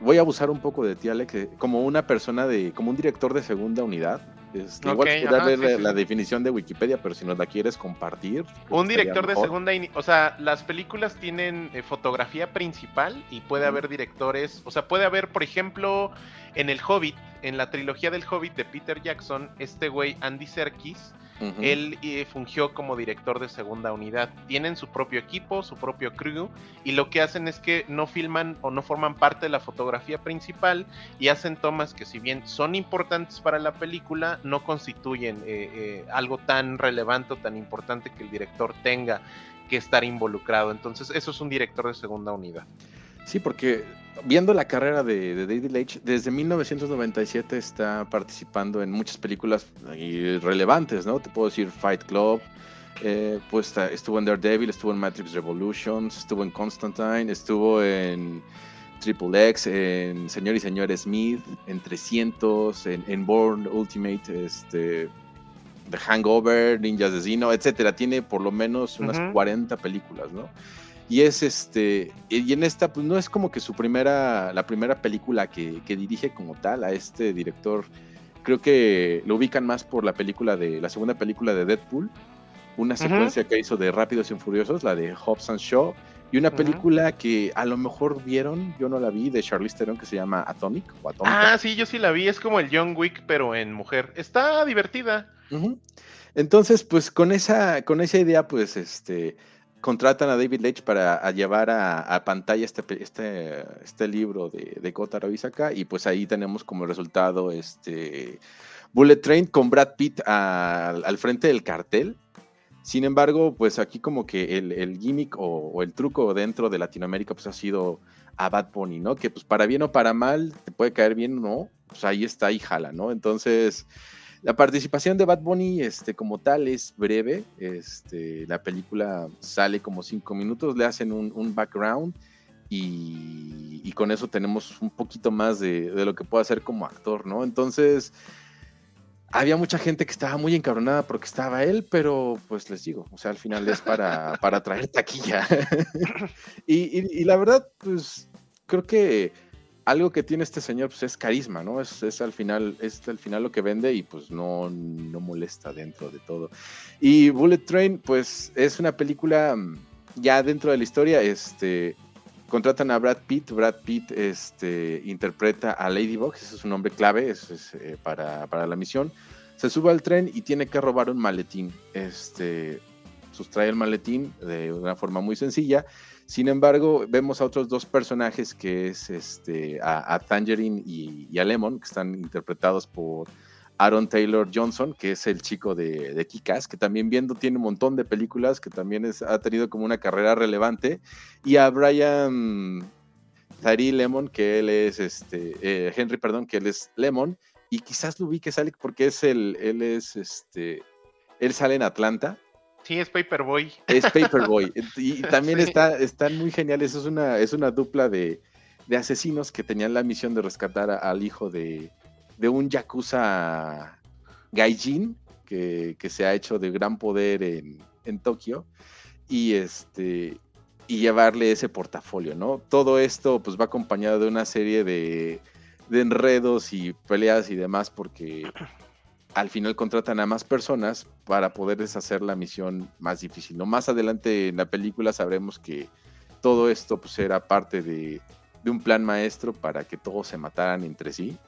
voy a abusar un poco de ti, Ale, que como una persona de, como un director de segunda unidad. Este, igual ajá, sí, la, sí. la definición de Wikipedia, pero si nos la quieres compartir. que Un director de segunda, o sea, las películas tienen eh, fotografía principal y puede haber directores, o sea, puede haber, por ejemplo, en El Hobbit, en la trilogía del Hobbit de Peter Jackson, este güey Andy Serkis, Él eh, fungió como director de segunda unidad. Tienen su propio equipo, su propio crew, y lo que hacen es que no filman o no forman parte de la fotografía principal y hacen tomas que si bien son importantes para la película, no constituyen eh, eh, algo tan relevante o tan importante que el director tenga que estar involucrado. Entonces, eso es un director de segunda unidad. Sí, porque viendo la carrera de, de David Leitch, desde 1997 está participando en muchas películas relevantes, ¿no? Te puedo decir Fight Club, eh, pues estuvo en Daredevil, estuvo en Matrix Revolutions, estuvo en Constantine, estuvo en Triple X, en Señor y Señor Smith, en 300, en, en Born Ultimate, este, The Hangover, Ninja Asesino, etcétera. Tiene por lo menos unas Ujú. 40 películas, ¿no? Y es este, y en esta, pues no es como que su primera, la primera película que, que dirige como tal a este director. Creo que lo ubican más por la película de, la segunda película de Deadpool, una secuencia que hizo de Rápidos y Furiosos, la de Hobbs and Shaw, y una película que a lo mejor vieron, yo no la vi, de Charlize Theron que se llama Atomic o. Ah, sí, yo sí la vi, es como el John Wick, pero en mujer. Está divertida. Entonces, pues con esa, con esa idea, pues este contratan a David Leitch para llevar a, pantalla este, este, este libro de, de Kota y pues ahí tenemos como resultado este Bullet Train con Brad Pitt al, frente del cartel. Sin embargo, pues aquí como que el, el gimmick o, o, el truco dentro de Latinoamérica pues ha sido a Bad Bunny, ¿no? Que pues para bien o para mal, te puede caer bien o no, pues ahí está y jala, ¿no? Entonces, la participación de Bad Bunny este, como tal es breve, este, la película sale como cinco minutos, le hacen un, un background y, con eso tenemos un poquito más de, lo que puede hacer como actor, ¿no? Entonces había mucha gente que estaba muy encabronada porque estaba él, pero pues les digo, o sea, al final es para, para traer taquilla. y, y, la verdad, pues creo que algo que tiene este señor pues, es carisma, ¿no? Es, es, al final, es al final lo que vende y pues no, no molesta dentro de todo. Y Bullet Train, pues es una película mm, ya dentro de la historia, este contratan a Brad Pitt, Brad Pitt este, interpreta a Ladybug, ese es un nombre clave es, es, eh, para, para, la misión, se sube al tren y tiene que robar un maletín, este, sustrae el maletín de una forma muy sencilla, sin embargo vemos a otros dos personajes que es este, a, Tangerine y, a Lemon, que están interpretados por Aaron Taylor Johnson, que es el chico de, Kikas, que también viendo tiene un montón de películas, que también es, ha tenido como una carrera relevante, y a Brian Zari Lemon, que él es este, eh, Henry, perdón, que él es Lemon, y quizás lo vi que sale porque es el, él es este, él sale en Atlanta. Sí, es Paperboy. Es Paperboy. y, también sí. está, están muy geniales. Es una, es una dupla de, de asesinos que tenían la misión de rescatar a, al hijo de, de un Yakuza Gaijin que, que, se ha hecho de gran poder en, en Tokio y este y llevarle ese portafolio, ¿no? Todo esto pues va acompañado de una serie de, de enredos y peleas y demás porque al final contratan a más personas para poder deshacer la misión más difícil, ¿no? Más adelante en la película sabremos que todo esto pues era parte de, de un plan maestro para que todos se mataran entre sí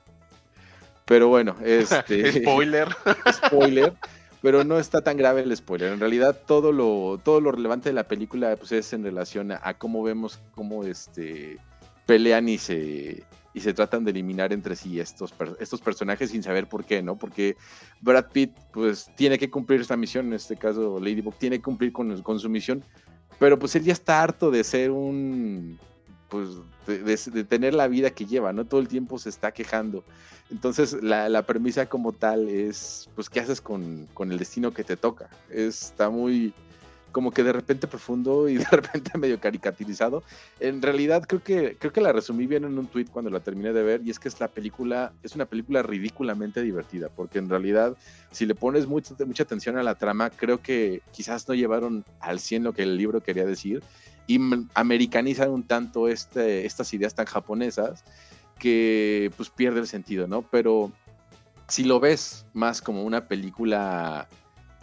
pero bueno, este. spoiler. spoiler. Pero no está tan grave el spoiler. En realidad, todo lo, todo lo relevante de la película pues, es en relación a, a cómo vemos cómo este, pelean y se, y se tratan de eliminar entre sí estos, estos personajes sin saber por qué, ¿no? Porque Brad Pitt, pues, tiene que cumplir esta misión, en este caso Ladybug, tiene que cumplir con, su misión, pero pues él ya está harto de ser un pues, de, de, tener la vida que lleva, ¿no? Todo el tiempo se está quejando. Entonces, la, la premisa como tal es, pues, ¿qué haces con, con, el destino que te toca? Está muy, como que de repente profundo y de repente medio caricaturizado. En realidad, creo que, creo que la resumí bien en un tweet cuando la terminé de ver, y es que es la película, es una película ridículamente divertida, porque en realidad, si le pones mucha, mucha atención a la trama, creo que quizás no llevaron al 100 lo que el libro quería decir, y americanizan un tanto este, estas ideas tan japonesas que pues pierde el sentido, ¿no? Pero si lo ves más como una película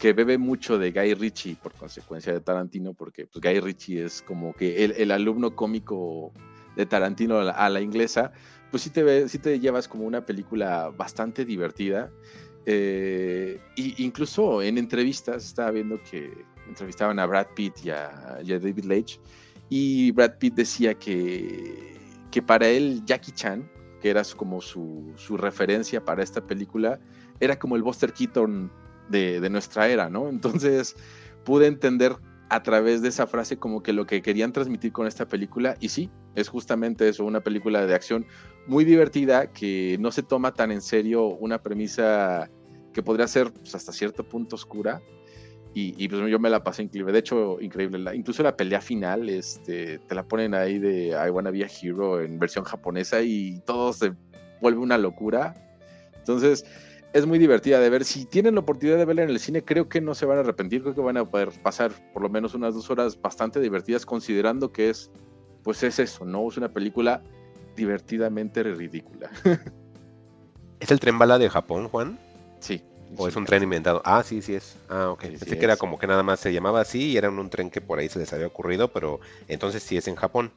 que bebe mucho de Guy Ritchie por consecuencia de Tarantino, porque pues, Guy Ritchie es como que el, el alumno cómico de Tarantino a la, inglesa, pues sí te, te llevas como una película bastante divertida. Eh, y incluso en entrevistas estaba viendo que entrevistaban a Brad Pitt y a, y a David Leitch, y Brad Pitt decía que, que para él Jackie Chan, que era como su, su, referencia para esta película, era como el Buster Keaton de, nuestra era, ¿no? Entonces pude entender a través de esa frase como que lo que querían transmitir con esta película, y sí, es justamente eso, una película de acción muy divertida que no se toma tan en serio una premisa que podría ser pues, hasta cierto punto oscura, y, y, pues yo me la pasé increíble. De hecho, increíble. Incluso la pelea final, este, te la ponen ahí de I Wanna Be a Hero en versión japonesa y todo se vuelve una locura. Entonces, es muy divertida de ver. Si tienen la oportunidad de verla en el cine, creo que no se van a arrepentir. Creo que van a poder pasar por lo menos unas dos horas bastante divertidas, considerando que es, pues es eso, ¿no? Es una película divertidamente ridícula. ¿Es el tren bala de Japón, Juan? Sí. ¿O es un tren inventado? Ah, sí, sí es. Ah, ok. Sí, Pensé sí que es. era como que nada más se llamaba así y era un tren que por ahí se les había ocurrido, pero entonces sí es en Japón.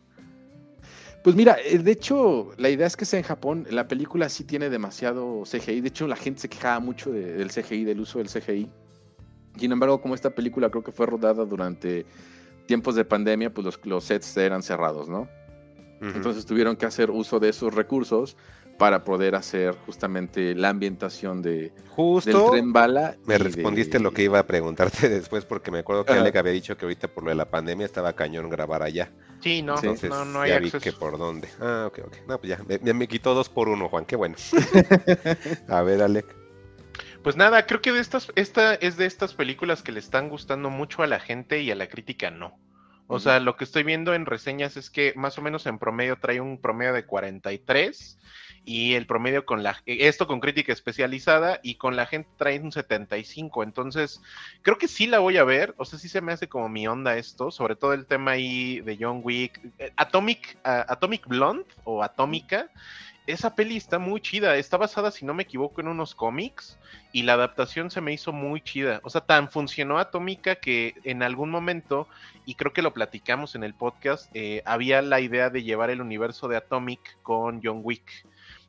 Pues mira, eh, de hecho, la idea es que sea en Japón. La película sí tiene demasiado CGI. De hecho, la gente se quejaba mucho de, del CGI, del uso del CGI. Sin embargo, como esta película creo que fue rodada durante tiempos de pandemia, pues los, los sets eran cerrados, ¿no? Uh -huh. Entonces tuvieron que hacer uso de esos recursos para poder hacer justamente la ambientación de del Justo tren bala. me de- respondiste lo que iba a preguntarte después porque me acuerdo que Ajá. Alec había dicho que ahorita por lo de la pandemia estaba cañón grabar allá. Sí, no, Entonces no, no hay ya vi acceso. que por dónde. Ah, ok, ok. No, pues ya, me, me quitó dos por uno, Juan, qué bueno. a ver, Alec. Pues nada, creo que de estas, esta es de estas películas que le están gustando mucho a la gente y a la crítica no. O sea, lo que estoy viendo en reseñas es que más o menos en promedio trae un promedio de 43 y el promedio con la esto con crítica especializada y con la gente trae un 75. Entonces, creo que sí la voy a ver, o sea, sí se me hace como mi onda esto, sobre todo el tema ahí de John Wick, Eh, Atomic ah, Atomic Blonde o Atómica. Esa peli está muy chida, está basada, si no me equivoco, en unos cómics y la adaptación se me hizo muy chida. O sea, tan funcionó Atómica que en algún momento, y creo que lo platicamos en el podcast, eh, había la idea de llevar el universo de Atomic con John Wick.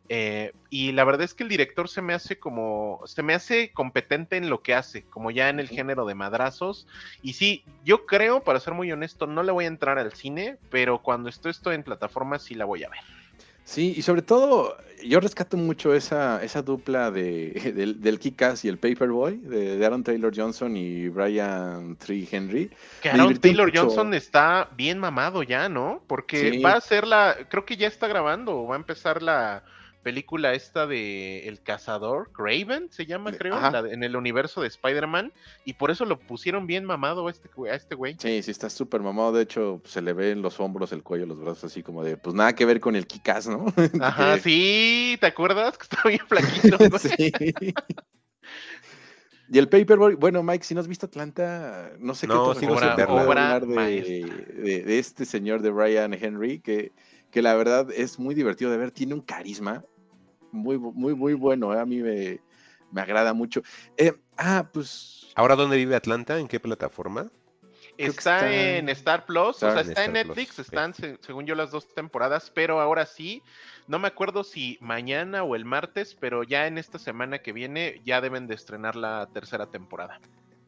Eh, y la verdad es que el director se me hace como, se me hace competente en lo que hace, como ya en el género de madrazos. Y sí, yo creo, para ser muy honesto, no le voy a entrar al cine, pero cuando esto esto en plataformas sí la voy a ver. Sí, y sobre todo, yo rescato mucho esa, esa dupla de, del, del Kick-Ass y el Paperboy, de, de Aaron Taylor Johnson y Brian Tree Henry. Que Aaron Taylor mucho. Johnson está bien mamado ya, ¿no? Porque Sí. va a ser la, creo que ya está grabando, va a empezar la película esta de El Cazador, Craven se llama, creo, la de- en el universo de Spider-Man, y por eso lo pusieron bien mamado a este, güey- a este güey. Sí, sí, está súper mamado. De hecho, se le ven los hombros, el cuello, los brazos, así como de, pues nada que ver con el Kick-Ass, ¿no? Ajá, sí, ¿te acuerdas? Que estaba bien flaquito, güey. Sí. Y el Paperboy, bueno, Mike, si no has visto Atlanta, no sé No, qué te puedo verla. hablar de, de- de este señor de Brian Henry, que, que la verdad es muy divertido de ver, tiene un carisma muy, muy, muy bueno, ¿eh? a mí me, me agrada mucho. Eh, ah, pues ¿Ahora dónde vive Atlanta? ¿En qué plataforma? Está, está en Star Plus, Está o sea, en está en Netflix, Plus, están se- según yo las dos temporadas, pero ahora sí, no me acuerdo si mañana o el martes, pero ya en esta semana que viene ya deben de estrenar la tercera temporada.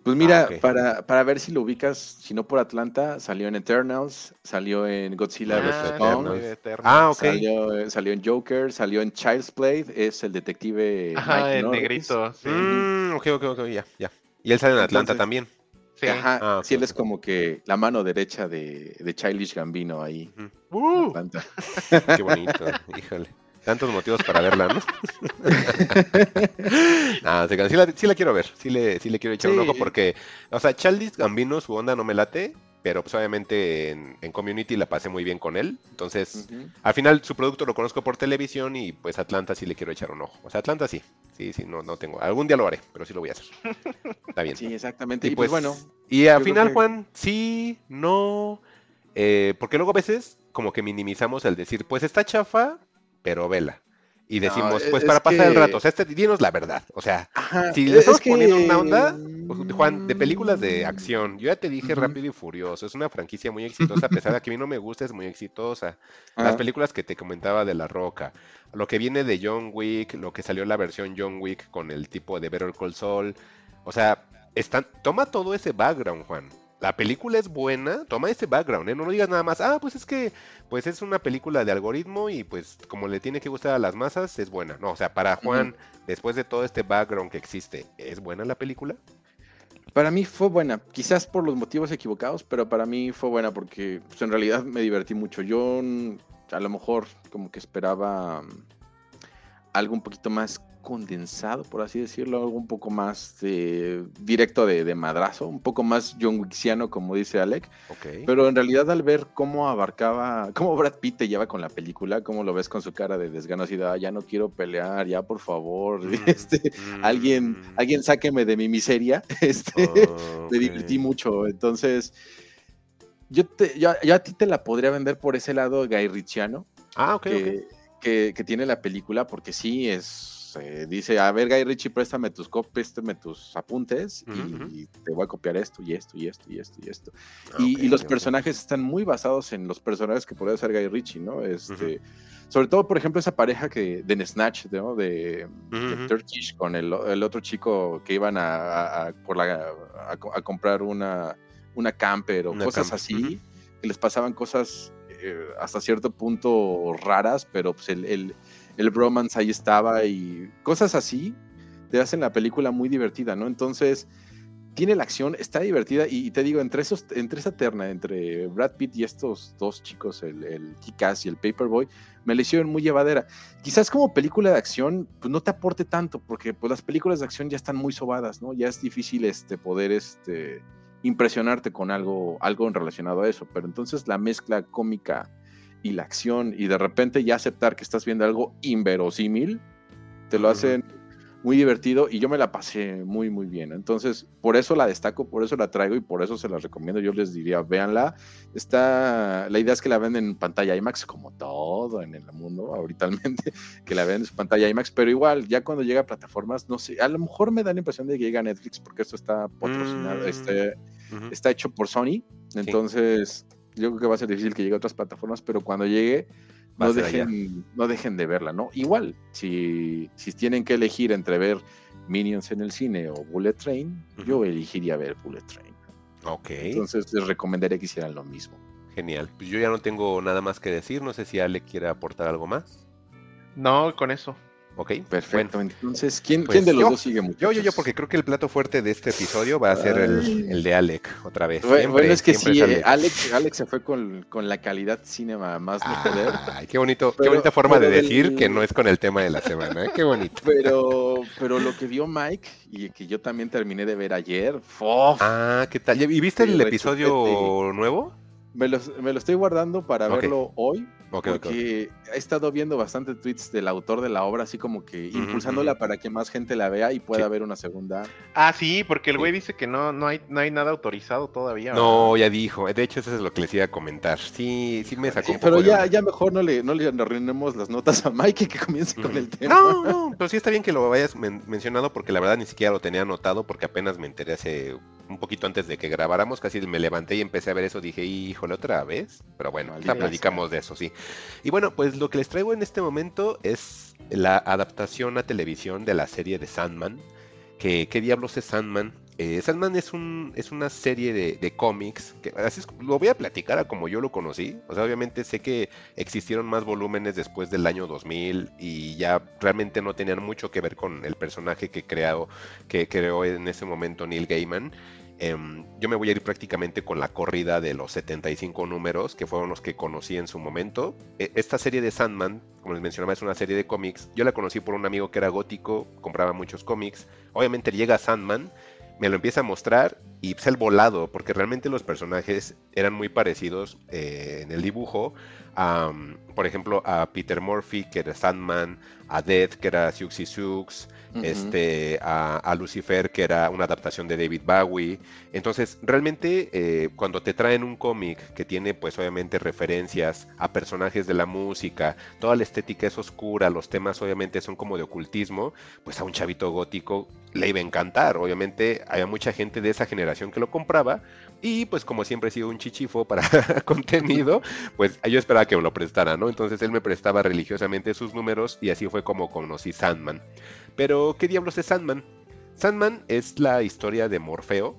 Pues mira, Ah, ok. para, para ver si lo ubicas, si no por Atlanta, salió en Eternals, salió en Godzilla Ah, vs. Eternals. Ah, ok. salió, salió en Joker, salió en Child's Play, es el detective Ajá, Mike el Norris. negrito, sí. Mm, ok, ok, ok, ya, ya. Y él sale en Atlanta Entonces- también. sí. Ajá, Ah, sí, él es como que la mano derecha de, de Childish Gambino ahí. Uh, Atlanta. Qué bonito, híjole. Tantos motivos para verla, ¿no? Crean. sí, la, sí la quiero ver, sí le, sí le quiero echar un ojo porque, o sea, Childish Gambino, su onda no me late, pero pues obviamente en, en Community la pasé muy bien con él. Entonces, al final su producto lo conozco por televisión y pues Atlanta sí le quiero echar un ojo. O sea, Atlanta sí, sí, sí, no, no tengo. Algún día lo haré, pero sí lo voy a hacer. Está bien. Sí, exactamente. Y Y, pues, pues, bueno, Y al final, que- Juan, sí, no. eh, porque luego a veces como que minimizamos el decir, pues está chafa, pero vela. Y decimos, es- pues es para pasar el rato, o sea, este, dinos la verdad. O sea, ajá, si le estamos es que- poniendo una onda, pues, Juan, de películas de acción, yo ya te dije. Rápido y Furioso, es una franquicia muy exitosa, a pesar de que a mí no me gusta, es muy exitosa. Las Ajá. películas que te comentaba de La Roca, lo que viene de John Wick, lo que salió la versión John Wick con el tipo de Better Call Saul, o sea, están, toma todo ese background, Juan. La película es buena, toma ese background, ¿eh? No lo digas nada más, ah, pues es que, pues es una película de algoritmo y pues como le tiene que gustar a las masas, es buena. No, o sea, para Juan, después de todo este background que existe, ¿es buena la película? Para mí fue buena, quizás por los motivos equivocados, pero para mí fue buena porque pues, en realidad me divertí mucho. Yo mm, a lo mejor como que esperaba mm, algo un poquito más condensado, por así decirlo, algo un poco más de- directo de, de madrazo, un poco más John Wicksiano, como dice Alec. Pero en realidad al ver cómo abarcaba, cómo Brad Pitt te lleva con la película, cómo lo ves con su cara de desgano, así de, "Ah, ya no quiero pelear, ya por favor, Mm, este, alguien, mm, alguien sáqueme de mi miseria, este, me divertí mucho. Entonces, yo, te, yo, yo a ti te la podría vender por ese lado Guy Ritchiano, Ah, ok, que, que, que tiene la película, porque sí es. Eh, dice, a ver, Guy Ritchie, préstame tus copias, préstame tus apuntes y, te voy a copiar esto y esto y esto y esto y esto. Ah, Y, los personajes están muy basados en los personajes que podría ser Guy Ritchie, ¿no? Este, Sobre todo, por ejemplo, esa pareja que de Snatch, ¿no? De, de Ujú. Turkish con el, el otro chico que iban a, a- a- por la, a, co- a comprar una, una camper o Una cosas así, que les pasaban cosas eh, hasta cierto punto raras, pero pues el, el- el bromance ahí estaba y cosas así te hacen la película muy divertida, ¿no? Entonces, tiene la acción, está divertida y, te digo, entre, esos, entre esa terna, entre Brad Pitt y estos dos chicos, el, el y el Paperboy, me la hicieron muy llevadera. Quizás como película de acción, pues no te aporte tanto, porque pues las películas de acción ya están muy sobadas, ¿no? Ya es difícil este, poder este, impresionarte con algo, algo relacionado a eso, pero entonces la mezcla cómica y la acción y de repente ya aceptar que estás viendo algo inverosímil, te lo hacen muy divertido y yo me la pasé muy, muy bien. Entonces, por eso la destaco, por eso la traigo y por eso se la recomiendo. Yo les diría, véanla. Está, la idea es que la ven en pantalla IMAX, como todo en el mundo ahorita, que la ven en pantalla IMAX, pero igual, ya cuando llega a plataformas, no sé, a lo mejor me da la impresión de que llega a Netflix porque esto está patrocinado, mm. este, está hecho por Sony. Entonces, yo creo que va a ser difícil que llegue a otras plataformas, pero cuando llegue no dejen, no dejen de verla, ¿no? Igual, si, si tienen que elegir entre ver Minions en el cine o Bullet Train, yo elegiría ver Bullet Train. Ok. Entonces les recomendaría que hicieran lo mismo. Genial. Pues yo ya no tengo nada más que decir. No sé si Ale quiere aportar algo más. No, con eso. Ok, perfecto. Entonces, ¿quién, pues de los dos sigue mucho? Yo, yo, yo, porque creo que el plato fuerte de este episodio va a ser el, de Alec, otra vez. Bueno, es que sí, eh, Alec. se fue con, la calidad cinema más no poder. Ay, qué bonito, qué bonita forma de decir que no es con el tema de la semana, ¿eh? qué bonito. Pero, pero lo que vio Mike y que yo también terminé de ver ayer, Ah, ¿qué tal? ¿Y viste el episodio nuevo? Me lo, me lo, estoy guardando para verlo hoy. porque he estado viendo bastante tweets del autor de la obra, así como que impulsándola para que más gente la vea y pueda ver una segunda. Ah, sí, porque el güey dice que no, no, hay, no hay nada autorizado todavía. No, ya dijo. De hecho, eso es lo que les iba a comentar. Sí, sí me sacó un Pero ya, ya mejor no le, no le arruinemos las notas a Mike y que comience con el tema. No, no, pero sí está bien que lo hayas mencionado porque la verdad ni siquiera lo tenía anotado porque apenas me enteré hace un poquito antes de que grabáramos, casi me levanté y empecé a ver eso, dije, otra vez. Pero bueno, ya platicamos de eso, sí. Y bueno, pues lo que les traigo en este momento es la adaptación a televisión de la serie de Sandman. Que, ¿Qué diablos es Sandman? Eh, Sandman es, un, es una serie de, cómics, que así lo voy a platicar a como yo lo conocí. O sea, obviamente sé que existieron más volúmenes después del año 2000 y ya realmente no tenían mucho que ver con el personaje que, creado, que creó en ese momento Neil Gaiman. Em, yo me voy a ir prácticamente con la corrida de los 75 números, que fueron los que conocí en su momento. E, esta serie de Sandman, como les mencionaba, es una serie de cómics. Yo la conocí por un amigo que era gótico, compraba muchos cómics. Obviamente llega Sandman, me lo empieza a mostrar y pues el volado, porque realmente los personajes eran muy parecidos eh, en el dibujo. por ejemplo, a Peter Murphy, que era Sandman, a Death, que era Siouxsie Sioux, este, a, Lucifer, que era una adaptación de David Bowie. Entonces, realmente, eh, cuando te traen un cómic que tiene, pues obviamente, referencias a personajes de la música, toda la estética es oscura, los temas obviamente son como de ocultismo, pues a un chavito gótico le iba a encantar. Obviamente, había mucha gente de esa generación que lo compraba. Y pues como siempre he sido un chichifo para contenido, pues yo esperaba que me lo prestara, ¿no? Entonces él me prestaba religiosamente sus números y así fue como conocí Sandman. Pero, ¿qué diablos es Sandman? Sandman es la historia de Morfeo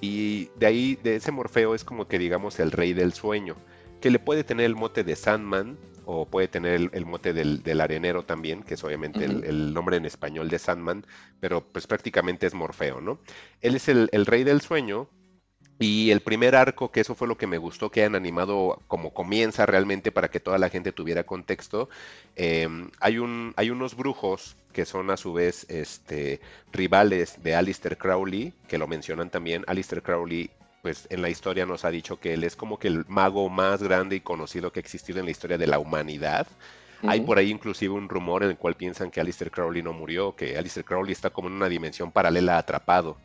y de ahí, de ese Morfeo es como que digamos el rey del sueño, que le puede tener el mote de Sandman o puede tener el, mote del, arenero también, que es obviamente el, nombre en español de Sandman, pero pues prácticamente es Morfeo, ¿no? Él es el, el rey del sueño y el primer arco, que eso fue lo que me gustó que hayan animado como comienza realmente para que toda la gente tuviera contexto, em, hay, un, hay unos brujos que son a su vez este, rivales de Alistair Crowley, que lo mencionan también. Alistair Crowley, pues en la historia nos ha dicho que él es como que el mago más grande y conocido que ha existido en la historia de la humanidad. Hay por ahí inclusive un rumor en el cual piensan que Alistair Crowley no murió, que Alistair Crowley está como en una dimensión paralela atrapado.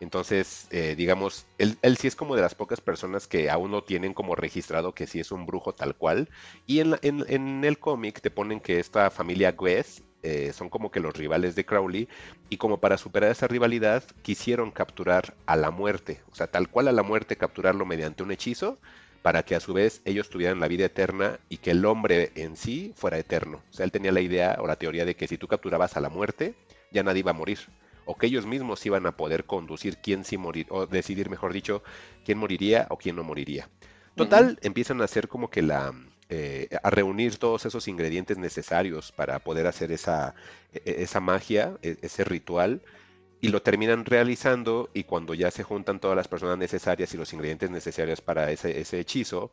Entonces, eh, digamos, él, sí es como de las pocas personas que aún no tienen como registrado que sí es un brujo tal cual. Y en, en, el cómic te ponen que esta familia Guess eh, son como que los rivales de Crowley. Y como para superar esa rivalidad, quisieron capturar a la muerte. O sea, tal cual a la muerte, capturarlo mediante un hechizo para que a su vez ellos tuvieran la vida eterna y que el hombre en sí fuera eterno. O sea, él tenía la idea o la teoría de que si tú capturabas a la muerte, ya nadie iba a morir o que ellos mismos iban a poder conducir quién sí morir, o decidir, mejor dicho, quién moriría o quién no moriría. Total, empiezan a hacer como que la, eh, a reunir todos esos ingredientes necesarios para poder hacer esa, e- e- esa magia, e- ese ritual, y lo terminan realizando y cuando ya se juntan todas las personas necesarias y los ingredientes necesarios para ese, ese hechizo,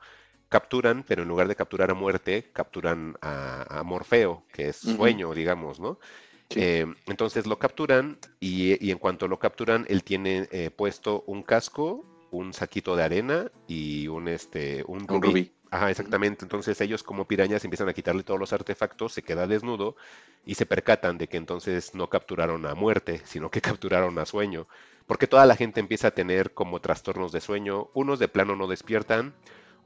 capturan, pero en lugar de capturar a muerte, capturan a, a Morfeo, que es sueño, digamos, ¿no? Sí. Eh, entonces lo capturan y, y en cuanto lo capturan, él tiene eh, puesto un casco, un saquito de arena y un, este, un Un rubí. rubí. Ajá, exactamente. Entonces ellos como pirañas empiezan a quitarle todos los artefactos, se queda desnudo y se percatan de que entonces no capturaron a muerte, sino que capturaron a sueño. Porque toda la gente empieza a tener como trastornos de sueño. Unos de plano no despiertan,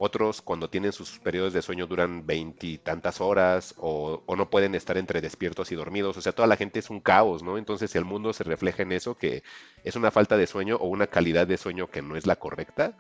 otros cuando tienen sus periodos de sueño duran veintitantas horas o, o no pueden estar entre despiertos y dormidos. O sea, toda la gente es un caos, ¿no? Entonces el mundo se refleja en eso, que es una falta de sueño o una calidad de sueño que no es la correcta.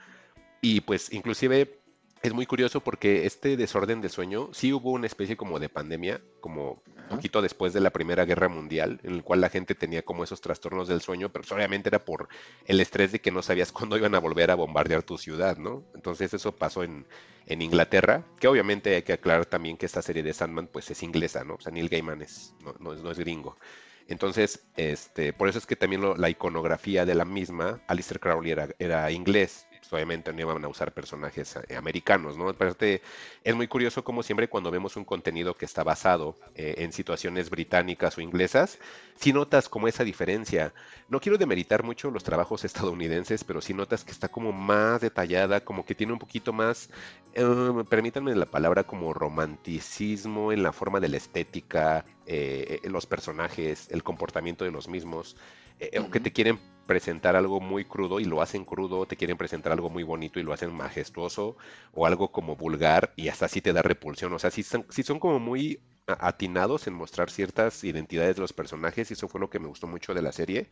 Y pues inclusive es muy curioso porque este desorden de sueño, sí hubo una especie como de pandemia, como poquito después de la Primera Guerra Mundial, en el cual la gente tenía como esos trastornos del sueño, pero obviamente era por el estrés de que no sabías cuándo iban a volver a bombardear tu ciudad, ¿no? Entonces eso pasó en, en Inglaterra, que obviamente hay que aclarar también que esta serie de Sandman pues es inglesa, ¿no? O sea, Neil Gaiman es, no, no es, no es gringo. Entonces, este, por eso es que también lo- la iconografía de la misma, Alistair Crowley era, era inglés, obviamente no iban a usar personajes eh, americanos, ¿no? Aparte, es muy curioso como siempre cuando vemos un contenido que está basado eh, en situaciones británicas o inglesas, si notas como esa diferencia. No quiero demeritar mucho los trabajos estadounidenses, pero sí notas que está como más detallada, como que tiene un poquito más, eh, permítanme la palabra, como romanticismo en la forma de la estética, eh, los personajes, el comportamiento de los mismos, eh, o que te quieren presentar algo muy crudo y lo hacen crudo, te quieren presentar algo muy bonito y lo hacen majestuoso, o algo como vulgar y hasta así te da repulsión. O sea, sí son, sí son como muy atinados en mostrar ciertas identidades de los personajes y eso fue lo que me gustó mucho de la serie.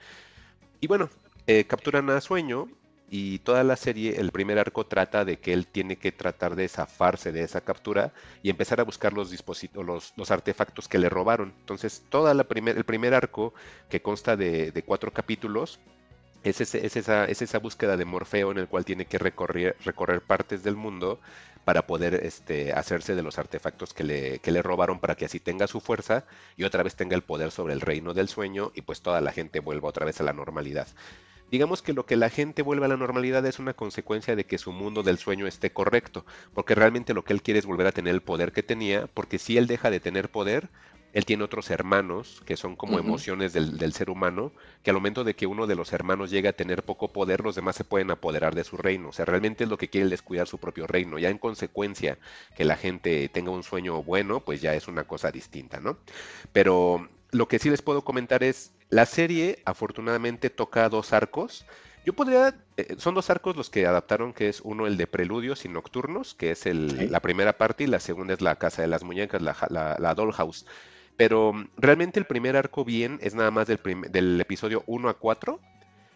Y bueno, eh, capturan a Sueño y toda la serie, el primer arco trata de que él tiene que tratar de zafarse de esa captura y empezar a buscar los los, los artefactos que le robaron. Entonces, toda la primer, el primer arco, que consta de, cuatro capítulos, es, es esa, es esa búsqueda de Morfeo en el cual tiene que recorrer, recorrer partes del mundo para poder este, hacerse de los artefactos que le, que le robaron para que así tenga su fuerza y otra vez tenga el poder sobre el reino del sueño y pues toda la gente vuelva otra vez a la normalidad. Digamos que lo que la gente vuelve a la normalidad es una consecuencia de que su mundo del sueño esté correcto, porque realmente lo que él quiere es volver a tener el poder que tenía, porque si él deja de tener poder, él tiene otros hermanos que son como emociones del, del ser humano, que al momento de que uno de los hermanos llegue a tener poco poder, los demás se pueden apoderar de su reino. O sea, realmente lo que quiere él es cuidar su propio reino. Ya en consecuencia que la gente tenga un sueño bueno, pues ya es una cosa distinta, ¿no? Pero lo que sí les puedo comentar es, la serie afortunadamente toca dos arcos. Yo podría, eh, son dos arcos los que adaptaron, que es uno el de Preludios y Nocturnos, que es el, Sí. la primera parte, y la segunda es la Casa de las Muñecas, la, ja- la, la Dollhouse. Pero mm, realmente el primer arco bien es nada más del, episodio 1 a 4.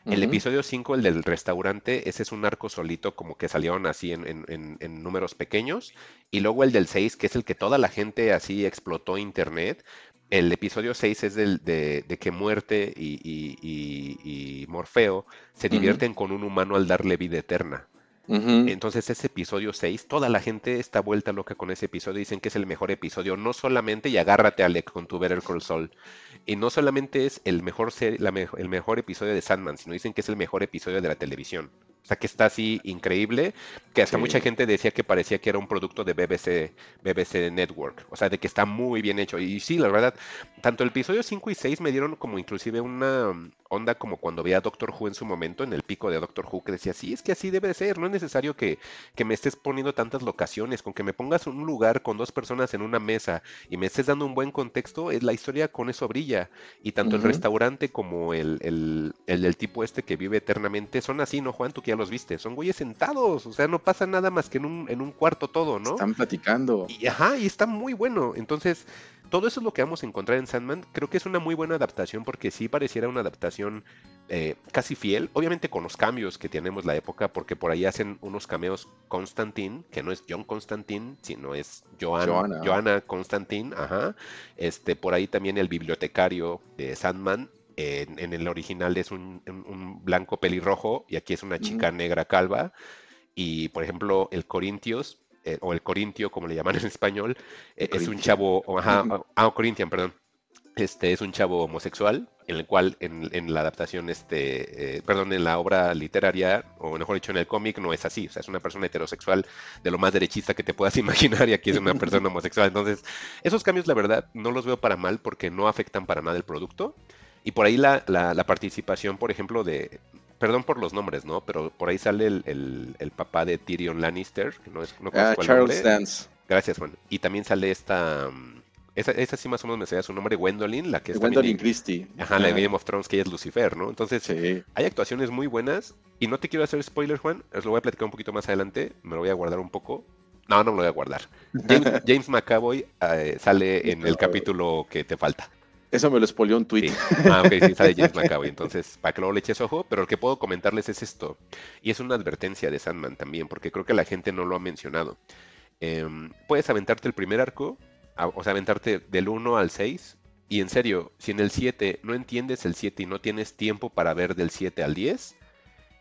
El episodio 5, el del restaurante, ese es un arco solito, como que salieron así en, en- en- en números pequeños. Y luego el del 6, que es el que toda la gente así explotó internet. El episodio 6 es del, de, de que Muerte y, y- y- y Morfeo se divierten con un humano al darle vida eterna. Entonces ese episodio 6, toda la gente está vuelta loca con ese episodio, dicen que es el mejor episodio, no solamente, y agárrate Alec con tu Better Call Saul, y no solamente es el mejor, ser- la el mejor episodio de Sandman, sino dicen que es el mejor episodio de la televisión. O sea que está así increíble, que hasta Sí. mucha gente decía que parecía que era un producto de BBC, BBC Network, o sea, de que está muy bien hecho. Y sí, la verdad, tanto el episodio 5 y 6 me dieron como inclusive una onda como cuando veía a Doctor Who en su momento, en el pico de Doctor Who, que decía, sí, es que así debe ser, no es necesario que, que me estés poniendo tantas locaciones, con que me pongas en un lugar con dos personas en una mesa y me estés dando un buen contexto, es la historia con eso brilla. Y tanto el restaurante como el, el, el del tipo este que vive eternamente son así, ¿no, Juan? Tú que ya los viste, son güeyes sentados, o sea, no pasa nada más que en un, en un cuarto todo, ¿no? Están platicando. Y, ajá, y está muy bueno. Entonces, todo eso es lo que vamos a encontrar en Sandman. Creo que es una muy buena adaptación porque sí pareciera una adaptación eh, casi fiel. Obviamente con los cambios que tenemos la época, porque por ahí hacen unos cameos Constantine, que no es John Constantine, sino es Joan, Joanna. Joanna Constantine. Ajá. Este, por ahí también el bibliotecario de Sandman. En, en el original es un, un- un blanco pelirrojo y aquí es una chica negra calva. Y por ejemplo, el Corintios eh, o el corintio, como le llaman en español, eh, es un chavo, ajá, ah, Corinthian, perdón. Este es un chavo homosexual, en el cual en, la adaptación, este, eh, perdón, en la obra literaria, o mejor dicho, en el cómic, no es así. O sea, es una persona heterosexual de lo más derechista que te puedas imaginar y aquí es una persona homosexual. Entonces, esos cambios, la verdad, no los veo para mal porque no afectan para nada el producto. Y por ahí la, la, participación, por ejemplo, de, perdón por los nombres, ¿no? Pero por ahí sale el, el, papá de Tyrion Lannister, que no es no ah, Charles Dance. Gracias, Juan. Y también sale esta mm, esa, esa, sí más o menos me sabía su nombre, Gwendolyn, la que es Gwendolyn Christie. Ajá, la de Game of Thrones, que ella es Lucifer, ¿no? Entonces, hay actuaciones muy buenas. Y no te quiero hacer spoiler, Juan, os lo voy a platicar un poquito más adelante, me lo voy a guardar un poco. No, no me lo voy a guardar. James, McAvoy eh, sale en el capítulo que te falta. Eso me lo expolió un tweet. Ah, ok, sí, sale James McAvoy. Entonces, para que luego le eches ojo, pero lo que puedo comentarles es esto. Y es una advertencia de Sandman también, porque creo que la gente no lo ha mencionado. Em, puedes aventarte el primer arco o sea, aventarte del 1 al 6. Y en serio, si en el 7 no entiendes el 7 y no tienes tiempo para ver del 7 al 10,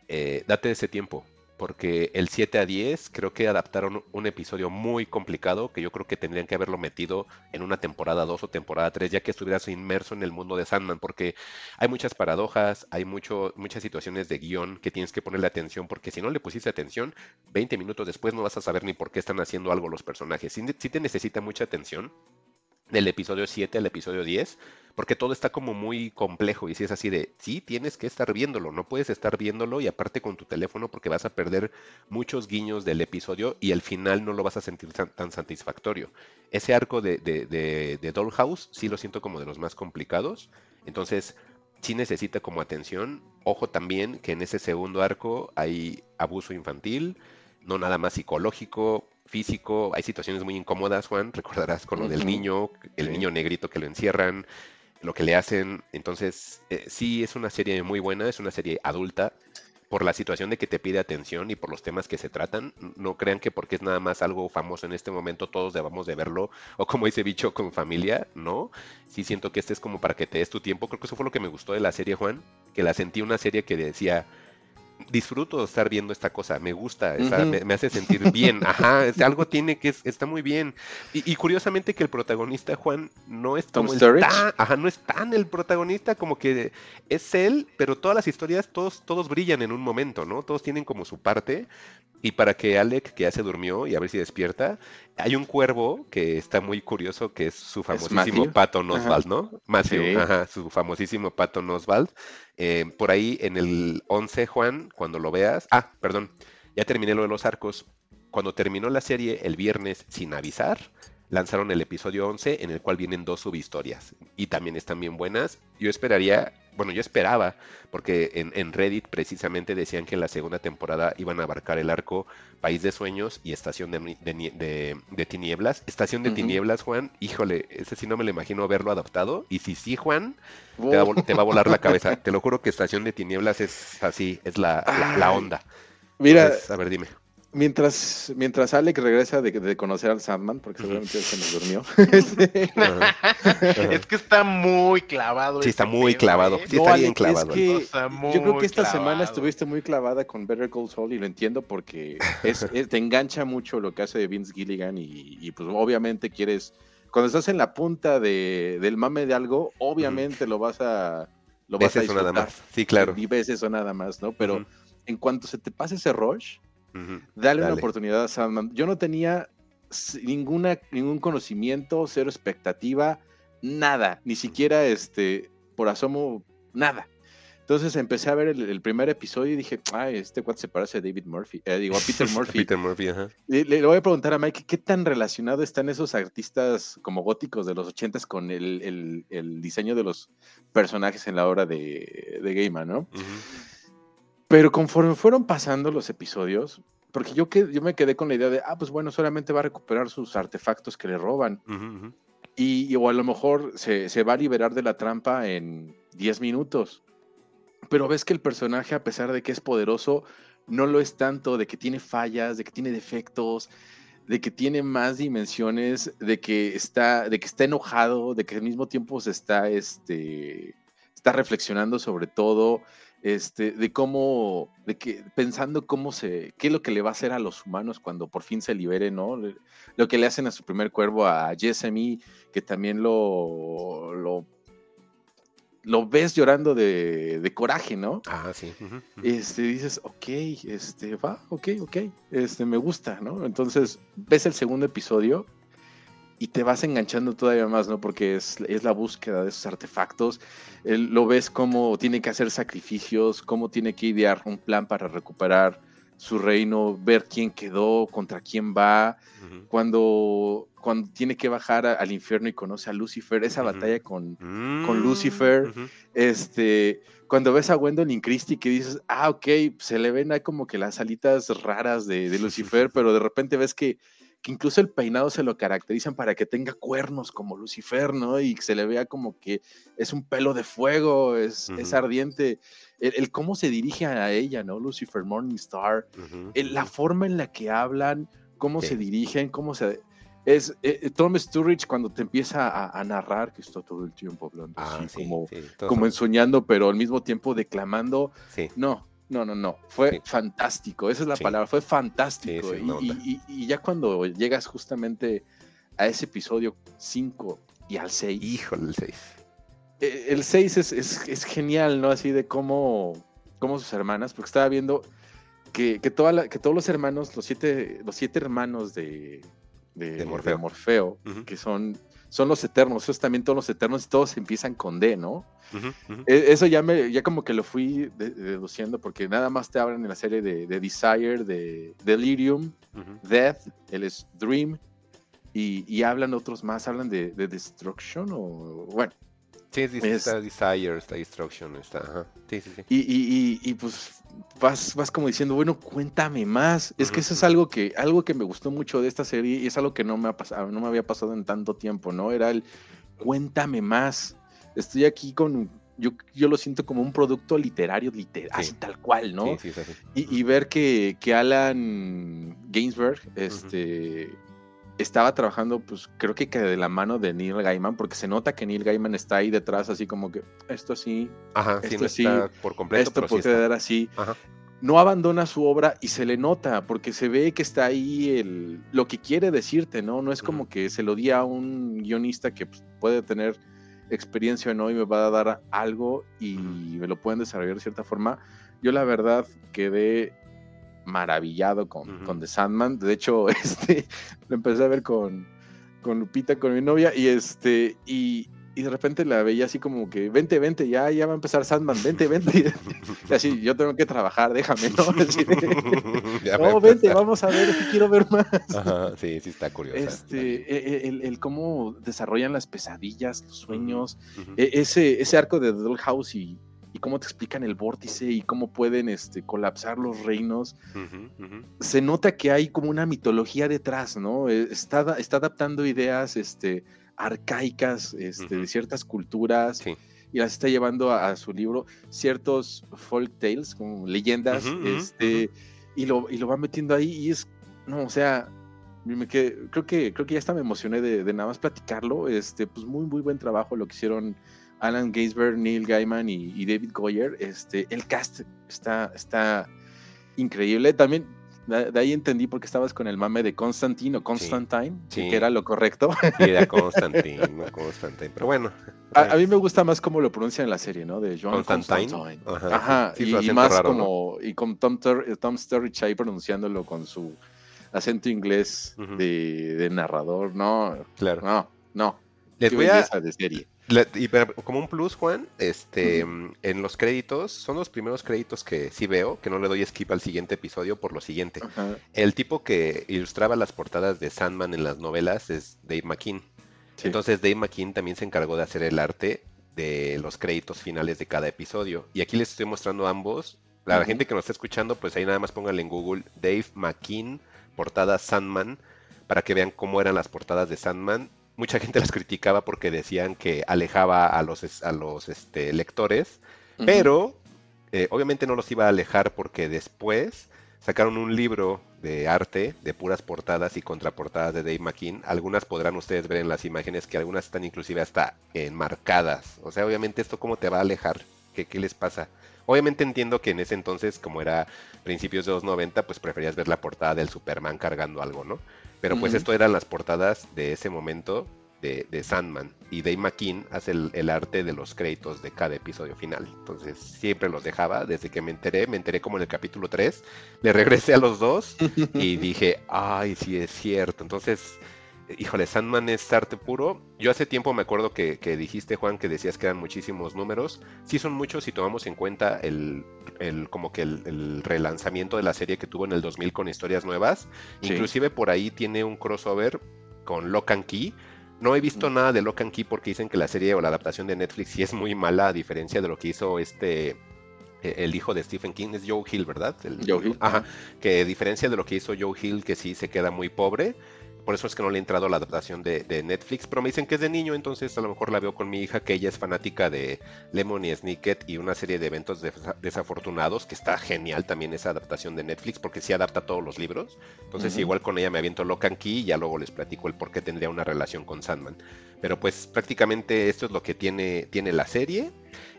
eh, date ese tiempo. Porque el 7 a 10 creo que adaptaron un episodio muy complicado que yo creo que tendrían que haberlo metido en una temporada 2 o temporada 3, ya que estuvieras inmerso en el mundo de Sandman. Porque hay muchas paradojas, hay mucho, muchas situaciones de guion que tienes que ponerle atención. Porque si no le pusiste atención, 20 minutos después no vas a saber ni por qué están haciendo algo los personajes. Si, si te necesita mucha atención del episodio 7 al episodio 10, porque todo está como muy complejo y si es así de, sí, tienes que estar viéndolo, no puedes estar viéndolo y aparte con tu teléfono porque vas a perder muchos guiños del episodio y al final no lo vas a sentir tan, satisfactorio. Ese arco de, de, de, Dollhouse sí lo siento como de los más complicados, entonces sí necesita como atención. Ojo también que en ese segundo arco hay abuso infantil, no nada más psicológico, físico. Hay situaciones muy incómodas, Juan. Recordarás con lo del niño, el niño negrito que lo encierran, lo que le hacen. Entonces, eh, sí, es una serie muy buena, es una serie adulta. Por la situación de que te pide atención y por los temas que se tratan, no crean que porque es nada más algo famoso en este momento todos debamos de verlo, o como dice Bicho con familia, ¿no? Sí siento que este es como para que te des tu tiempo, creo que eso fue lo que me gustó de la serie, Juan, que la sentí una serie que decía, disfruto estar viendo esta cosa, me gusta, me, hace sentir bien, ajá, algo tiene que, está muy bien. Y, curiosamente que el protagonista, Juan, no es como ajá, no es tan el protagonista, como que es él, pero todas las historias, todos, todos brillan en un momento, ¿no? Todos tienen como su parte, y para que Alec, que ya se durmió y a ver si despierta, hay un cuervo que está muy curioso, que es su famosísimo Pato Oswald, ¿no? Matthew, ajá, su famosísimo Pato Oswald. Eh, por ahí en el 11, Juan, cuando lo veas. Ah, perdón, ya terminé lo de los arcos. Cuando terminó la serie el viernes sin avisar, lanzaron el episodio 11 en el cual vienen dos subhistorias y también están bien buenas. Yo esperaría, bueno, yo esperaba, porque en, Reddit precisamente decían que en la segunda temporada iban a abarcar el arco País de Sueños y Estación de, Tinieblas. Estación de Tinieblas, Juan, híjole, ese sí no me lo imagino haberlo adaptado. Y si sí, Juan, te, va, a volar la cabeza. te lo juro que Estación de Tinieblas es así, es la, onda. Mira, a ver, dime. Mientras, mientras Alex regresa de, conocer al Sandman, porque seguramente se nos durmió. es que está muy clavado. Sí, está muy clavado. ¿eh? Sí, está bien clavado. yo creo que esta semana estuviste muy clavada con Better Call Saul y lo entiendo porque es, te engancha mucho lo que hace Vince Gilligan y, pues obviamente quieres, cuando estás en la punta de, del mame de algo, obviamente lo vas a... Lo vas a eso nada más. Sí, claro. Y ves eso nada más, ¿no? Pero en cuanto se te pase ese rush Dale, una oportunidad a Sandman. Yo no tenía ninguna, ningún conocimiento, cero expectativa, nada, ni siquiera este, por asomo, nada. Entonces empecé a ver el, primer episodio y dije, ay, este cuate se parece a David Murphy, eh, digo, a Peter Murphy. Peter Murphy, ajá. Le, voy a preguntar a Mike, ¿qué tan relacionado están esos artistas como góticos de los ochentas con el, diseño de los personajes en la obra de, de Gaiman, no? Pero conforme fueron pasando los episodios, porque yo, que, yo me quedé con la idea de, ah, pues bueno, solamente va a recuperar sus artefactos que le roban. Y, o a lo mejor se, va a liberar de la trampa en 10 minutos. Pero ves que el personaje, a pesar de que es poderoso, no lo es tanto, de que tiene fallas, de que tiene defectos, de que tiene más dimensiones, de que está, de que está enojado, de que al mismo tiempo se está, este, está reflexionando sobre todo este, de cómo, de que, pensando cómo se, qué es lo que le va a hacer a los humanos cuando por fin se libere, ¿no? Lo que le hacen a su primer cuervo, a Jessamy, que también lo, lo, lo ves llorando de, de coraje, ¿no? Ah, sí. Este, dices, ok, este, va, ok, ok, este, me gusta, ¿no? Entonces, ves el segundo episodio y te vas enganchando todavía más, ¿no? Porque es, es la búsqueda de esos artefactos. Él- lo ves cómo tiene que hacer sacrificios, cómo tiene que idear un plan para recuperar su reino, ver quién quedó, contra quién va, cuando, cuando tiene que bajar a- al infierno y conoce a Lucifer, esa batalla con, Mm, con Lucifer, este, cuando ves a Gwendolyn Christie que dices, ah, ok, se le ven ahí como que las alitas raras de, de Lucifer, pero de repente ves que, que incluso el peinado se lo caracterizan para que tenga cuernos como Lucifer, ¿no? Y que se le vea como que es un pelo de fuego, es, es ardiente. El, el cómo se dirige a ella, ¿no? Lucifer Morningstar, el- la forma en la que hablan, cómo Sí. se dirigen, cómo se... Es eh, eh, Tom Sturridge cuando te empieza a, a narrar, que está todo el tiempo hablando Ah, así, sí, como, sí, como ensoñando, pero al mismo tiempo declamando. sí. No, no, no, no. Fue Sí. fantástico. Esa es la Sí. palabra. Fue fantástico. Sí, y, ya cuando llegas justamente a ese episodio 5 y al 6, Híjole, el 6. eh, el 6 es, es- es genial, ¿no? Así de cómo, cómo sus hermanas, porque estaba viendo que, que, toda la- que todos los hermanos, los siete, los siete hermanos de, de, De de Morfeo. Morfeo, que son, son los eternos, esos también todos los eternos y todos empiezan con D, ¿no? E- Eso ya me, ya como que lo fui de- deduciendo, porque nada más te hablan en la serie de, de Desire, de Delirium. Death, es Dream, y, y hablan otros más, hablan de, de Destruction, o bueno, Sí, es, Es- está Desire, está Destruction, está. Ajá. Sí, sí, sí. y, y- y- y, pues vas, vas como diciendo, bueno, cuéntame más. Es que eso es algo que, algo que me gustó mucho de esta serie y es algo que no me ha pasado, no me había pasado en tanto tiempo, ¿no? Era el cuéntame más. Estoy aquí con, yo, yo lo siento como un producto literario, liter- Sí. así tal cual, ¿no? Sí, sí, así. Y, y ver que, que Alan Gainsberg este, estaba trabajando, pues creo que, que de la mano de Neil Gaiman, porque se nota que Neil Gaiman está ahí detrás, así como que esto sí, Ajá, sí, esto no sí, está por completo, esto sí puede está. quedar así. Ajá. No abandona su obra y se le nota, porque se ve que está ahí el, lo que quiere decirte, ¿no? No es como que se lo di a un guionista que pues, puede tener experiencia o no y me va a dar algo y me lo pueden desarrollar de cierta forma. Yo la verdad quedé maravillado con, con The Sandman. De hecho, este, lo empecé a ver con, con Lupita, con mi novia, y este, y, y de repente la veía así como que, vente, vente, ya, ya va a empezar Sandman, vente, vente. Y así, yo tengo que trabajar, déjame, ¿no? Así de, no, vente, vamos a ver, es que quiero ver más. Ajá, sí, sí está curiosa. la Este, serie. e- el, el cómo desarrollan las pesadillas, los sueños, e- ese, ese arco de Dollhouse y, y cómo te explican el vórtice y cómo pueden este, colapsar los reinos. Ujú, ujú. Se nota que hay como una mitología detrás, ¿no? Eh, Está, está adaptando ideas este, arcaicas este, de Ujú. ciertas culturas Sí. y las está llevando a, a su libro ciertos folk tales, como leyendas, este, y, lo, y lo va metiendo ahí y es, no, o sea, creo que creo que ya hasta me emocioné de, de nada más platicarlo, este, pues muy, muy buen trabajo lo que hicieron Alan Gaisberg, Neil Gaiman y, y David Goyer, este, el cast está, está increíble, también de, ahí entendí por qué estabas con el mame de Constantine o Constantine, Sí. que era lo correcto. Sí, era Constantine, no Constantine. Pero bueno. A, a mí me gusta más cómo lo pronuncian en la serie, ¿no? De John Constantine. Constantine. Ajá, Ajá, sí, y, y más raro, ¿no? como, y con Tom, Tur- Tom Sturridge ahí pronunciándolo con su acento inglés de, de narrador, no, Claro. no, no. Les voy a, de serie. La- y como un plus, Juan, este, en los créditos, son los primeros créditos que sí veo, que no le doy skip al siguiente episodio por lo siguiente. El tipo que ilustraba las portadas de Sandman en las novelas es Dave McKean. sí. Entonces Dave McKean también se encargó de hacer el arte de los créditos finales de cada episodio. Y aquí les estoy mostrando ambos. La gente que nos está escuchando, pues ahí nada más pónganle en Google Dave McKean, portada Sandman, para que vean cómo eran las portadas de Sandman. Mucha gente las criticaba porque decían que alejaba a los, a los este, lectores, pero eh, obviamente no los iba a alejar porque después sacaron un libro de arte de puras portadas y contraportadas de Dave McKean. Algunas podrán ustedes ver en las imágenes que algunas están inclusive hasta enmarcadas. O sea, obviamente esto cómo te va a alejar, ¿qué, qué les pasa? Obviamente entiendo que en ese entonces, como era principios de los 90, pues preferías ver la portada del Superman cargando algo, ¿no? Pero pues esto eran las portadas de ese momento de, de Sandman. Y Dave McKean hace el, el arte de los créditos de cada episodio final. Entonces siempre los dejaba. Desde que me enteré, me enteré como en el capítulo 3. Le regresé a los dos y dije, ay, sí es cierto. Entonces, híjole, Sandman es arte puro. Yo hace tiempo me acuerdo que, que dijiste, Juan, que decías que eran muchísimos números. Sí son muchos si tomamos en cuenta el, el como que el, el relanzamiento de la serie que tuvo en el 2000 con historias nuevas. Sí. Inclusive por ahí tiene un crossover con Lock and Key. No he visto nada de Lock and Key porque dicen que la serie o la adaptación de Netflix sí es muy mala a diferencia de lo que hizo este eh, el hijo de Stephen King es Joe Hill, ¿verdad? El- Joe Hill, ajá. Que a diferencia de lo que hizo Joe Hill, que sí se queda muy pobre. Por eso es que no le he entrado a la adaptación de, de Netflix. Pero me dicen que es de niño, entonces a lo mejor la veo con mi hija, que ella es fanática de Lemon y Snicket y una serie de eventos desa- desafortunados, que está genial también esa adaptación de Netflix, porque sí adapta todos los libros. Entonces, igual con ella me aviento Lock and Key y ya luego les platico el por qué tendría una relación con Sandman. Pero pues prácticamente esto es lo que tiene, tiene la serie.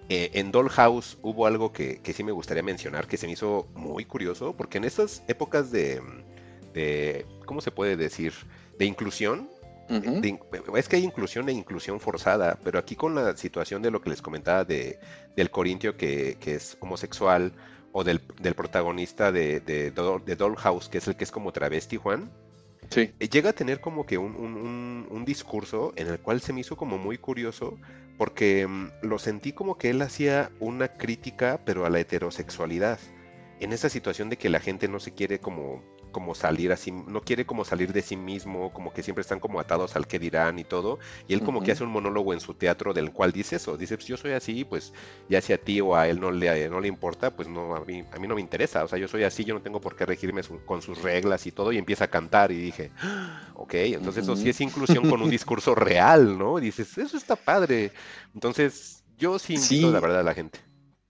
Eh, en Dollhouse hubo algo que, que sí me gustaría mencionar, que se me hizo muy curioso, porque en estas épocas de, de ¿cómo se puede decir? De inclusión. De es que hay inclusión e inclusión forzada, pero aquí con la situación de lo que les comentaba de, del Corintio que, que es homosexual, o del, del protagonista de, de, Doll- de Dollhouse, que es el que es como travesti, Juan, Sí. eh, llega a tener como que un, un- un- un discurso en el cual se me hizo como muy curioso porque mm, lo sentí como que él hacía una crítica pero a la heterosexualidad en esa situación de que la gente no se quiere como como salir así, no quiere como salir de sí mismo, como que siempre están como atados al que dirán y todo, y él como que hace un monólogo en su teatro del cual dice eso, dice, pues yo soy así, pues ya si a ti o a él no le, no le importa, pues no, a mí, a mí no me interesa, o sea, yo soy así, yo no tengo por qué regirme su- con sus reglas y todo, y empieza a cantar y dije, "Ah, ok, entonces eso sí es inclusión con un discurso real, ¿no? Y dices, eso está padre. Entonces, yo sí invito Sí. la verdad a la gente.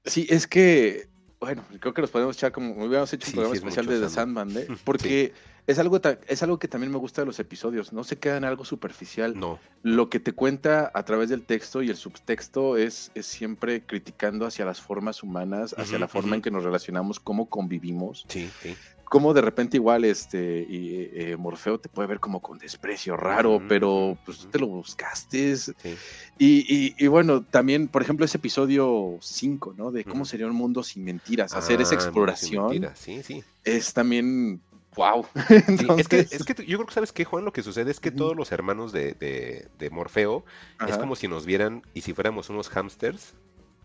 Sí, es que, bueno, creo que nos podemos echar como, hubiéramos hecho un Sí, programa sí especial de The Sandman. Sandman, ¿eh? Porque es algo, es algo que también me gusta de los episodios, no se queda en algo superficial. No. Lo que te cuenta a través del texto y el subtexto es, es siempre criticando hacia las formas humanas, hacia la forma en que nos relacionamos, cómo convivimos. Sí, sí. Cómo de repente igual este y, eh, Morfeo te puede ver como con desprecio raro, pero pues tú te lo buscaste. Sí. Y, y- y bueno, también, por ejemplo, ese episodio 5, ¿no? De cómo sería un mundo sin mentiras. Hacer esa Ah, exploración Sí, sí. es también, wow. Sí, es, que, es que yo creo que sabes qué, Juan, lo que sucede es que todos los hermanos de, de- de Morfeo es como si nos vieran y si fuéramos unos hamsters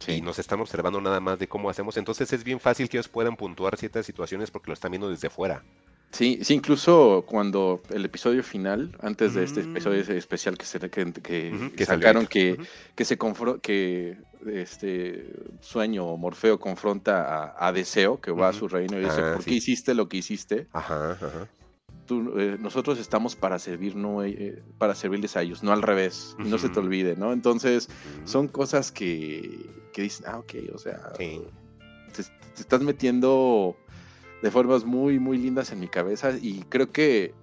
y nos están observando nada más de cómo hacemos, entonces es bien fácil que ellos puedan puntuar ciertas situaciones porque lo están viendo desde fuera. Sí, sí, incluso cuando el episodio final, antes de este Mm. episodio ese especial que se que, que Ujú, que sacaron ayer. que, se que este sueño Morfeo confronta a, a Deseo, que va a su reino y dice, Ah, ¿por sí. qué hiciste lo que hiciste? Ajá, ajá. Tú, eh, nosotros estamos para servir, no eh, para servirles a ellos, no al revés, y no se te olvide, ¿no? Entonces, son cosas que, que dicen, ah, ok, o sea, Sí. te, te estás metiendo de formas muy, muy lindas en mi cabeza y creo que,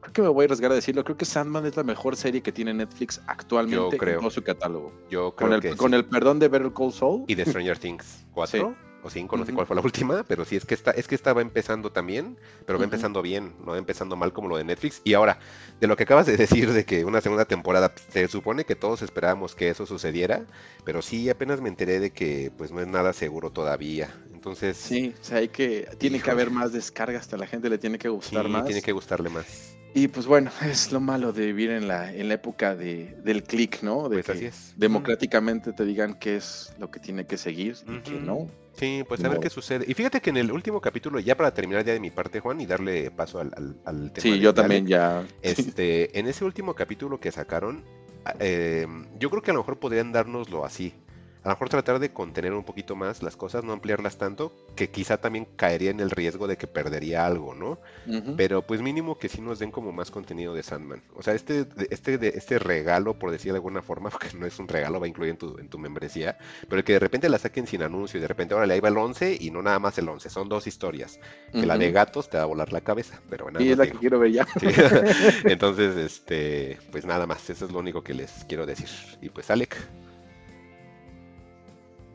creo que me voy a arriesgar a decirlo, creo que Sandman es la mejor serie que tiene Netflix actualmente Yo creo. en todo su catálogo. Yo creo Con el, que con sí. el perdón de Better Call Saul. Y de Stranger Things 4 o 5, no sé cuál fue la última, pero sí es que está, es que estaba empezando también, pero va empezando bien, no va empezando mal como lo de Netflix. Y ahora, de lo que acabas de decir de que una segunda temporada, se supone que todos esperábamos que eso sucediera, pero sí apenas me enteré de que pues no es nada seguro todavía. Entonces, Sí, o sea, hay que, tiene que haber más descargas, hasta la gente le tiene que sí, gustar más. tiene que gustarle más. Y pues bueno, es lo malo de vivir en la, en la época de, del click, ¿no? De Pues que así es. democráticamente te digan qué es lo que tiene que seguir y Ujú. no. Sí, pues a ver qué sucede. Y fíjate que en el último capítulo, ya para terminar ya de mi parte, Juan, y darle paso al, al, al tema Sí, de- yo también Alec, ya. Este, en ese último capítulo que sacaron, eh, yo creo que a lo mejor podrían dárnoslo así. A lo mejor tratar de contener un poquito más las cosas, no ampliarlas tanto, que quizá también caería en el riesgo de que perdería algo, ¿no? Pero pues mínimo que sí nos den como más contenido de Sandman. O sea, este, este, este regalo, por decir de alguna forma, porque no es un regalo, va a incluir en tu, en tu membresía, pero que de repente la saquen sin anuncio y de repente, órale, ahí va el 11 y no nada más el 11, son dos historias. Que la de gatos te va a volar la cabeza, pero nada Y es la digo. que quiero ver ya. Sí. Entonces, este, pues nada más, eso es lo único que les quiero decir. Y pues, Alec,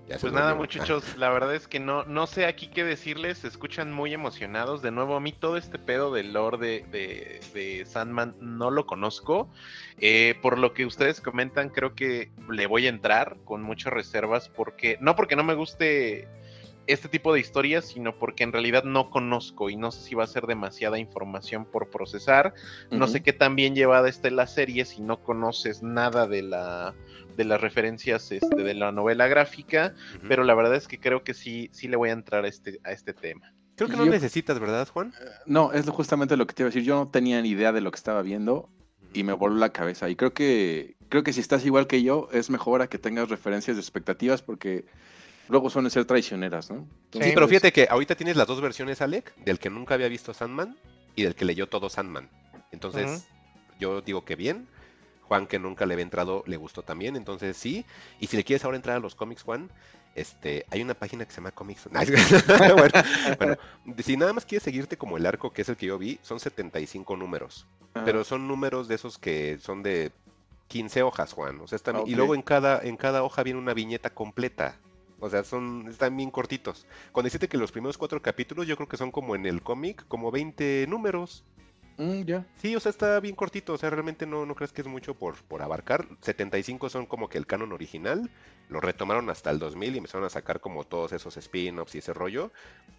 Ya Pues nada, muchachos, la verdad es que no, no sé aquí qué decirles, se escuchan muy emocionados. De nuevo, a mí todo este pedo del lore de, de- de Sandman no lo conozco. Eh, por lo que ustedes comentan, creo que le voy a entrar con muchas reservas, porque no porque no me guste este tipo de historias, sino porque en realidad no conozco y no sé si va a ser demasiada información por procesar. No sé qué tan bien llevada esté la serie si no conoces nada de la de las referencias este, de la novela gráfica, pero la verdad es que creo que sí, sí le voy a entrar a este, a este tema. Creo que no yo- necesitas, ¿verdad, Juan? No, es justamente lo que te iba a decir. Yo no tenía ni idea de lo que estaba viendo y me voló la cabeza. Y creo que creo que si estás igual que yo, es mejor a que tengas referencias de expectativas porque luego suelen ser traicioneras, ¿no? Sí, pero fíjate que ahorita tienes las dos versiones, Alec, del que nunca había visto Sandman y del que leyó todo Sandman. Entonces, yo digo que bien. Juan, que nunca le había entrado, le gustó también. Entonces, sí. Y si le quieres ahora entrar a los cómics, Juan, este, hay una página que se llama Comics. bueno, bueno, si nada más quieres seguirte como el arco, que es el que yo vi, son 75 números. ah, Pero son números de esos que son de 15 hojas, Juan. O sea, están, y luego en cada, en cada hoja viene una viñeta completa. O sea, son, están bien cortitos. Con decirte que los primeros cuatro capítulos yo creo que son como en el cómic, como 20 números. Mm, ya. Sí, o sea, está bien cortito. O sea, realmente no, no crees que es mucho por, por abarcar. 75 son como que el canon original. Lo retomaron hasta el 2000 y empezaron a sacar como todos esos spin-offs y ese rollo.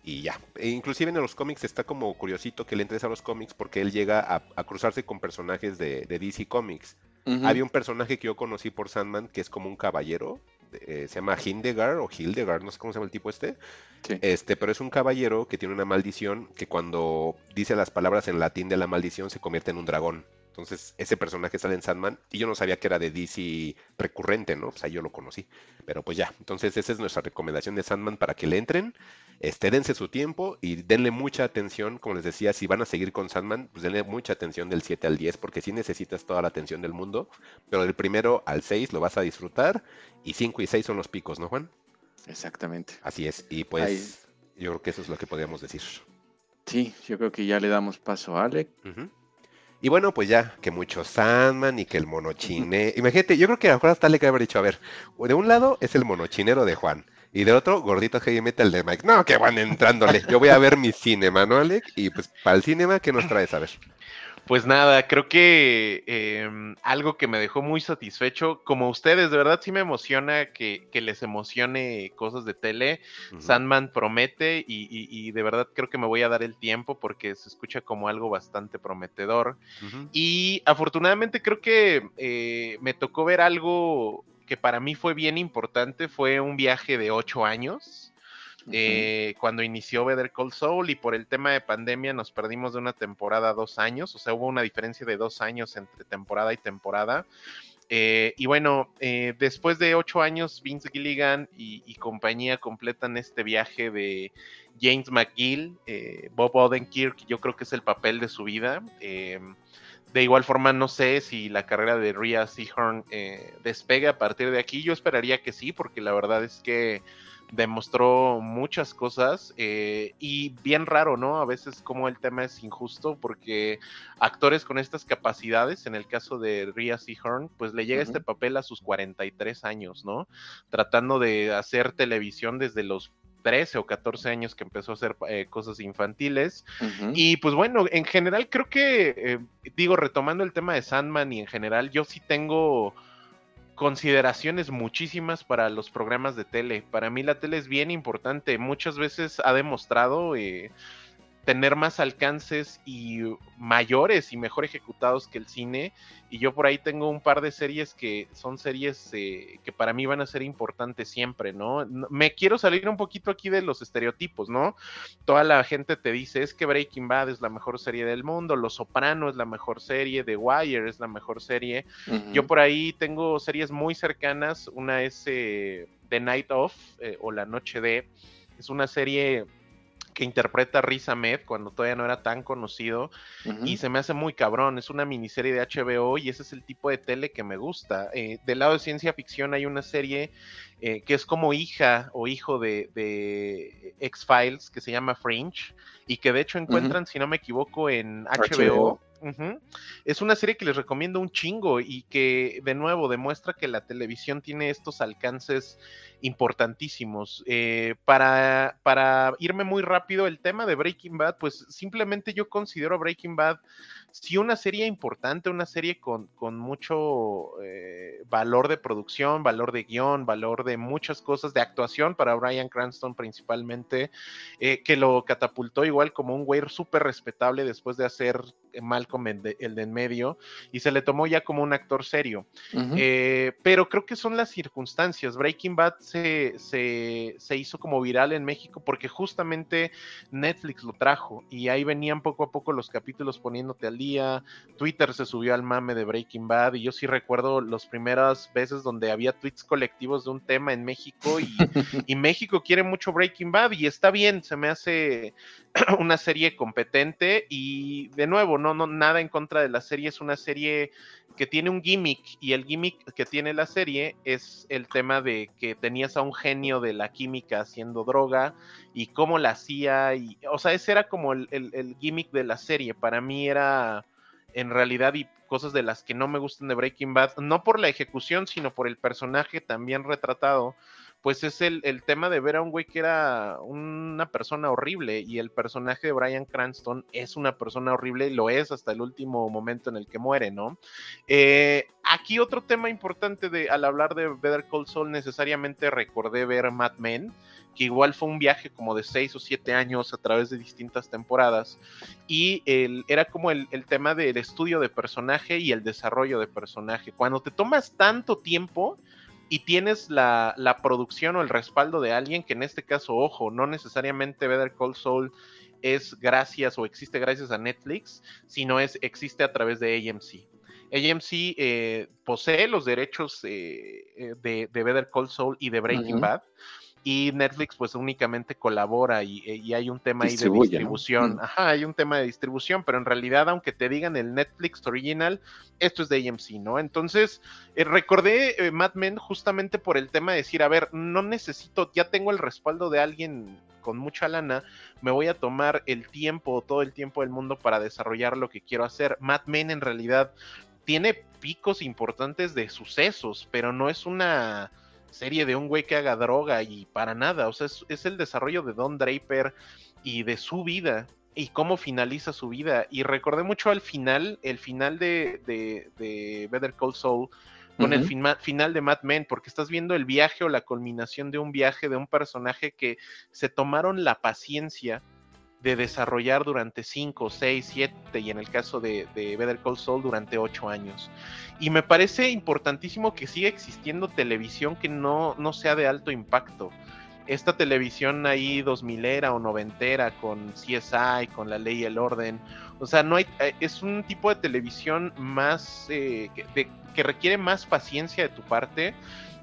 Y ya. E inclusive en los cómics está como curiosito que le entres a los cómics porque él llega a, a cruzarse con personajes de, de DC Comics. Había un personaje que yo conocí por Sandman que es como un caballero. Eh, se llama Hildegard o Hildegard, no sé cómo se llama el tipo este. Sí. Este, pero es un caballero que tiene una maldición que cuando dice las palabras en latín de la maldición se convierte en un dragón. Entonces, ese personaje sale en Sandman y yo no sabía que era de DC recurrente, ¿no? Pues ahí yo lo conocí. Pero pues ya, entonces esa es nuestra recomendación de Sandman para que le entren, este, dense su tiempo y denle mucha atención, como les decía, si van a seguir con Sandman, pues denle mucha atención del 7 al 10 porque sí necesitas toda la atención del mundo, pero del primero al 6 lo vas a disfrutar y 5 y 6 son los picos, ¿no, Juan? Exactamente. Así es, y pues yo creo que eso es lo que podríamos decir. Sí, yo creo que ya le damos paso a Alec. Y bueno, pues ya, que mucho Sandman y que el monochine. Imagínate, yo creo que a lo mejor hasta le haber dicho, a ver, de un lado es el monochinero de Juan. Y de otro, gordito heavy metal de Mike. No, que van entrándole. Yo voy a ver mi cinema, ¿no, Alec? Y pues para el cinema, ¿qué nos traes? A ver. Pues nada, creo que em, algo que me dejó muy satisfecho, como ustedes, de verdad sí me emociona que, que les emocione cosas de tele. Sandman promete y, y- y de verdad creo que me voy a dar el tiempo porque se escucha como algo bastante prometedor. Y afortunadamente creo que eh, me tocó ver algo que para mí fue bien importante, fue un viaje de ocho años. eh, cuando inició Better Call Saul y por el tema de pandemia nos perdimos de una temporada a dos años, o sea, hubo una diferencia de dos años entre temporada y temporada. Eh, y bueno, eh, después de ocho años, Vince Gilligan y, y compañía completan este viaje de James McGill, Bob Odenkirk, yo creo que es el papel de su vida. De igual forma, no sé si la carrera de Rhea Seahorn eh, despegue a partir de aquí. Yo esperaría que sí, porque la verdad es que demostró muchas cosas eh, y bien raro, ¿no? A veces como el tema es injusto porque actores con estas capacidades, en el caso de Rhea Seahorn, pues le llega este papel a sus 43 años, ¿no? Tratando de hacer televisión desde los 13 o 14 años que empezó a hacer eh, cosas infantiles. Y pues bueno, en general creo que, eh, digo, retomando el tema de Sandman y en general, yo sí tengo consideraciones muchísimas para los programas de tele. Para mí la tele es bien importante. Muchas veces ha demostrado eh, tener más alcances y mayores y mejor ejecutados que el cine. Y yo por ahí tengo un par de series que son series eh, que para mí van a ser importantes siempre, ¿no? Me quiero salir un poquito aquí de los estereotipos, ¿no? Toda la gente te dice, es que Breaking Bad es la mejor serie del mundo, Los Soprano es la mejor serie, The Wire es la mejor serie. Yo por ahí tengo series muy cercanas. Una es eh, The Night Of eh, o La Noche de. Es una serie que interpreta a Riz Ahmed cuando todavía no era tan conocido y se me hace muy cabrón. Es una miniserie de HBO y ese es el tipo de tele que me gusta. Eh, del lado de ciencia ficción hay una serie eh, que es como hija o hijo de, de X-Files que se llama Fringe y que de hecho encuentran, si no me equivoco, en HBO. HBO. Es una serie que les recomiendo un chingo y que de nuevo demuestra que la televisión tiene estos alcances importantísimos. Eh, para, irme muy rápido, el tema de Breaking Bad, pues simplemente yo considero Breaking Bad sí una serie importante, una serie con, con mucho eh, valor de producción, valor de guion, valor de muchas cosas, de actuación para Brian Cranston principalmente, eh, que lo catapultó igual como un güey súper respetable después de hacer Malcolm el de, el de en medio y se le tomó ya como un actor serio. Eh, pero creo que son las circunstancias. Breaking Bad se, se, se hizo como viral en México porque justamente Netflix lo trajo y ahí venían poco a poco los capítulos poniéndote al día. Twitter se subió al mame de Breaking Bad y yo sí recuerdo las primeras veces donde había tweets colectivos de un tema en México y, y México quiere mucho Breaking Bad y está bien, se me hace una serie competente y de nuevo, no, no, nada en contra de la serie, es una serie que tiene un gimmick y el gimmick que tiene la serie es el tema de que tenías a un genio de la química haciendo droga y cómo la hacía y, o sea, ese era como el, el, el gimmick de la serie, para mí era en realidad y cosas de las que no me gustan de Breaking Bad, no por la ejecución, sino por el personaje también retratado, pues es el, el, tema de ver a un güey que era una persona horrible y el personaje de Brian Cranston es una persona horrible y lo es hasta el último momento en el que muere, ¿no? Eh, aquí otro tema importante de al hablar de Better Call Saul necesariamente recordé ver Mad Men, que igual fue un viaje como de seis o siete años a través de distintas temporadas y el, era como el, el tema del estudio de personaje y el desarrollo de personaje. Cuando te tomas tanto tiempo y tienes la, la, producción o el respaldo de alguien que en este caso, ojo, no necesariamente Better Call Saul es gracias o existe gracias a Netflix, sino es existe a través de AMC. AMC eh, posee los derechos eh, de, de, Better Call Saul y de Breaking uh -huh. Bad y Netflix pues únicamente colabora y, y hay un tema ahí de distribución. ¿no? Ajá, hay un tema de distribución, pero en realidad, aunque te digan el Netflix original, esto es de AMC, ¿no? Entonces, eh, recordé eh, Mad Men justamente por el tema de decir, a ver, no necesito, ya tengo el respaldo de alguien con mucha lana, me voy a tomar el tiempo, todo el tiempo del mundo para desarrollar lo que quiero hacer. Mad Men en realidad tiene picos importantes de sucesos, pero no es una serie de un güey que haga droga y para nada, o sea, es, es, el desarrollo de Don Draper y de su vida y cómo finaliza su vida. Y recordé mucho al final, el final de, de, de Better Call Saul con uh -huh. el fin final de Mad Men, porque estás viendo el viaje o la culminación de un viaje de un personaje que se tomaron la paciencia de desarrollar durante 5, 6, 7 y en el caso de, de, Better Call Saul durante 8 años. Y me parece importantísimo que siga existiendo televisión que no, no sea de alto impacto. Esta televisión ahí 2000 era o noventera con CSI, con la ley y el orden. O sea, no hay, eh, es un tipo de televisión más eh, de, que requiere más paciencia de tu parte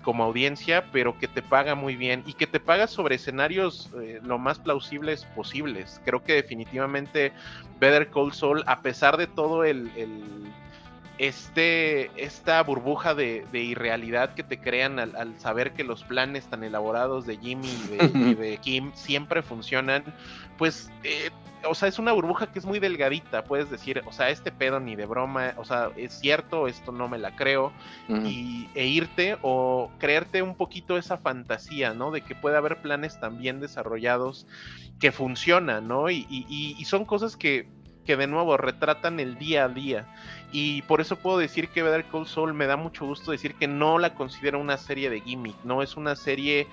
como audiencia, pero que te paga muy bien y que te paga sobre escenarios eh, lo más plausibles posibles. Creo que definitivamente Better Call Saul, a pesar de todo el, el este, esta burbuja de, de, irrealidad que te crean al, al, saber que los planes tan elaborados de Jimmy y de, y de Kim siempre funcionan, pues eh, o sea, es una burbuja que es muy delgadita, puedes decir, o sea, este pedo ni de broma, o sea, es cierto, esto no me la creo, uh -huh. y, e irte o creerte un poquito esa fantasía, ¿no? De que puede haber planes tan bien desarrollados que funcionan, ¿no? Y, y, y son cosas que, que de nuevo retratan el día a día. Y por eso puedo decir que Better Call Saul me da mucho gusto decir que no la considero una serie de gimmick, no es una serie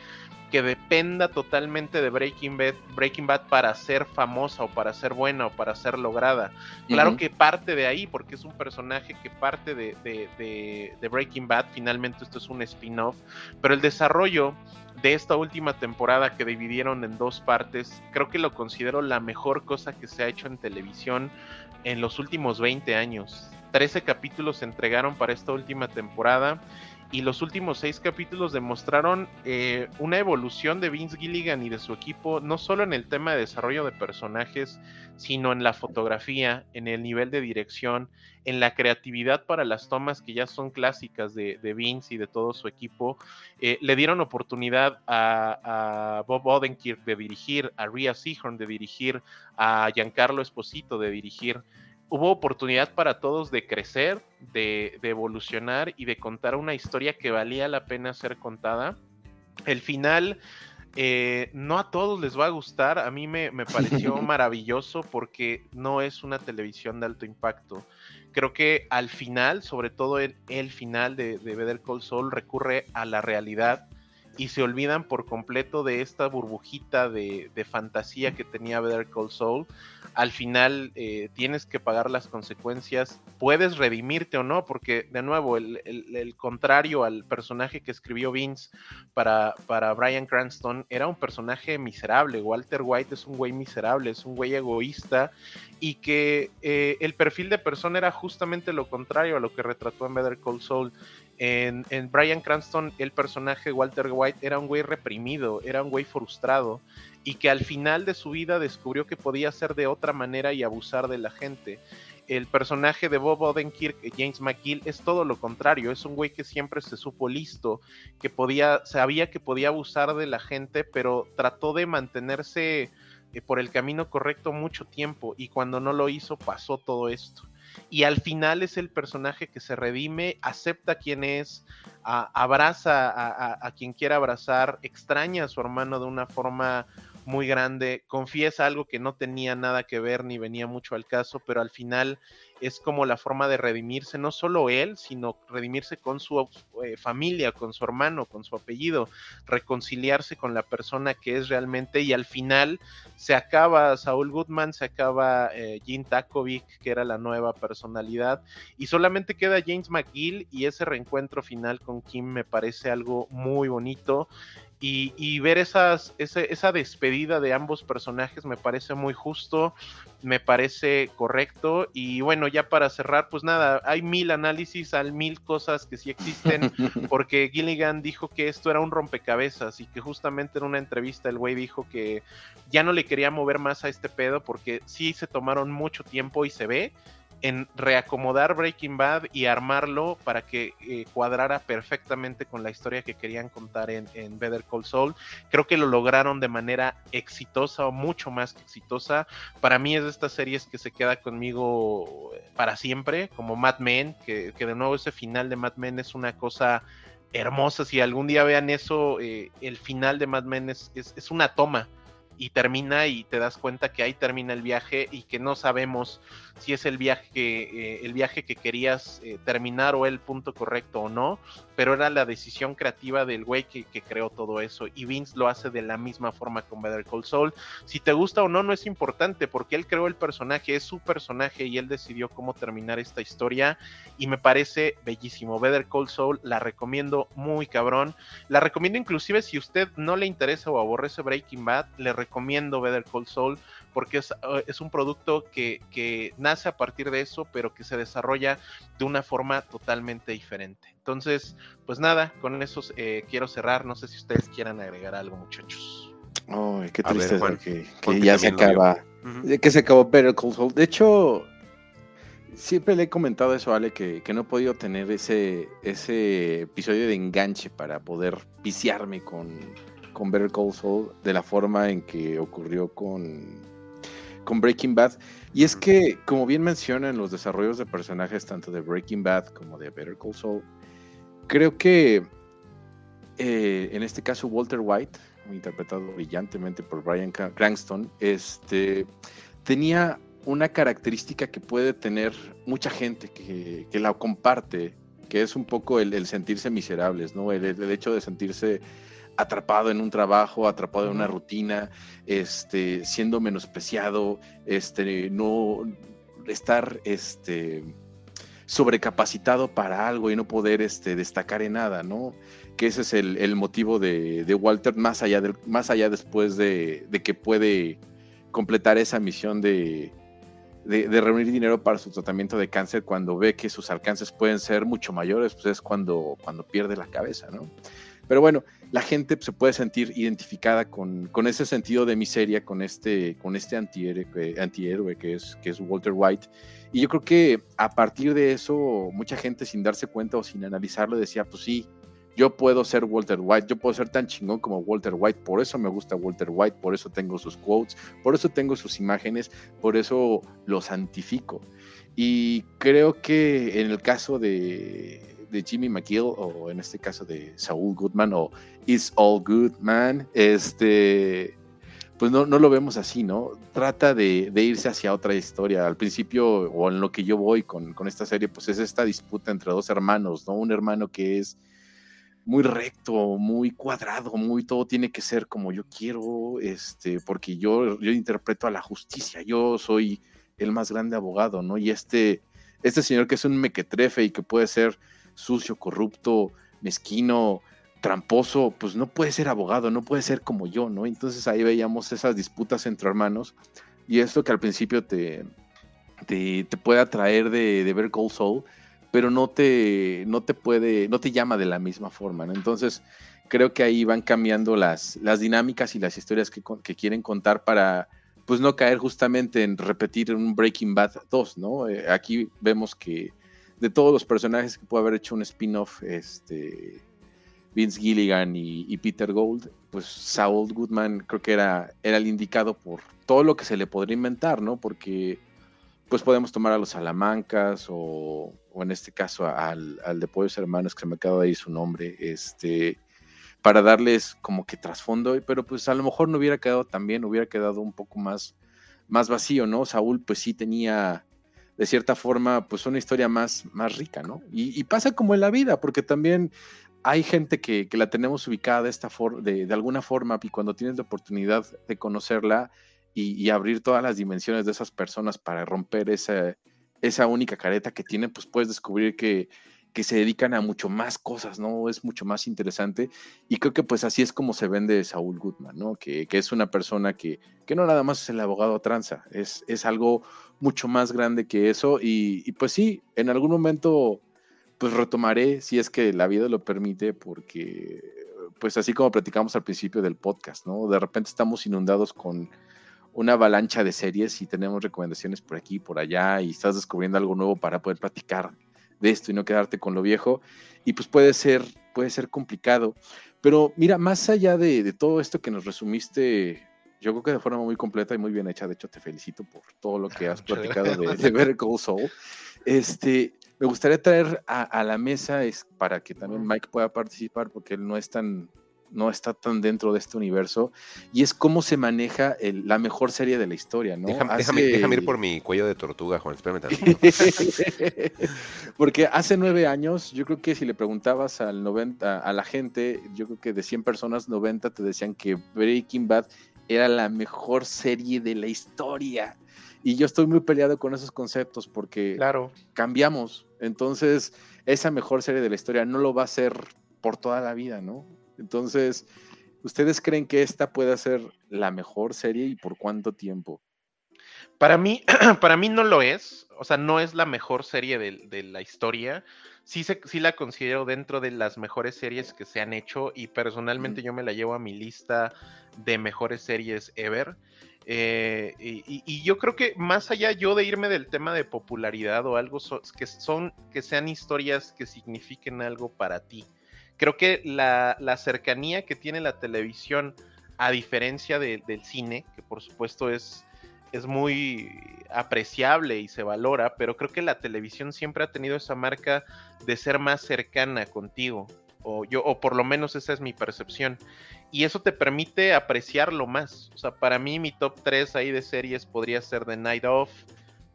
que dependa totalmente de Breaking Bad, Breaking Bad para ser famosa o para ser buena o para ser lograda. Claro uh -huh. que parte de ahí porque es un personaje que parte de, de, de, de Breaking Bad, finalmente esto es un spin-off, pero el desarrollo de esta última temporada que dividieron en dos partes, creo que lo considero la mejor cosa que se ha hecho en televisión en los últimos 20 años. 13 capítulos se entregaron para esta última temporada y los últimos seis capítulos demostraron eh, una evolución de Vince Gilligan y de su equipo, no solo en el tema de desarrollo de personajes, sino en la fotografía, en el nivel de dirección, en la creatividad para las tomas que ya son clásicas de, Vince y de todo su equipo. Eh, le dieron oportunidad a, a, Bob Odenkirk de dirigir, a Rhea Seahorn de dirigir, a Giancarlo Esposito de dirigir hubo oportunidad para todos de crecer, de, de, evolucionar y de contar una historia que valía la pena ser contada. El final eh, no a todos les va a gustar, a mí me, me pareció maravilloso porque no es una televisión de alto impacto. Creo que al final, sobre todo en el final de, de Better Call Saul, recurre a la realidad y se olvidan por completo de esta burbujita de, fantasía que tenía Better Call Saul al final eh, tienes que pagar las consecuencias, puedes redimirte o no, porque de nuevo, el, el, contrario al personaje que escribió Vince para, para Brian Cranston era un personaje miserable, Walter White es un güey miserable, es un güey egoísta y que eh, el perfil de persona era justamente lo contrario a lo que retrató en Better Call Saul. En, en, Brian Cranston, el personaje Walter White era un güey reprimido, era un güey frustrado y que al final de su vida descubrió que podía ser de otra manera y abusar de la gente. El personaje de Bob Odenkirk, James McGill, es todo lo contrario, es un güey que siempre se supo listo, que podía, sabía que podía abusar de la gente, pero trató de mantenerse eh, por el camino correcto mucho tiempo y cuando no lo hizo pasó todo esto y al final es el personaje que se redime, acepta quién es, abraza a, a, quien quiera abrazar, extraña a su hermano de una forma muy grande, confiesa algo que no tenía nada que ver ni venía mucho al caso, pero al final es como la forma de redimirse, no solo él, sino redimirse con su eh, familia, con su hermano, con su apellido, reconciliarse con la persona que es realmente y al final se acaba Saúl Goodman, se acaba eh, Gene Takovic, que era la nueva personalidad, y solamente queda James McGill y ese reencuentro final con Kim me parece algo muy bonito y, ver esas, esa despedida de ambos personajes me parece muy justo, me parece correcto. Y bueno, ya para cerrar, pues nada, hay mil análisis, hay mil cosas que sí existen, porque Gilligan dijo que esto era un rompecabezas y que justamente en una entrevista el güey dijo que ya no le quería mover más a este pedo porque sí se tomaron mucho tiempo y se ve en reacomodar Breaking Bad y armarlo para que eh, cuadrara perfectamente con la historia que querían contar en, Better Call Saul. Creo que lo lograron de manera exitosa o mucho más que exitosa. Para mí es de estas series que se queda conmigo para siempre, como Mad Men, que, que de nuevo ese final de Mad Men es una cosa hermosa. Si algún día vean eso, eh, el final de Mad Men es, es, es una toma y termina y te das cuenta que ahí termina el viaje y que no sabemos si es el viaje, eh, el viaje que querías eh, terminar o el punto correcto o no, pero era la decisión creativa del güey que, creó todo eso y Vince lo hace de la misma forma con Better Call Saul. Si te gusta o no, no es importante porque él creó el personaje, es su personaje y él decidió cómo terminar esta historia y me parece bellísimo. Better Call Saul la recomiendo muy cabrón. La recomiendo inclusive si usted no le interesa o aborrece Breaking Bad, le recomiendo Better Call Saul porque es, eh, es un producto que, que, nace a partir de eso, pero que se desarrolla de una forma totalmente diferente. Entonces, pues nada, con eso eh, quiero cerrar. No sé si ustedes quieran agregar algo, muchachos. Ay, qué triste que, que ya se acaba. Que se acabó Better Call Saul. De hecho, siempre le he comentado eso a Ale, que, que, no he podido tener ese, ese episodio de enganche para poder viciarme con, con Better Call Saul de la forma en que ocurrió con con Breaking Bad. Y es que, como bien mencionan los desarrollos de personajes tanto de Breaking Bad como de Better Call Saul, creo que eh, en este caso Walter White, interpretado brillantemente por Brian Cranston, este, tenía una característica que puede tener mucha gente que, que la comparte, que es un poco el, sentirse miserables, ¿no? El, el, hecho de sentirse atrapado en un trabajo, atrapado en una rutina, este, siendo menospreciado, este, no estar este, sobrecapacitado para algo y no poder este, destacar en nada, ¿no? Que ese es el, motivo de, Walter, más allá, de, más allá después de, que puede completar esa misión de, de, reunir dinero para su tratamiento de cáncer cuando ve que sus alcances pueden ser mucho mayores, pues es cuando, cuando pierde la cabeza, ¿no? Pero bueno, la gente se puede sentir identificada con, ese sentido de miseria, con este, con este antihéroe, que, es, que es Walter White. Y yo creo que a partir de eso, mucha gente sin darse cuenta o sin analizarlo decía, pues sí, yo puedo ser Walter White, yo puedo ser tan chingón como Walter White, por eso me gusta Walter White, por eso tengo sus quotes, por eso tengo sus imágenes, por eso lo santifico. Y creo que en el caso de, de Jimmy McGill, o en este caso de Saul Goodman, o It's All Good Man, este, pues no, no lo vemos así, ¿no? Trata de, irse hacia otra historia. Al principio, o en lo que yo voy con, con, esta serie, pues es esta disputa entre dos hermanos, ¿no? Un hermano que es muy recto, muy cuadrado, muy todo tiene que ser como yo quiero, este, porque yo, yo interpreto a la justicia, yo soy el más grande abogado, ¿no? Y este, este señor que es un mequetrefe y que puede ser sucio, corrupto, mezquino, tramposo, pues no puede ser abogado, no puede ser como yo, ¿no? Entonces ahí veíamos esas disputas entre hermanos y esto que al principio te, te, te puede atraer de, ver Gold Soul, pero no te, no te puede, no te llama de la misma forma, ¿no? Entonces creo que ahí van cambiando las, las dinámicas y las historias que, que quieren contar para pues no caer justamente en repetir un Breaking Bad 2, ¿no? Eh, aquí vemos que de todos los personajes que puede haber hecho un spin-off, este, Vince Gilligan y, Peter Gold, pues Saul Goodman creo que era, era el indicado por todo lo que se le podría inventar, ¿no? Porque pues podemos tomar a los Salamancas o, o en este caso al, al, de Pollos Hermanos, que se me acaba de ir su nombre, este, para darles como que trasfondo, pero pues a lo mejor no hubiera quedado tan bien, hubiera quedado un poco más, más vacío, ¿no? Saúl pues sí tenía de cierta forma pues una historia más, más rica, ¿no? Y, pasa como en la vida, porque también hay gente que, que la tenemos ubicada de, esta de, de, alguna forma y cuando tienes la oportunidad de conocerla y, y, abrir todas las dimensiones de esas personas para romper esa, esa única careta que tienen, pues puedes descubrir que, que se dedican a mucho más cosas, ¿no? Es mucho más interesante. Y creo que pues así es como se vende Saúl Goodman, ¿no? Que, que es una persona que, que, no nada más es el abogado tranza, es, es algo mucho más grande que eso. Y, y, pues sí, en algún momento pues retomaré si es que la vida lo permite, porque pues así como platicamos al principio del podcast, ¿no? De repente estamos inundados con una avalancha de series y tenemos recomendaciones por aquí y por allá y estás descubriendo algo nuevo para poder platicar de esto y no quedarte con lo viejo. Y pues puede ser, puede ser complicado. Pero mira, más allá de, de, todo esto que nos resumiste, yo creo que de forma muy completa y muy bien hecha, de hecho te felicito por todo lo que has platicado de, de Better Call Saul. Este, me gustaría traer a, a, la mesa es para que también Mike pueda participar porque él no es tan no está tan dentro de este universo y es cómo se maneja el, la mejor serie de la historia, ¿no? Déjame, hace... déjame, déjame, ir por mi cuello de tortuga, Juan, espérame Porque hace nueve años, yo creo que si le preguntabas al 90, a la gente, yo creo que de 100 personas, 90 te decían que Breaking Bad era la mejor serie de la historia. Y yo estoy muy peleado con esos conceptos porque claro. cambiamos. Entonces, esa mejor serie de la historia no lo va a ser por toda la vida, ¿no? Entonces, ¿ustedes creen que esta pueda ser la mejor serie y por cuánto tiempo? Para mí, para mí no lo es. O sea, no es la mejor serie de, de la historia. Sí, se, sí, la considero dentro de las mejores series que se han hecho y personalmente mm. yo me la llevo a mi lista de mejores series ever. Eh, y, y, yo creo que más allá yo de irme del tema de popularidad o algo so, que son que sean historias que signifiquen algo para ti. Creo que la, cercanía que tiene la televisión, a diferencia de, del cine, que por supuesto es, es muy apreciable y se valora, pero creo que la televisión siempre ha tenido esa marca de ser más cercana contigo. O, yo, o por lo menos esa es mi percepción. Y eso te permite apreciarlo más. O sea, para mí mi top 3 ahí de series podría ser The Night Of,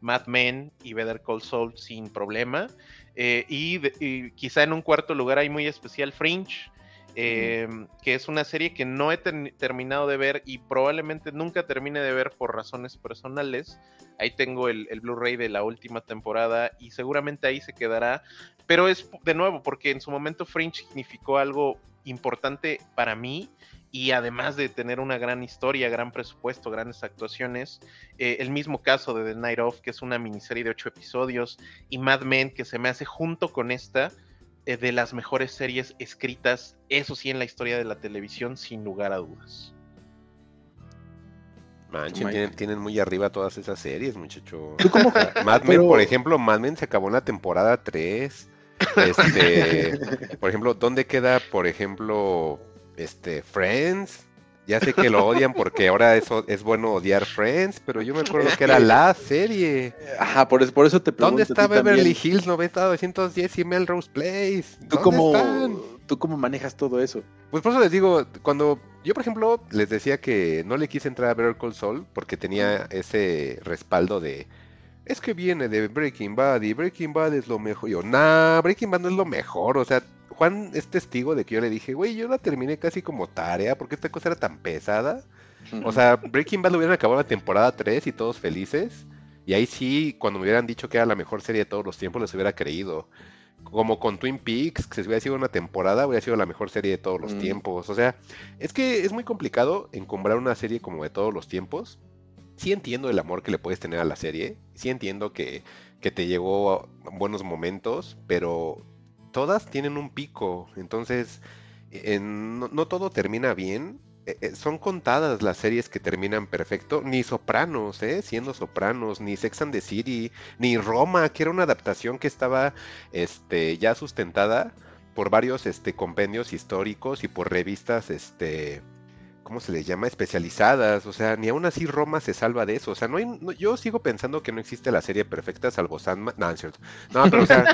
Mad Men y Better Call Saul sin problema. Eh, y, y, quizá en un cuarto lugar hay muy especial Fringe, eh, que es una serie que no he ter terminado de ver y probablemente nunca termine de ver por razones personales. Ahí tengo el, el Blu-ray de la última temporada y seguramente ahí se quedará. Pero es de nuevo porque en su momento Fringe significó algo importante para mí y además de tener una gran historia, gran presupuesto, grandes actuaciones, eh, el mismo caso de The Night Of, que es una miniserie de ocho episodios, y Mad Men, que se me hace junto con esta, eh, de las mejores series escritas, eso sí, en la historia de la televisión, sin lugar a dudas. Manchen, tienen, tienen, muy arriba todas esas series, muchacho. Mad Men, Pero... por ejemplo, Mad Men se acabó en la temporada 3. Este, por ejemplo, ¿dónde queda, por ejemplo, este Friends? Ya sé que lo odian porque ahora eso es bueno odiar Friends, pero yo me acuerdo que era la serie. Ajá, por eso, por eso te pregunto. ¿Dónde está Beverly también, Hills 90210 y Melrose Place? ¿Tú ¿Dónde cómo, están? ¿Tú cómo manejas todo eso? Pues por eso les digo, cuando yo, por ejemplo, les decía que no le quise entrar a Better Call Saul porque tenía ese respaldo de. Es que viene de Breaking Bad y Breaking Bad es lo mejor. Yo, nah, Breaking Bad no es lo mejor. O sea, Juan es testigo de que yo le dije, güey, yo la terminé casi como tarea porque esta cosa era tan pesada. O sea, Breaking Bad lo hubieran acabado la temporada 3 y todos felices. Y ahí sí, cuando me hubieran dicho que era la mejor serie de todos los tiempos, les hubiera creído. Como con Twin Peaks, que si hubiera sido una temporada, hubiera sido la mejor serie de todos los Mm. tiempos. O sea, es que es muy complicado encumbrar una serie como de todos los tiempos. Sí entiendo el amor que le puedes tener a la serie. Sí entiendo que, que te llegó a buenos momentos, pero todas tienen un pico. Entonces, en- no, no todo termina bien. Eh, eh, son contadas las series que terminan perfecto. Ni Sopranos, ¿eh? Siendo Sopranos, ni Sex and the City, ni Roma, que era una adaptación que estaba este, ya sustentada por varios este, compendios históricos y por revistas, este, ¿cómo se les llama? Especializadas. O sea, ni aún así Roma se salva de eso. O sea, no hay, yo sigo pensando que no existe la serie perfecta salvo Sandman. No, no es cierto. No, pero o sea,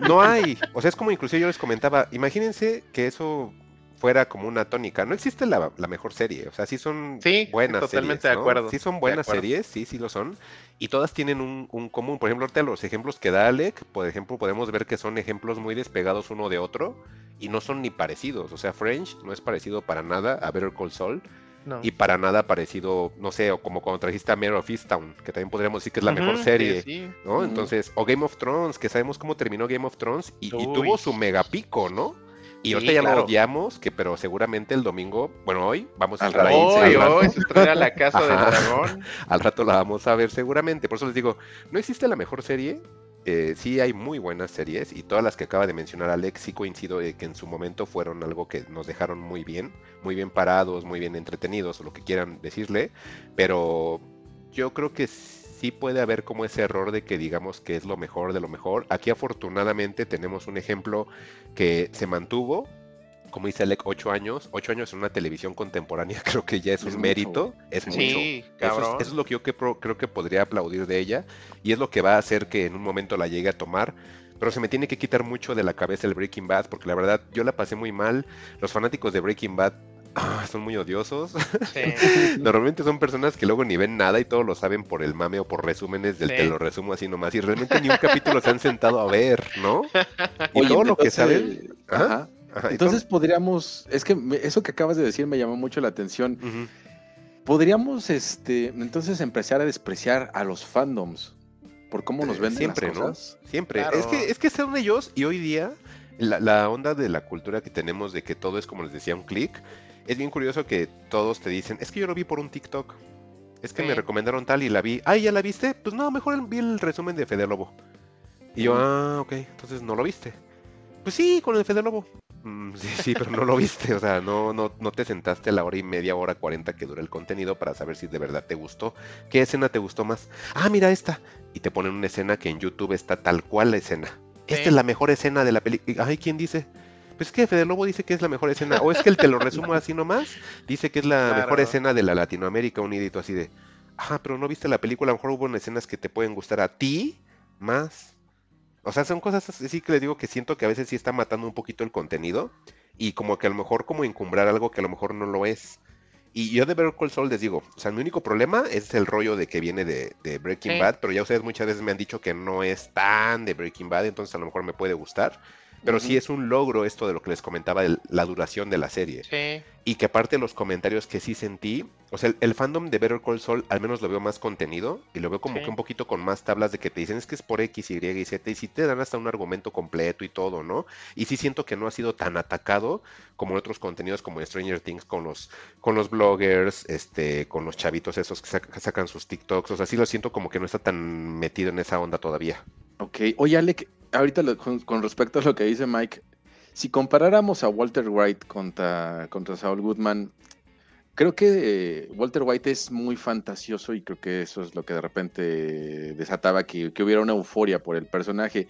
no hay. O sea, es como inclusive yo les comentaba, imagínense que eso fuera como una tónica. No existe la, la mejor serie. O sea, sí son Sí, buenas totalmente series, de ¿no? acuerdo, Sí son de buenas series, sí, sí lo son. Y todas tienen un, un común. Por ejemplo, ahorita los ejemplos que da Alec, por ejemplo, podemos ver que son ejemplos muy despegados uno de otro y no son ni parecidos. O sea, French no es parecido para nada a Better Call Saul No. y para nada parecido, no sé, o como cuando trajiste a Mare of Easttown, que también podríamos decir que es la mejor serie. sí, sí. ¿no? Entonces, o Game of Thrones, que sabemos cómo terminó Game of Thrones y, y tuvo su mega pico, ¿no? Y Sí, ahorita ya claro. lo odiamos, que pero seguramente el domingo, bueno, hoy vamos a Al entrar ahí. Hoy, al rato. hoy, se estrena la casa del dragón. Al rato la vamos a ver seguramente. Por eso les digo, no existe la mejor serie. eh, sí hay muy buenas series y todas las que acaba de mencionar Alex sí coincido de que en su momento fueron algo que nos dejaron muy bien, muy bien parados, muy bien entretenidos o lo que quieran decirle, pero yo creo que sí puede haber como ese error de que digamos que es lo mejor de lo mejor. Aquí afortunadamente tenemos un ejemplo que se mantuvo, como dice Alec, ocho años, ocho años en una televisión contemporánea creo que ya es, Es un mucho. mérito, es mucho. Sí, Eso es, cabrón. eso es lo que yo que pro- creo que podría aplaudir de ella y es lo que va a hacer que en un momento la llegue a tomar. Pero se me tiene que quitar mucho de la cabeza el Breaking Bad porque la verdad yo la pasé muy mal. Los fanáticos de Breaking Bad ah, son muy odiosos. Sí. Normalmente son personas que luego ni ven nada y todo lo saben por el mame o por resúmenes del Sí. te lo resumo así nomás y realmente ni un capítulo se han sentado a ver, ¿no? Y Oye, todo lo que saben. Ajá, Ajá. ajá, y Entonces podríamos, es que me- eso que acabas de decir me llamó mucho la atención. Podríamos, este, entonces empezar a despreciar a los fandoms por cómo nos Eh, venden siempre, las ¿no? cosas. Siempre. Claro. Es que es que son ellos y hoy día la, la onda de la cultura que tenemos de que todo es como les decía un clic. Es bien curioso que todos te dicen, es que yo lo vi por un TikTok. Es que Sí. me recomendaron tal y la vi. Ah, ¿ya la viste? Pues no, mejor vi el resumen de Fede Lobo. Y yo, ah, ok, entonces no lo viste. Pues sí, con el Fede Lobo. "Mm, sí, sí, pero no lo viste. O sea, no, no, no te sentaste a la hora y media, hora cuarenta que dura el contenido para saber si de verdad te gustó. ¿Qué escena te gustó más? Ah, mira esta. Y te ponen una escena que en YouTube está tal cual la escena. Esta es la mejor escena de la película. Ay, ¿quién dice? Pues es que Fede Lobo dice que es la mejor escena. O es que él te lo resumo así nomás. Dice que es la Claro. mejor escena de la Latinoamérica unidito así de. Ajá, pero no viste la película. A lo mejor hubo escenas que te pueden gustar a ti más. O sea, son cosas así que les digo que siento que a veces sí está matando un poquito el contenido. Y como que a lo mejor como encumbrar algo que a lo mejor no lo es. Y yo de Better Call Saul les digo, o sea, mi único problema es el rollo de que viene de, de Breaking Sí. Bad, pero ya ustedes muchas veces me han dicho que no es tan de Breaking Bad, entonces a lo mejor me puede gustar. Pero sí es un logro esto de lo que les comentaba, de la duración de la serie. Sí. Y que aparte de los comentarios que sí sentí, o sea, el, el fandom de Better Call Saul al menos lo veo más contenido y lo veo como Sí. que un poquito con más tablas de que te dicen es que es por X, Y y Z y sí te dan hasta un argumento completo y todo, ¿no? Y sí siento que no ha sido tan atacado como en otros contenidos como Stranger Things con los, con los bloggers, este, con los chavitos esos que sac- sacan sus TikToks, o sea, sí lo siento como que no está tan metido en esa onda todavía. Ok, oye Alec, ahorita con, respecto a lo que dice Mike, si comparáramos a Walter White contra, contra Saul Goodman, creo que eh, Walter White es muy fantasioso y creo que eso es lo que de repente desataba que, que hubiera una euforia por el personaje.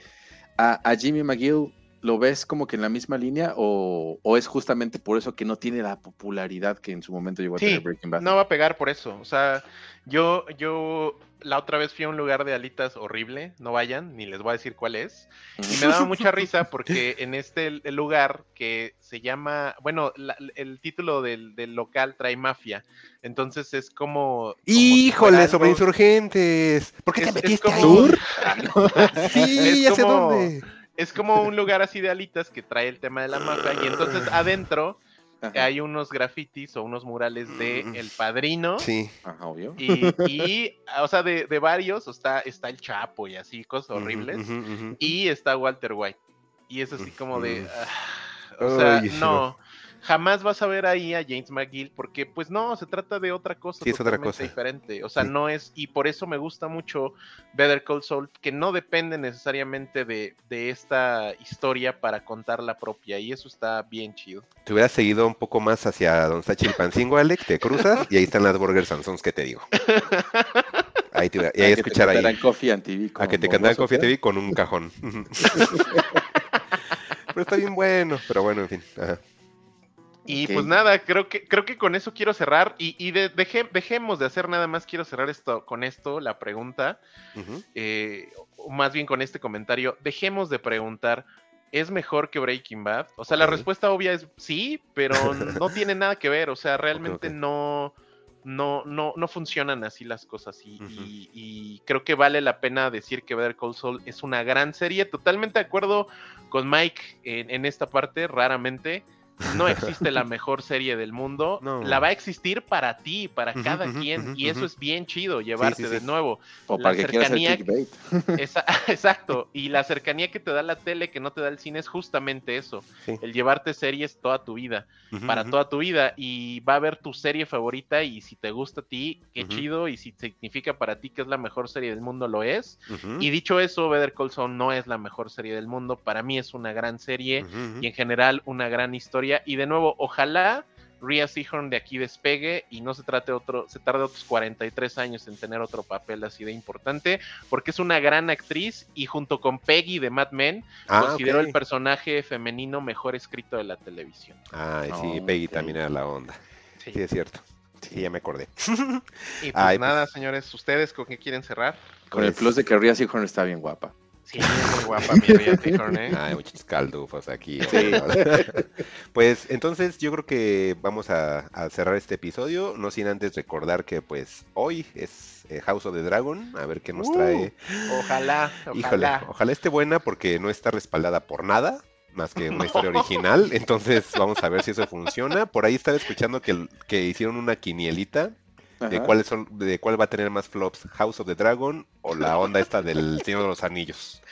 A Jimmy McGill ¿lo ves como que en la misma línea o, o es justamente por eso que no tiene la popularidad que en su momento llegó a tener Sí, Breaking Bad? no va a pegar por eso. O sea, yo, yo la otra vez fui a un lugar de alitas horrible, no vayan, ni les voy a decir cuál es. Y me daba mucha risa porque en este lugar que se llama, bueno, la- el título del, del local trae mafia. Entonces es como... como Híjole, sobre insurgentes. ¿Por qué te es- es metiste ahí? como- Sí, ya sé como- dónde. Es como un lugar así de alitas que trae el tema de la mafia y entonces adentro Ajá. hay unos grafitis o unos murales de Mm. El Padrino. Sí. Ajá, obvio. Y, y, o sea, de, de varios, o está, está el Chapo y así, cosas horribles. Y está Walter White. Y es así como de. Ujú. ah, o sea, Ay, no. Jamás vas a ver ahí a James McGill porque, pues no, se trata de otra cosa Sí, es otra cosa. diferente. O sea, Sí. no es. Y por eso me gusta mucho Better Call Saul, que no depende necesariamente de, de esta historia para contar la propia. Y eso está bien chido. Te hubieras seguido un poco más hacia Don Sachi el Pancingo, Alex, te cruzas y ahí están las Burger Sansons que te digo. Ahí te hubiera- y A ahí que te escuchar ahí. TV A con que te cantaran Coffee ¿qué? TV con un cajón. pero está bien bueno, pero bueno, en fin. Ajá. Y pues nada, creo que, creo que con eso quiero cerrar. Y, y de- deje- dejemos de hacer nada más, quiero cerrar esto con esto, la pregunta. Eh, o más bien con este comentario, dejemos de preguntar, ¿es mejor que Breaking Bad? O sea, la respuesta obvia es sí, pero no tiene nada que ver, o sea, realmente no... No, no, no funcionan así las cosas y, Ujú. y- y creo que vale la pena decir que Better Call Saul es una gran serie. Totalmente de acuerdo con Mike en, en esta parte, raramente. No existe la mejor serie del mundo. No. La va a existir para ti, para cada quien. y eso es bien chido, llevarte sí, de sí. nuevo. O La para que cercanía-. Esa- exacto. Y la cercanía que te da la tele, que no te da el cine, es justamente eso. El llevarte series toda tu vida, para toda tu vida. Y va a ver tu serie favorita y si te gusta a ti, qué chido. Y si significa para ti que es la mejor serie del mundo, lo es. Y dicho eso, Better Call Saul no es la mejor serie del mundo. Para mí es una gran serie y en general una gran historia. Y de nuevo, ojalá Rhea Seahorn de aquí despegue y no se trate otro, se tarde otros 43 años en tener otro papel así de importante, porque es una gran actriz y junto con Peggy de Mad Men, Ah, considero el personaje femenino mejor escrito de la televisión. Ay, sí, Peggy también era la onda. Sí. Sí, es cierto. Sí, ya me acordé. Y pues Ay, pues- nada, señores, ¿ustedes con qué quieren cerrar? Con el Pues- plus de que Rhea Seahorn está bien guapa. Sí, muy guapa mi Rhea Seahorn, ¿eh? Hay muchos caldufos aquí. ¿verdad? pues entonces yo creo que vamos a, a cerrar este episodio, no sin antes recordar que pues hoy es eh, House of the Dragon, a ver qué nos Uh, trae. Ojalá, Híjole, ojalá. ojalá esté buena porque no está respaldada por nada, más que una historia original, entonces vamos a ver si eso funciona. Por ahí estaba escuchando que, que hicieron una quinielita de cuáles son, de cuál va a tener más flops, House of the Dragon o la onda esta del Señor de los Anillos.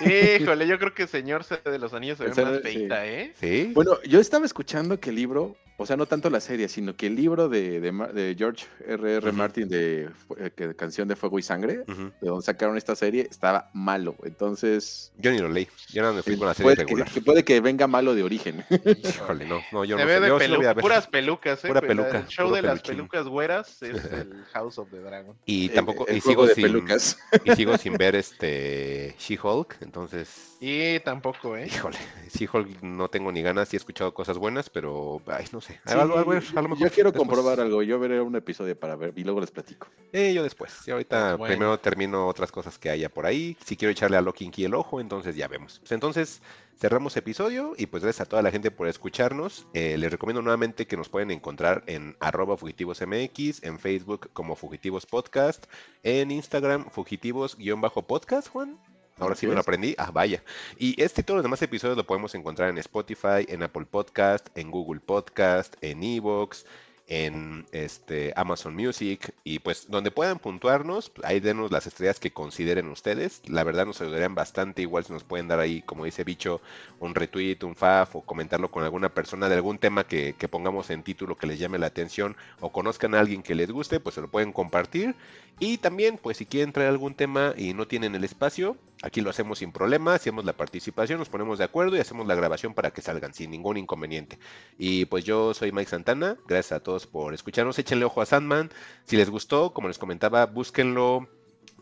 Híjole, yo creo que Señor de los Anillos se ve más sí. feita, ¿eh? ¿Sí? Bueno, yo estaba escuchando que el libro, o sea, no tanto la serie, sino que el libro de, de Ma- de George R. R. Martin de eh, Canción de Fuego y Sangre, de donde sacaron esta serie, estaba malo. Entonces, Yo ni lo leí, yo no me fui con la serie puede que, regular. que puede que venga malo de origen. Híjole, no, no, yo Se no ve sé. de Yo sí pelu- ver. puras pelucas, ¿eh? Pura peluca, El show de las pelucas güeras es el House of the Dragon. Y tampoco, el y sigo de sin, pelucas. y sigo sin ver este She-Hulk, entonces, Y tampoco, ¿eh? híjole, She-Hulk no tengo ni ganas, sí he escuchado cosas buenas, pero, ay, no sé, Sí, algo, algo- a lo mejor yo quiero después. comprobar algo. Yo veré un episodio para ver y luego les platico. Eh, yo después, y ahorita bueno. primero termino otras cosas que haya por ahí, si quiero echarle a Loki Key el ojo, entonces ya vemos. Pues entonces, cerramos episodio y pues gracias a toda la gente por escucharnos. Eh, les recomiendo nuevamente que nos pueden encontrar en arroba fugitivosmx, en Facebook como Fugitivos Podcast, en Instagram fugitivos-podcast, Juan. Ahora sí me lo es. aprendí. Ah, vaya. Y este y todos los demás episodios lo podemos encontrar en Spotify, en Apple Podcast, en Google Podcast, en Evox, en este Amazon Music y pues donde puedan puntuarnos, ahí denos las estrellas que consideren ustedes. La verdad nos ayudarían bastante, igual si nos pueden dar ahí, como dice Bicho, un retweet, un faf o comentarlo con alguna persona de algún tema que, que pongamos en título que les llame la atención o conozcan a alguien que les guste, pues se lo pueden compartir. Y también, pues si quieren traer algún tema y no tienen el espacio, aquí lo hacemos sin problema, hacemos la participación, nos ponemos de acuerdo y hacemos la grabación para que salgan sin ningún inconveniente. Y pues yo soy Mike Santana, gracias a todos por escucharnos, échenle ojo a Sandman, si les gustó, como les comentaba, búsquenlo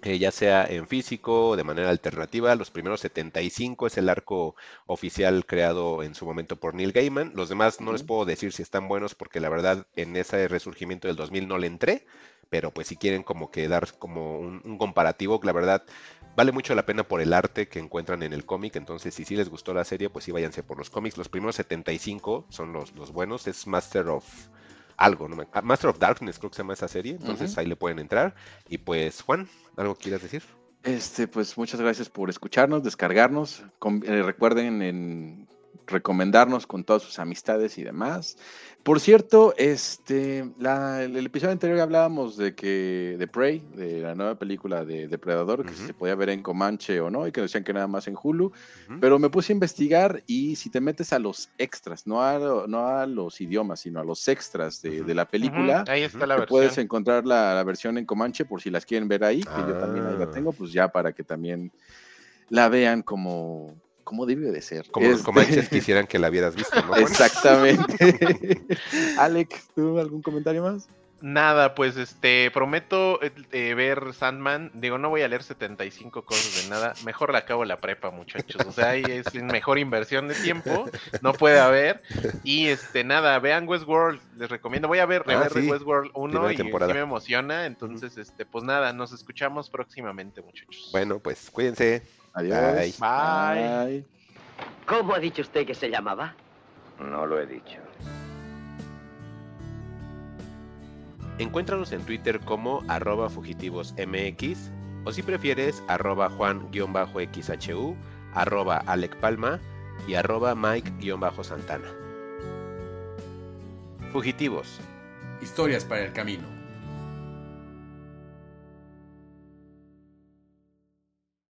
eh, ya sea en físico o de manera alternativa. Los primeros 75 es el arco oficial creado en su momento por Neil Gaiman. Los demás no les puedo decir si están buenos porque la verdad en ese resurgimiento del 2000 no le entré, pero pues si quieren como que dar como un, un comparativo, la verdad vale mucho la pena por el arte que encuentran en el cómic, entonces si sí les gustó la serie, pues sí váyanse por los cómics. Los primeros 75 son los, los buenos, es Master of algo, no me- ah, Master of Darkness creo que se llama esa serie, entonces ahí le pueden entrar. Y pues Juan, ¿algo quieras decir? Este, pues muchas gracias por escucharnos, descargarnos. Eh, recuerden en recomendarnos con todas sus amistades y demás. Por cierto, este, la- el, el episodio anterior hablábamos de que de Prey, de la nueva película de Depredador, que si se podía ver en Comanche o no, y que decían que nada más en Hulu. Pero me puse a investigar y si te metes a los extras, no a, no a los idiomas, sino a los extras de, de la película, ahí está la puedes encontrar la, la versión en Comanche por si las quieren ver ahí, que yo también ahí la Ah. tengo, pues ya para que también la vean como, como debe de ser. Como los Este, comanches quisieran que la hubieras visto, ¿no? Exactamente. Alex, ¿tú algún comentario más? Nada, pues este, prometo eh, eh, ver Sandman. Digo, no voy a leer 75 cosas de nada. Mejor la acabo la prepa, muchachos. O sea, ahí es mejor inversión de tiempo. No puede haber. Y este, nada, vean Westworld. Les recomiendo. Voy a ver, Ah, rever sí. Westworld 1 Primera y sí me emociona. Entonces, este, pues nada, nos escuchamos próximamente, muchachos. Bueno, pues cuídense. Adiós. Bye. Bye. ¿Cómo ha dicho usted que se llamaba? No lo he dicho. Encuéntranos en Twitter como arroba fugitivosmx o si prefieres arroba juan-xhu, arroba Alec Palma y arroba Mike-santana. Fugitivos. Historias para el camino.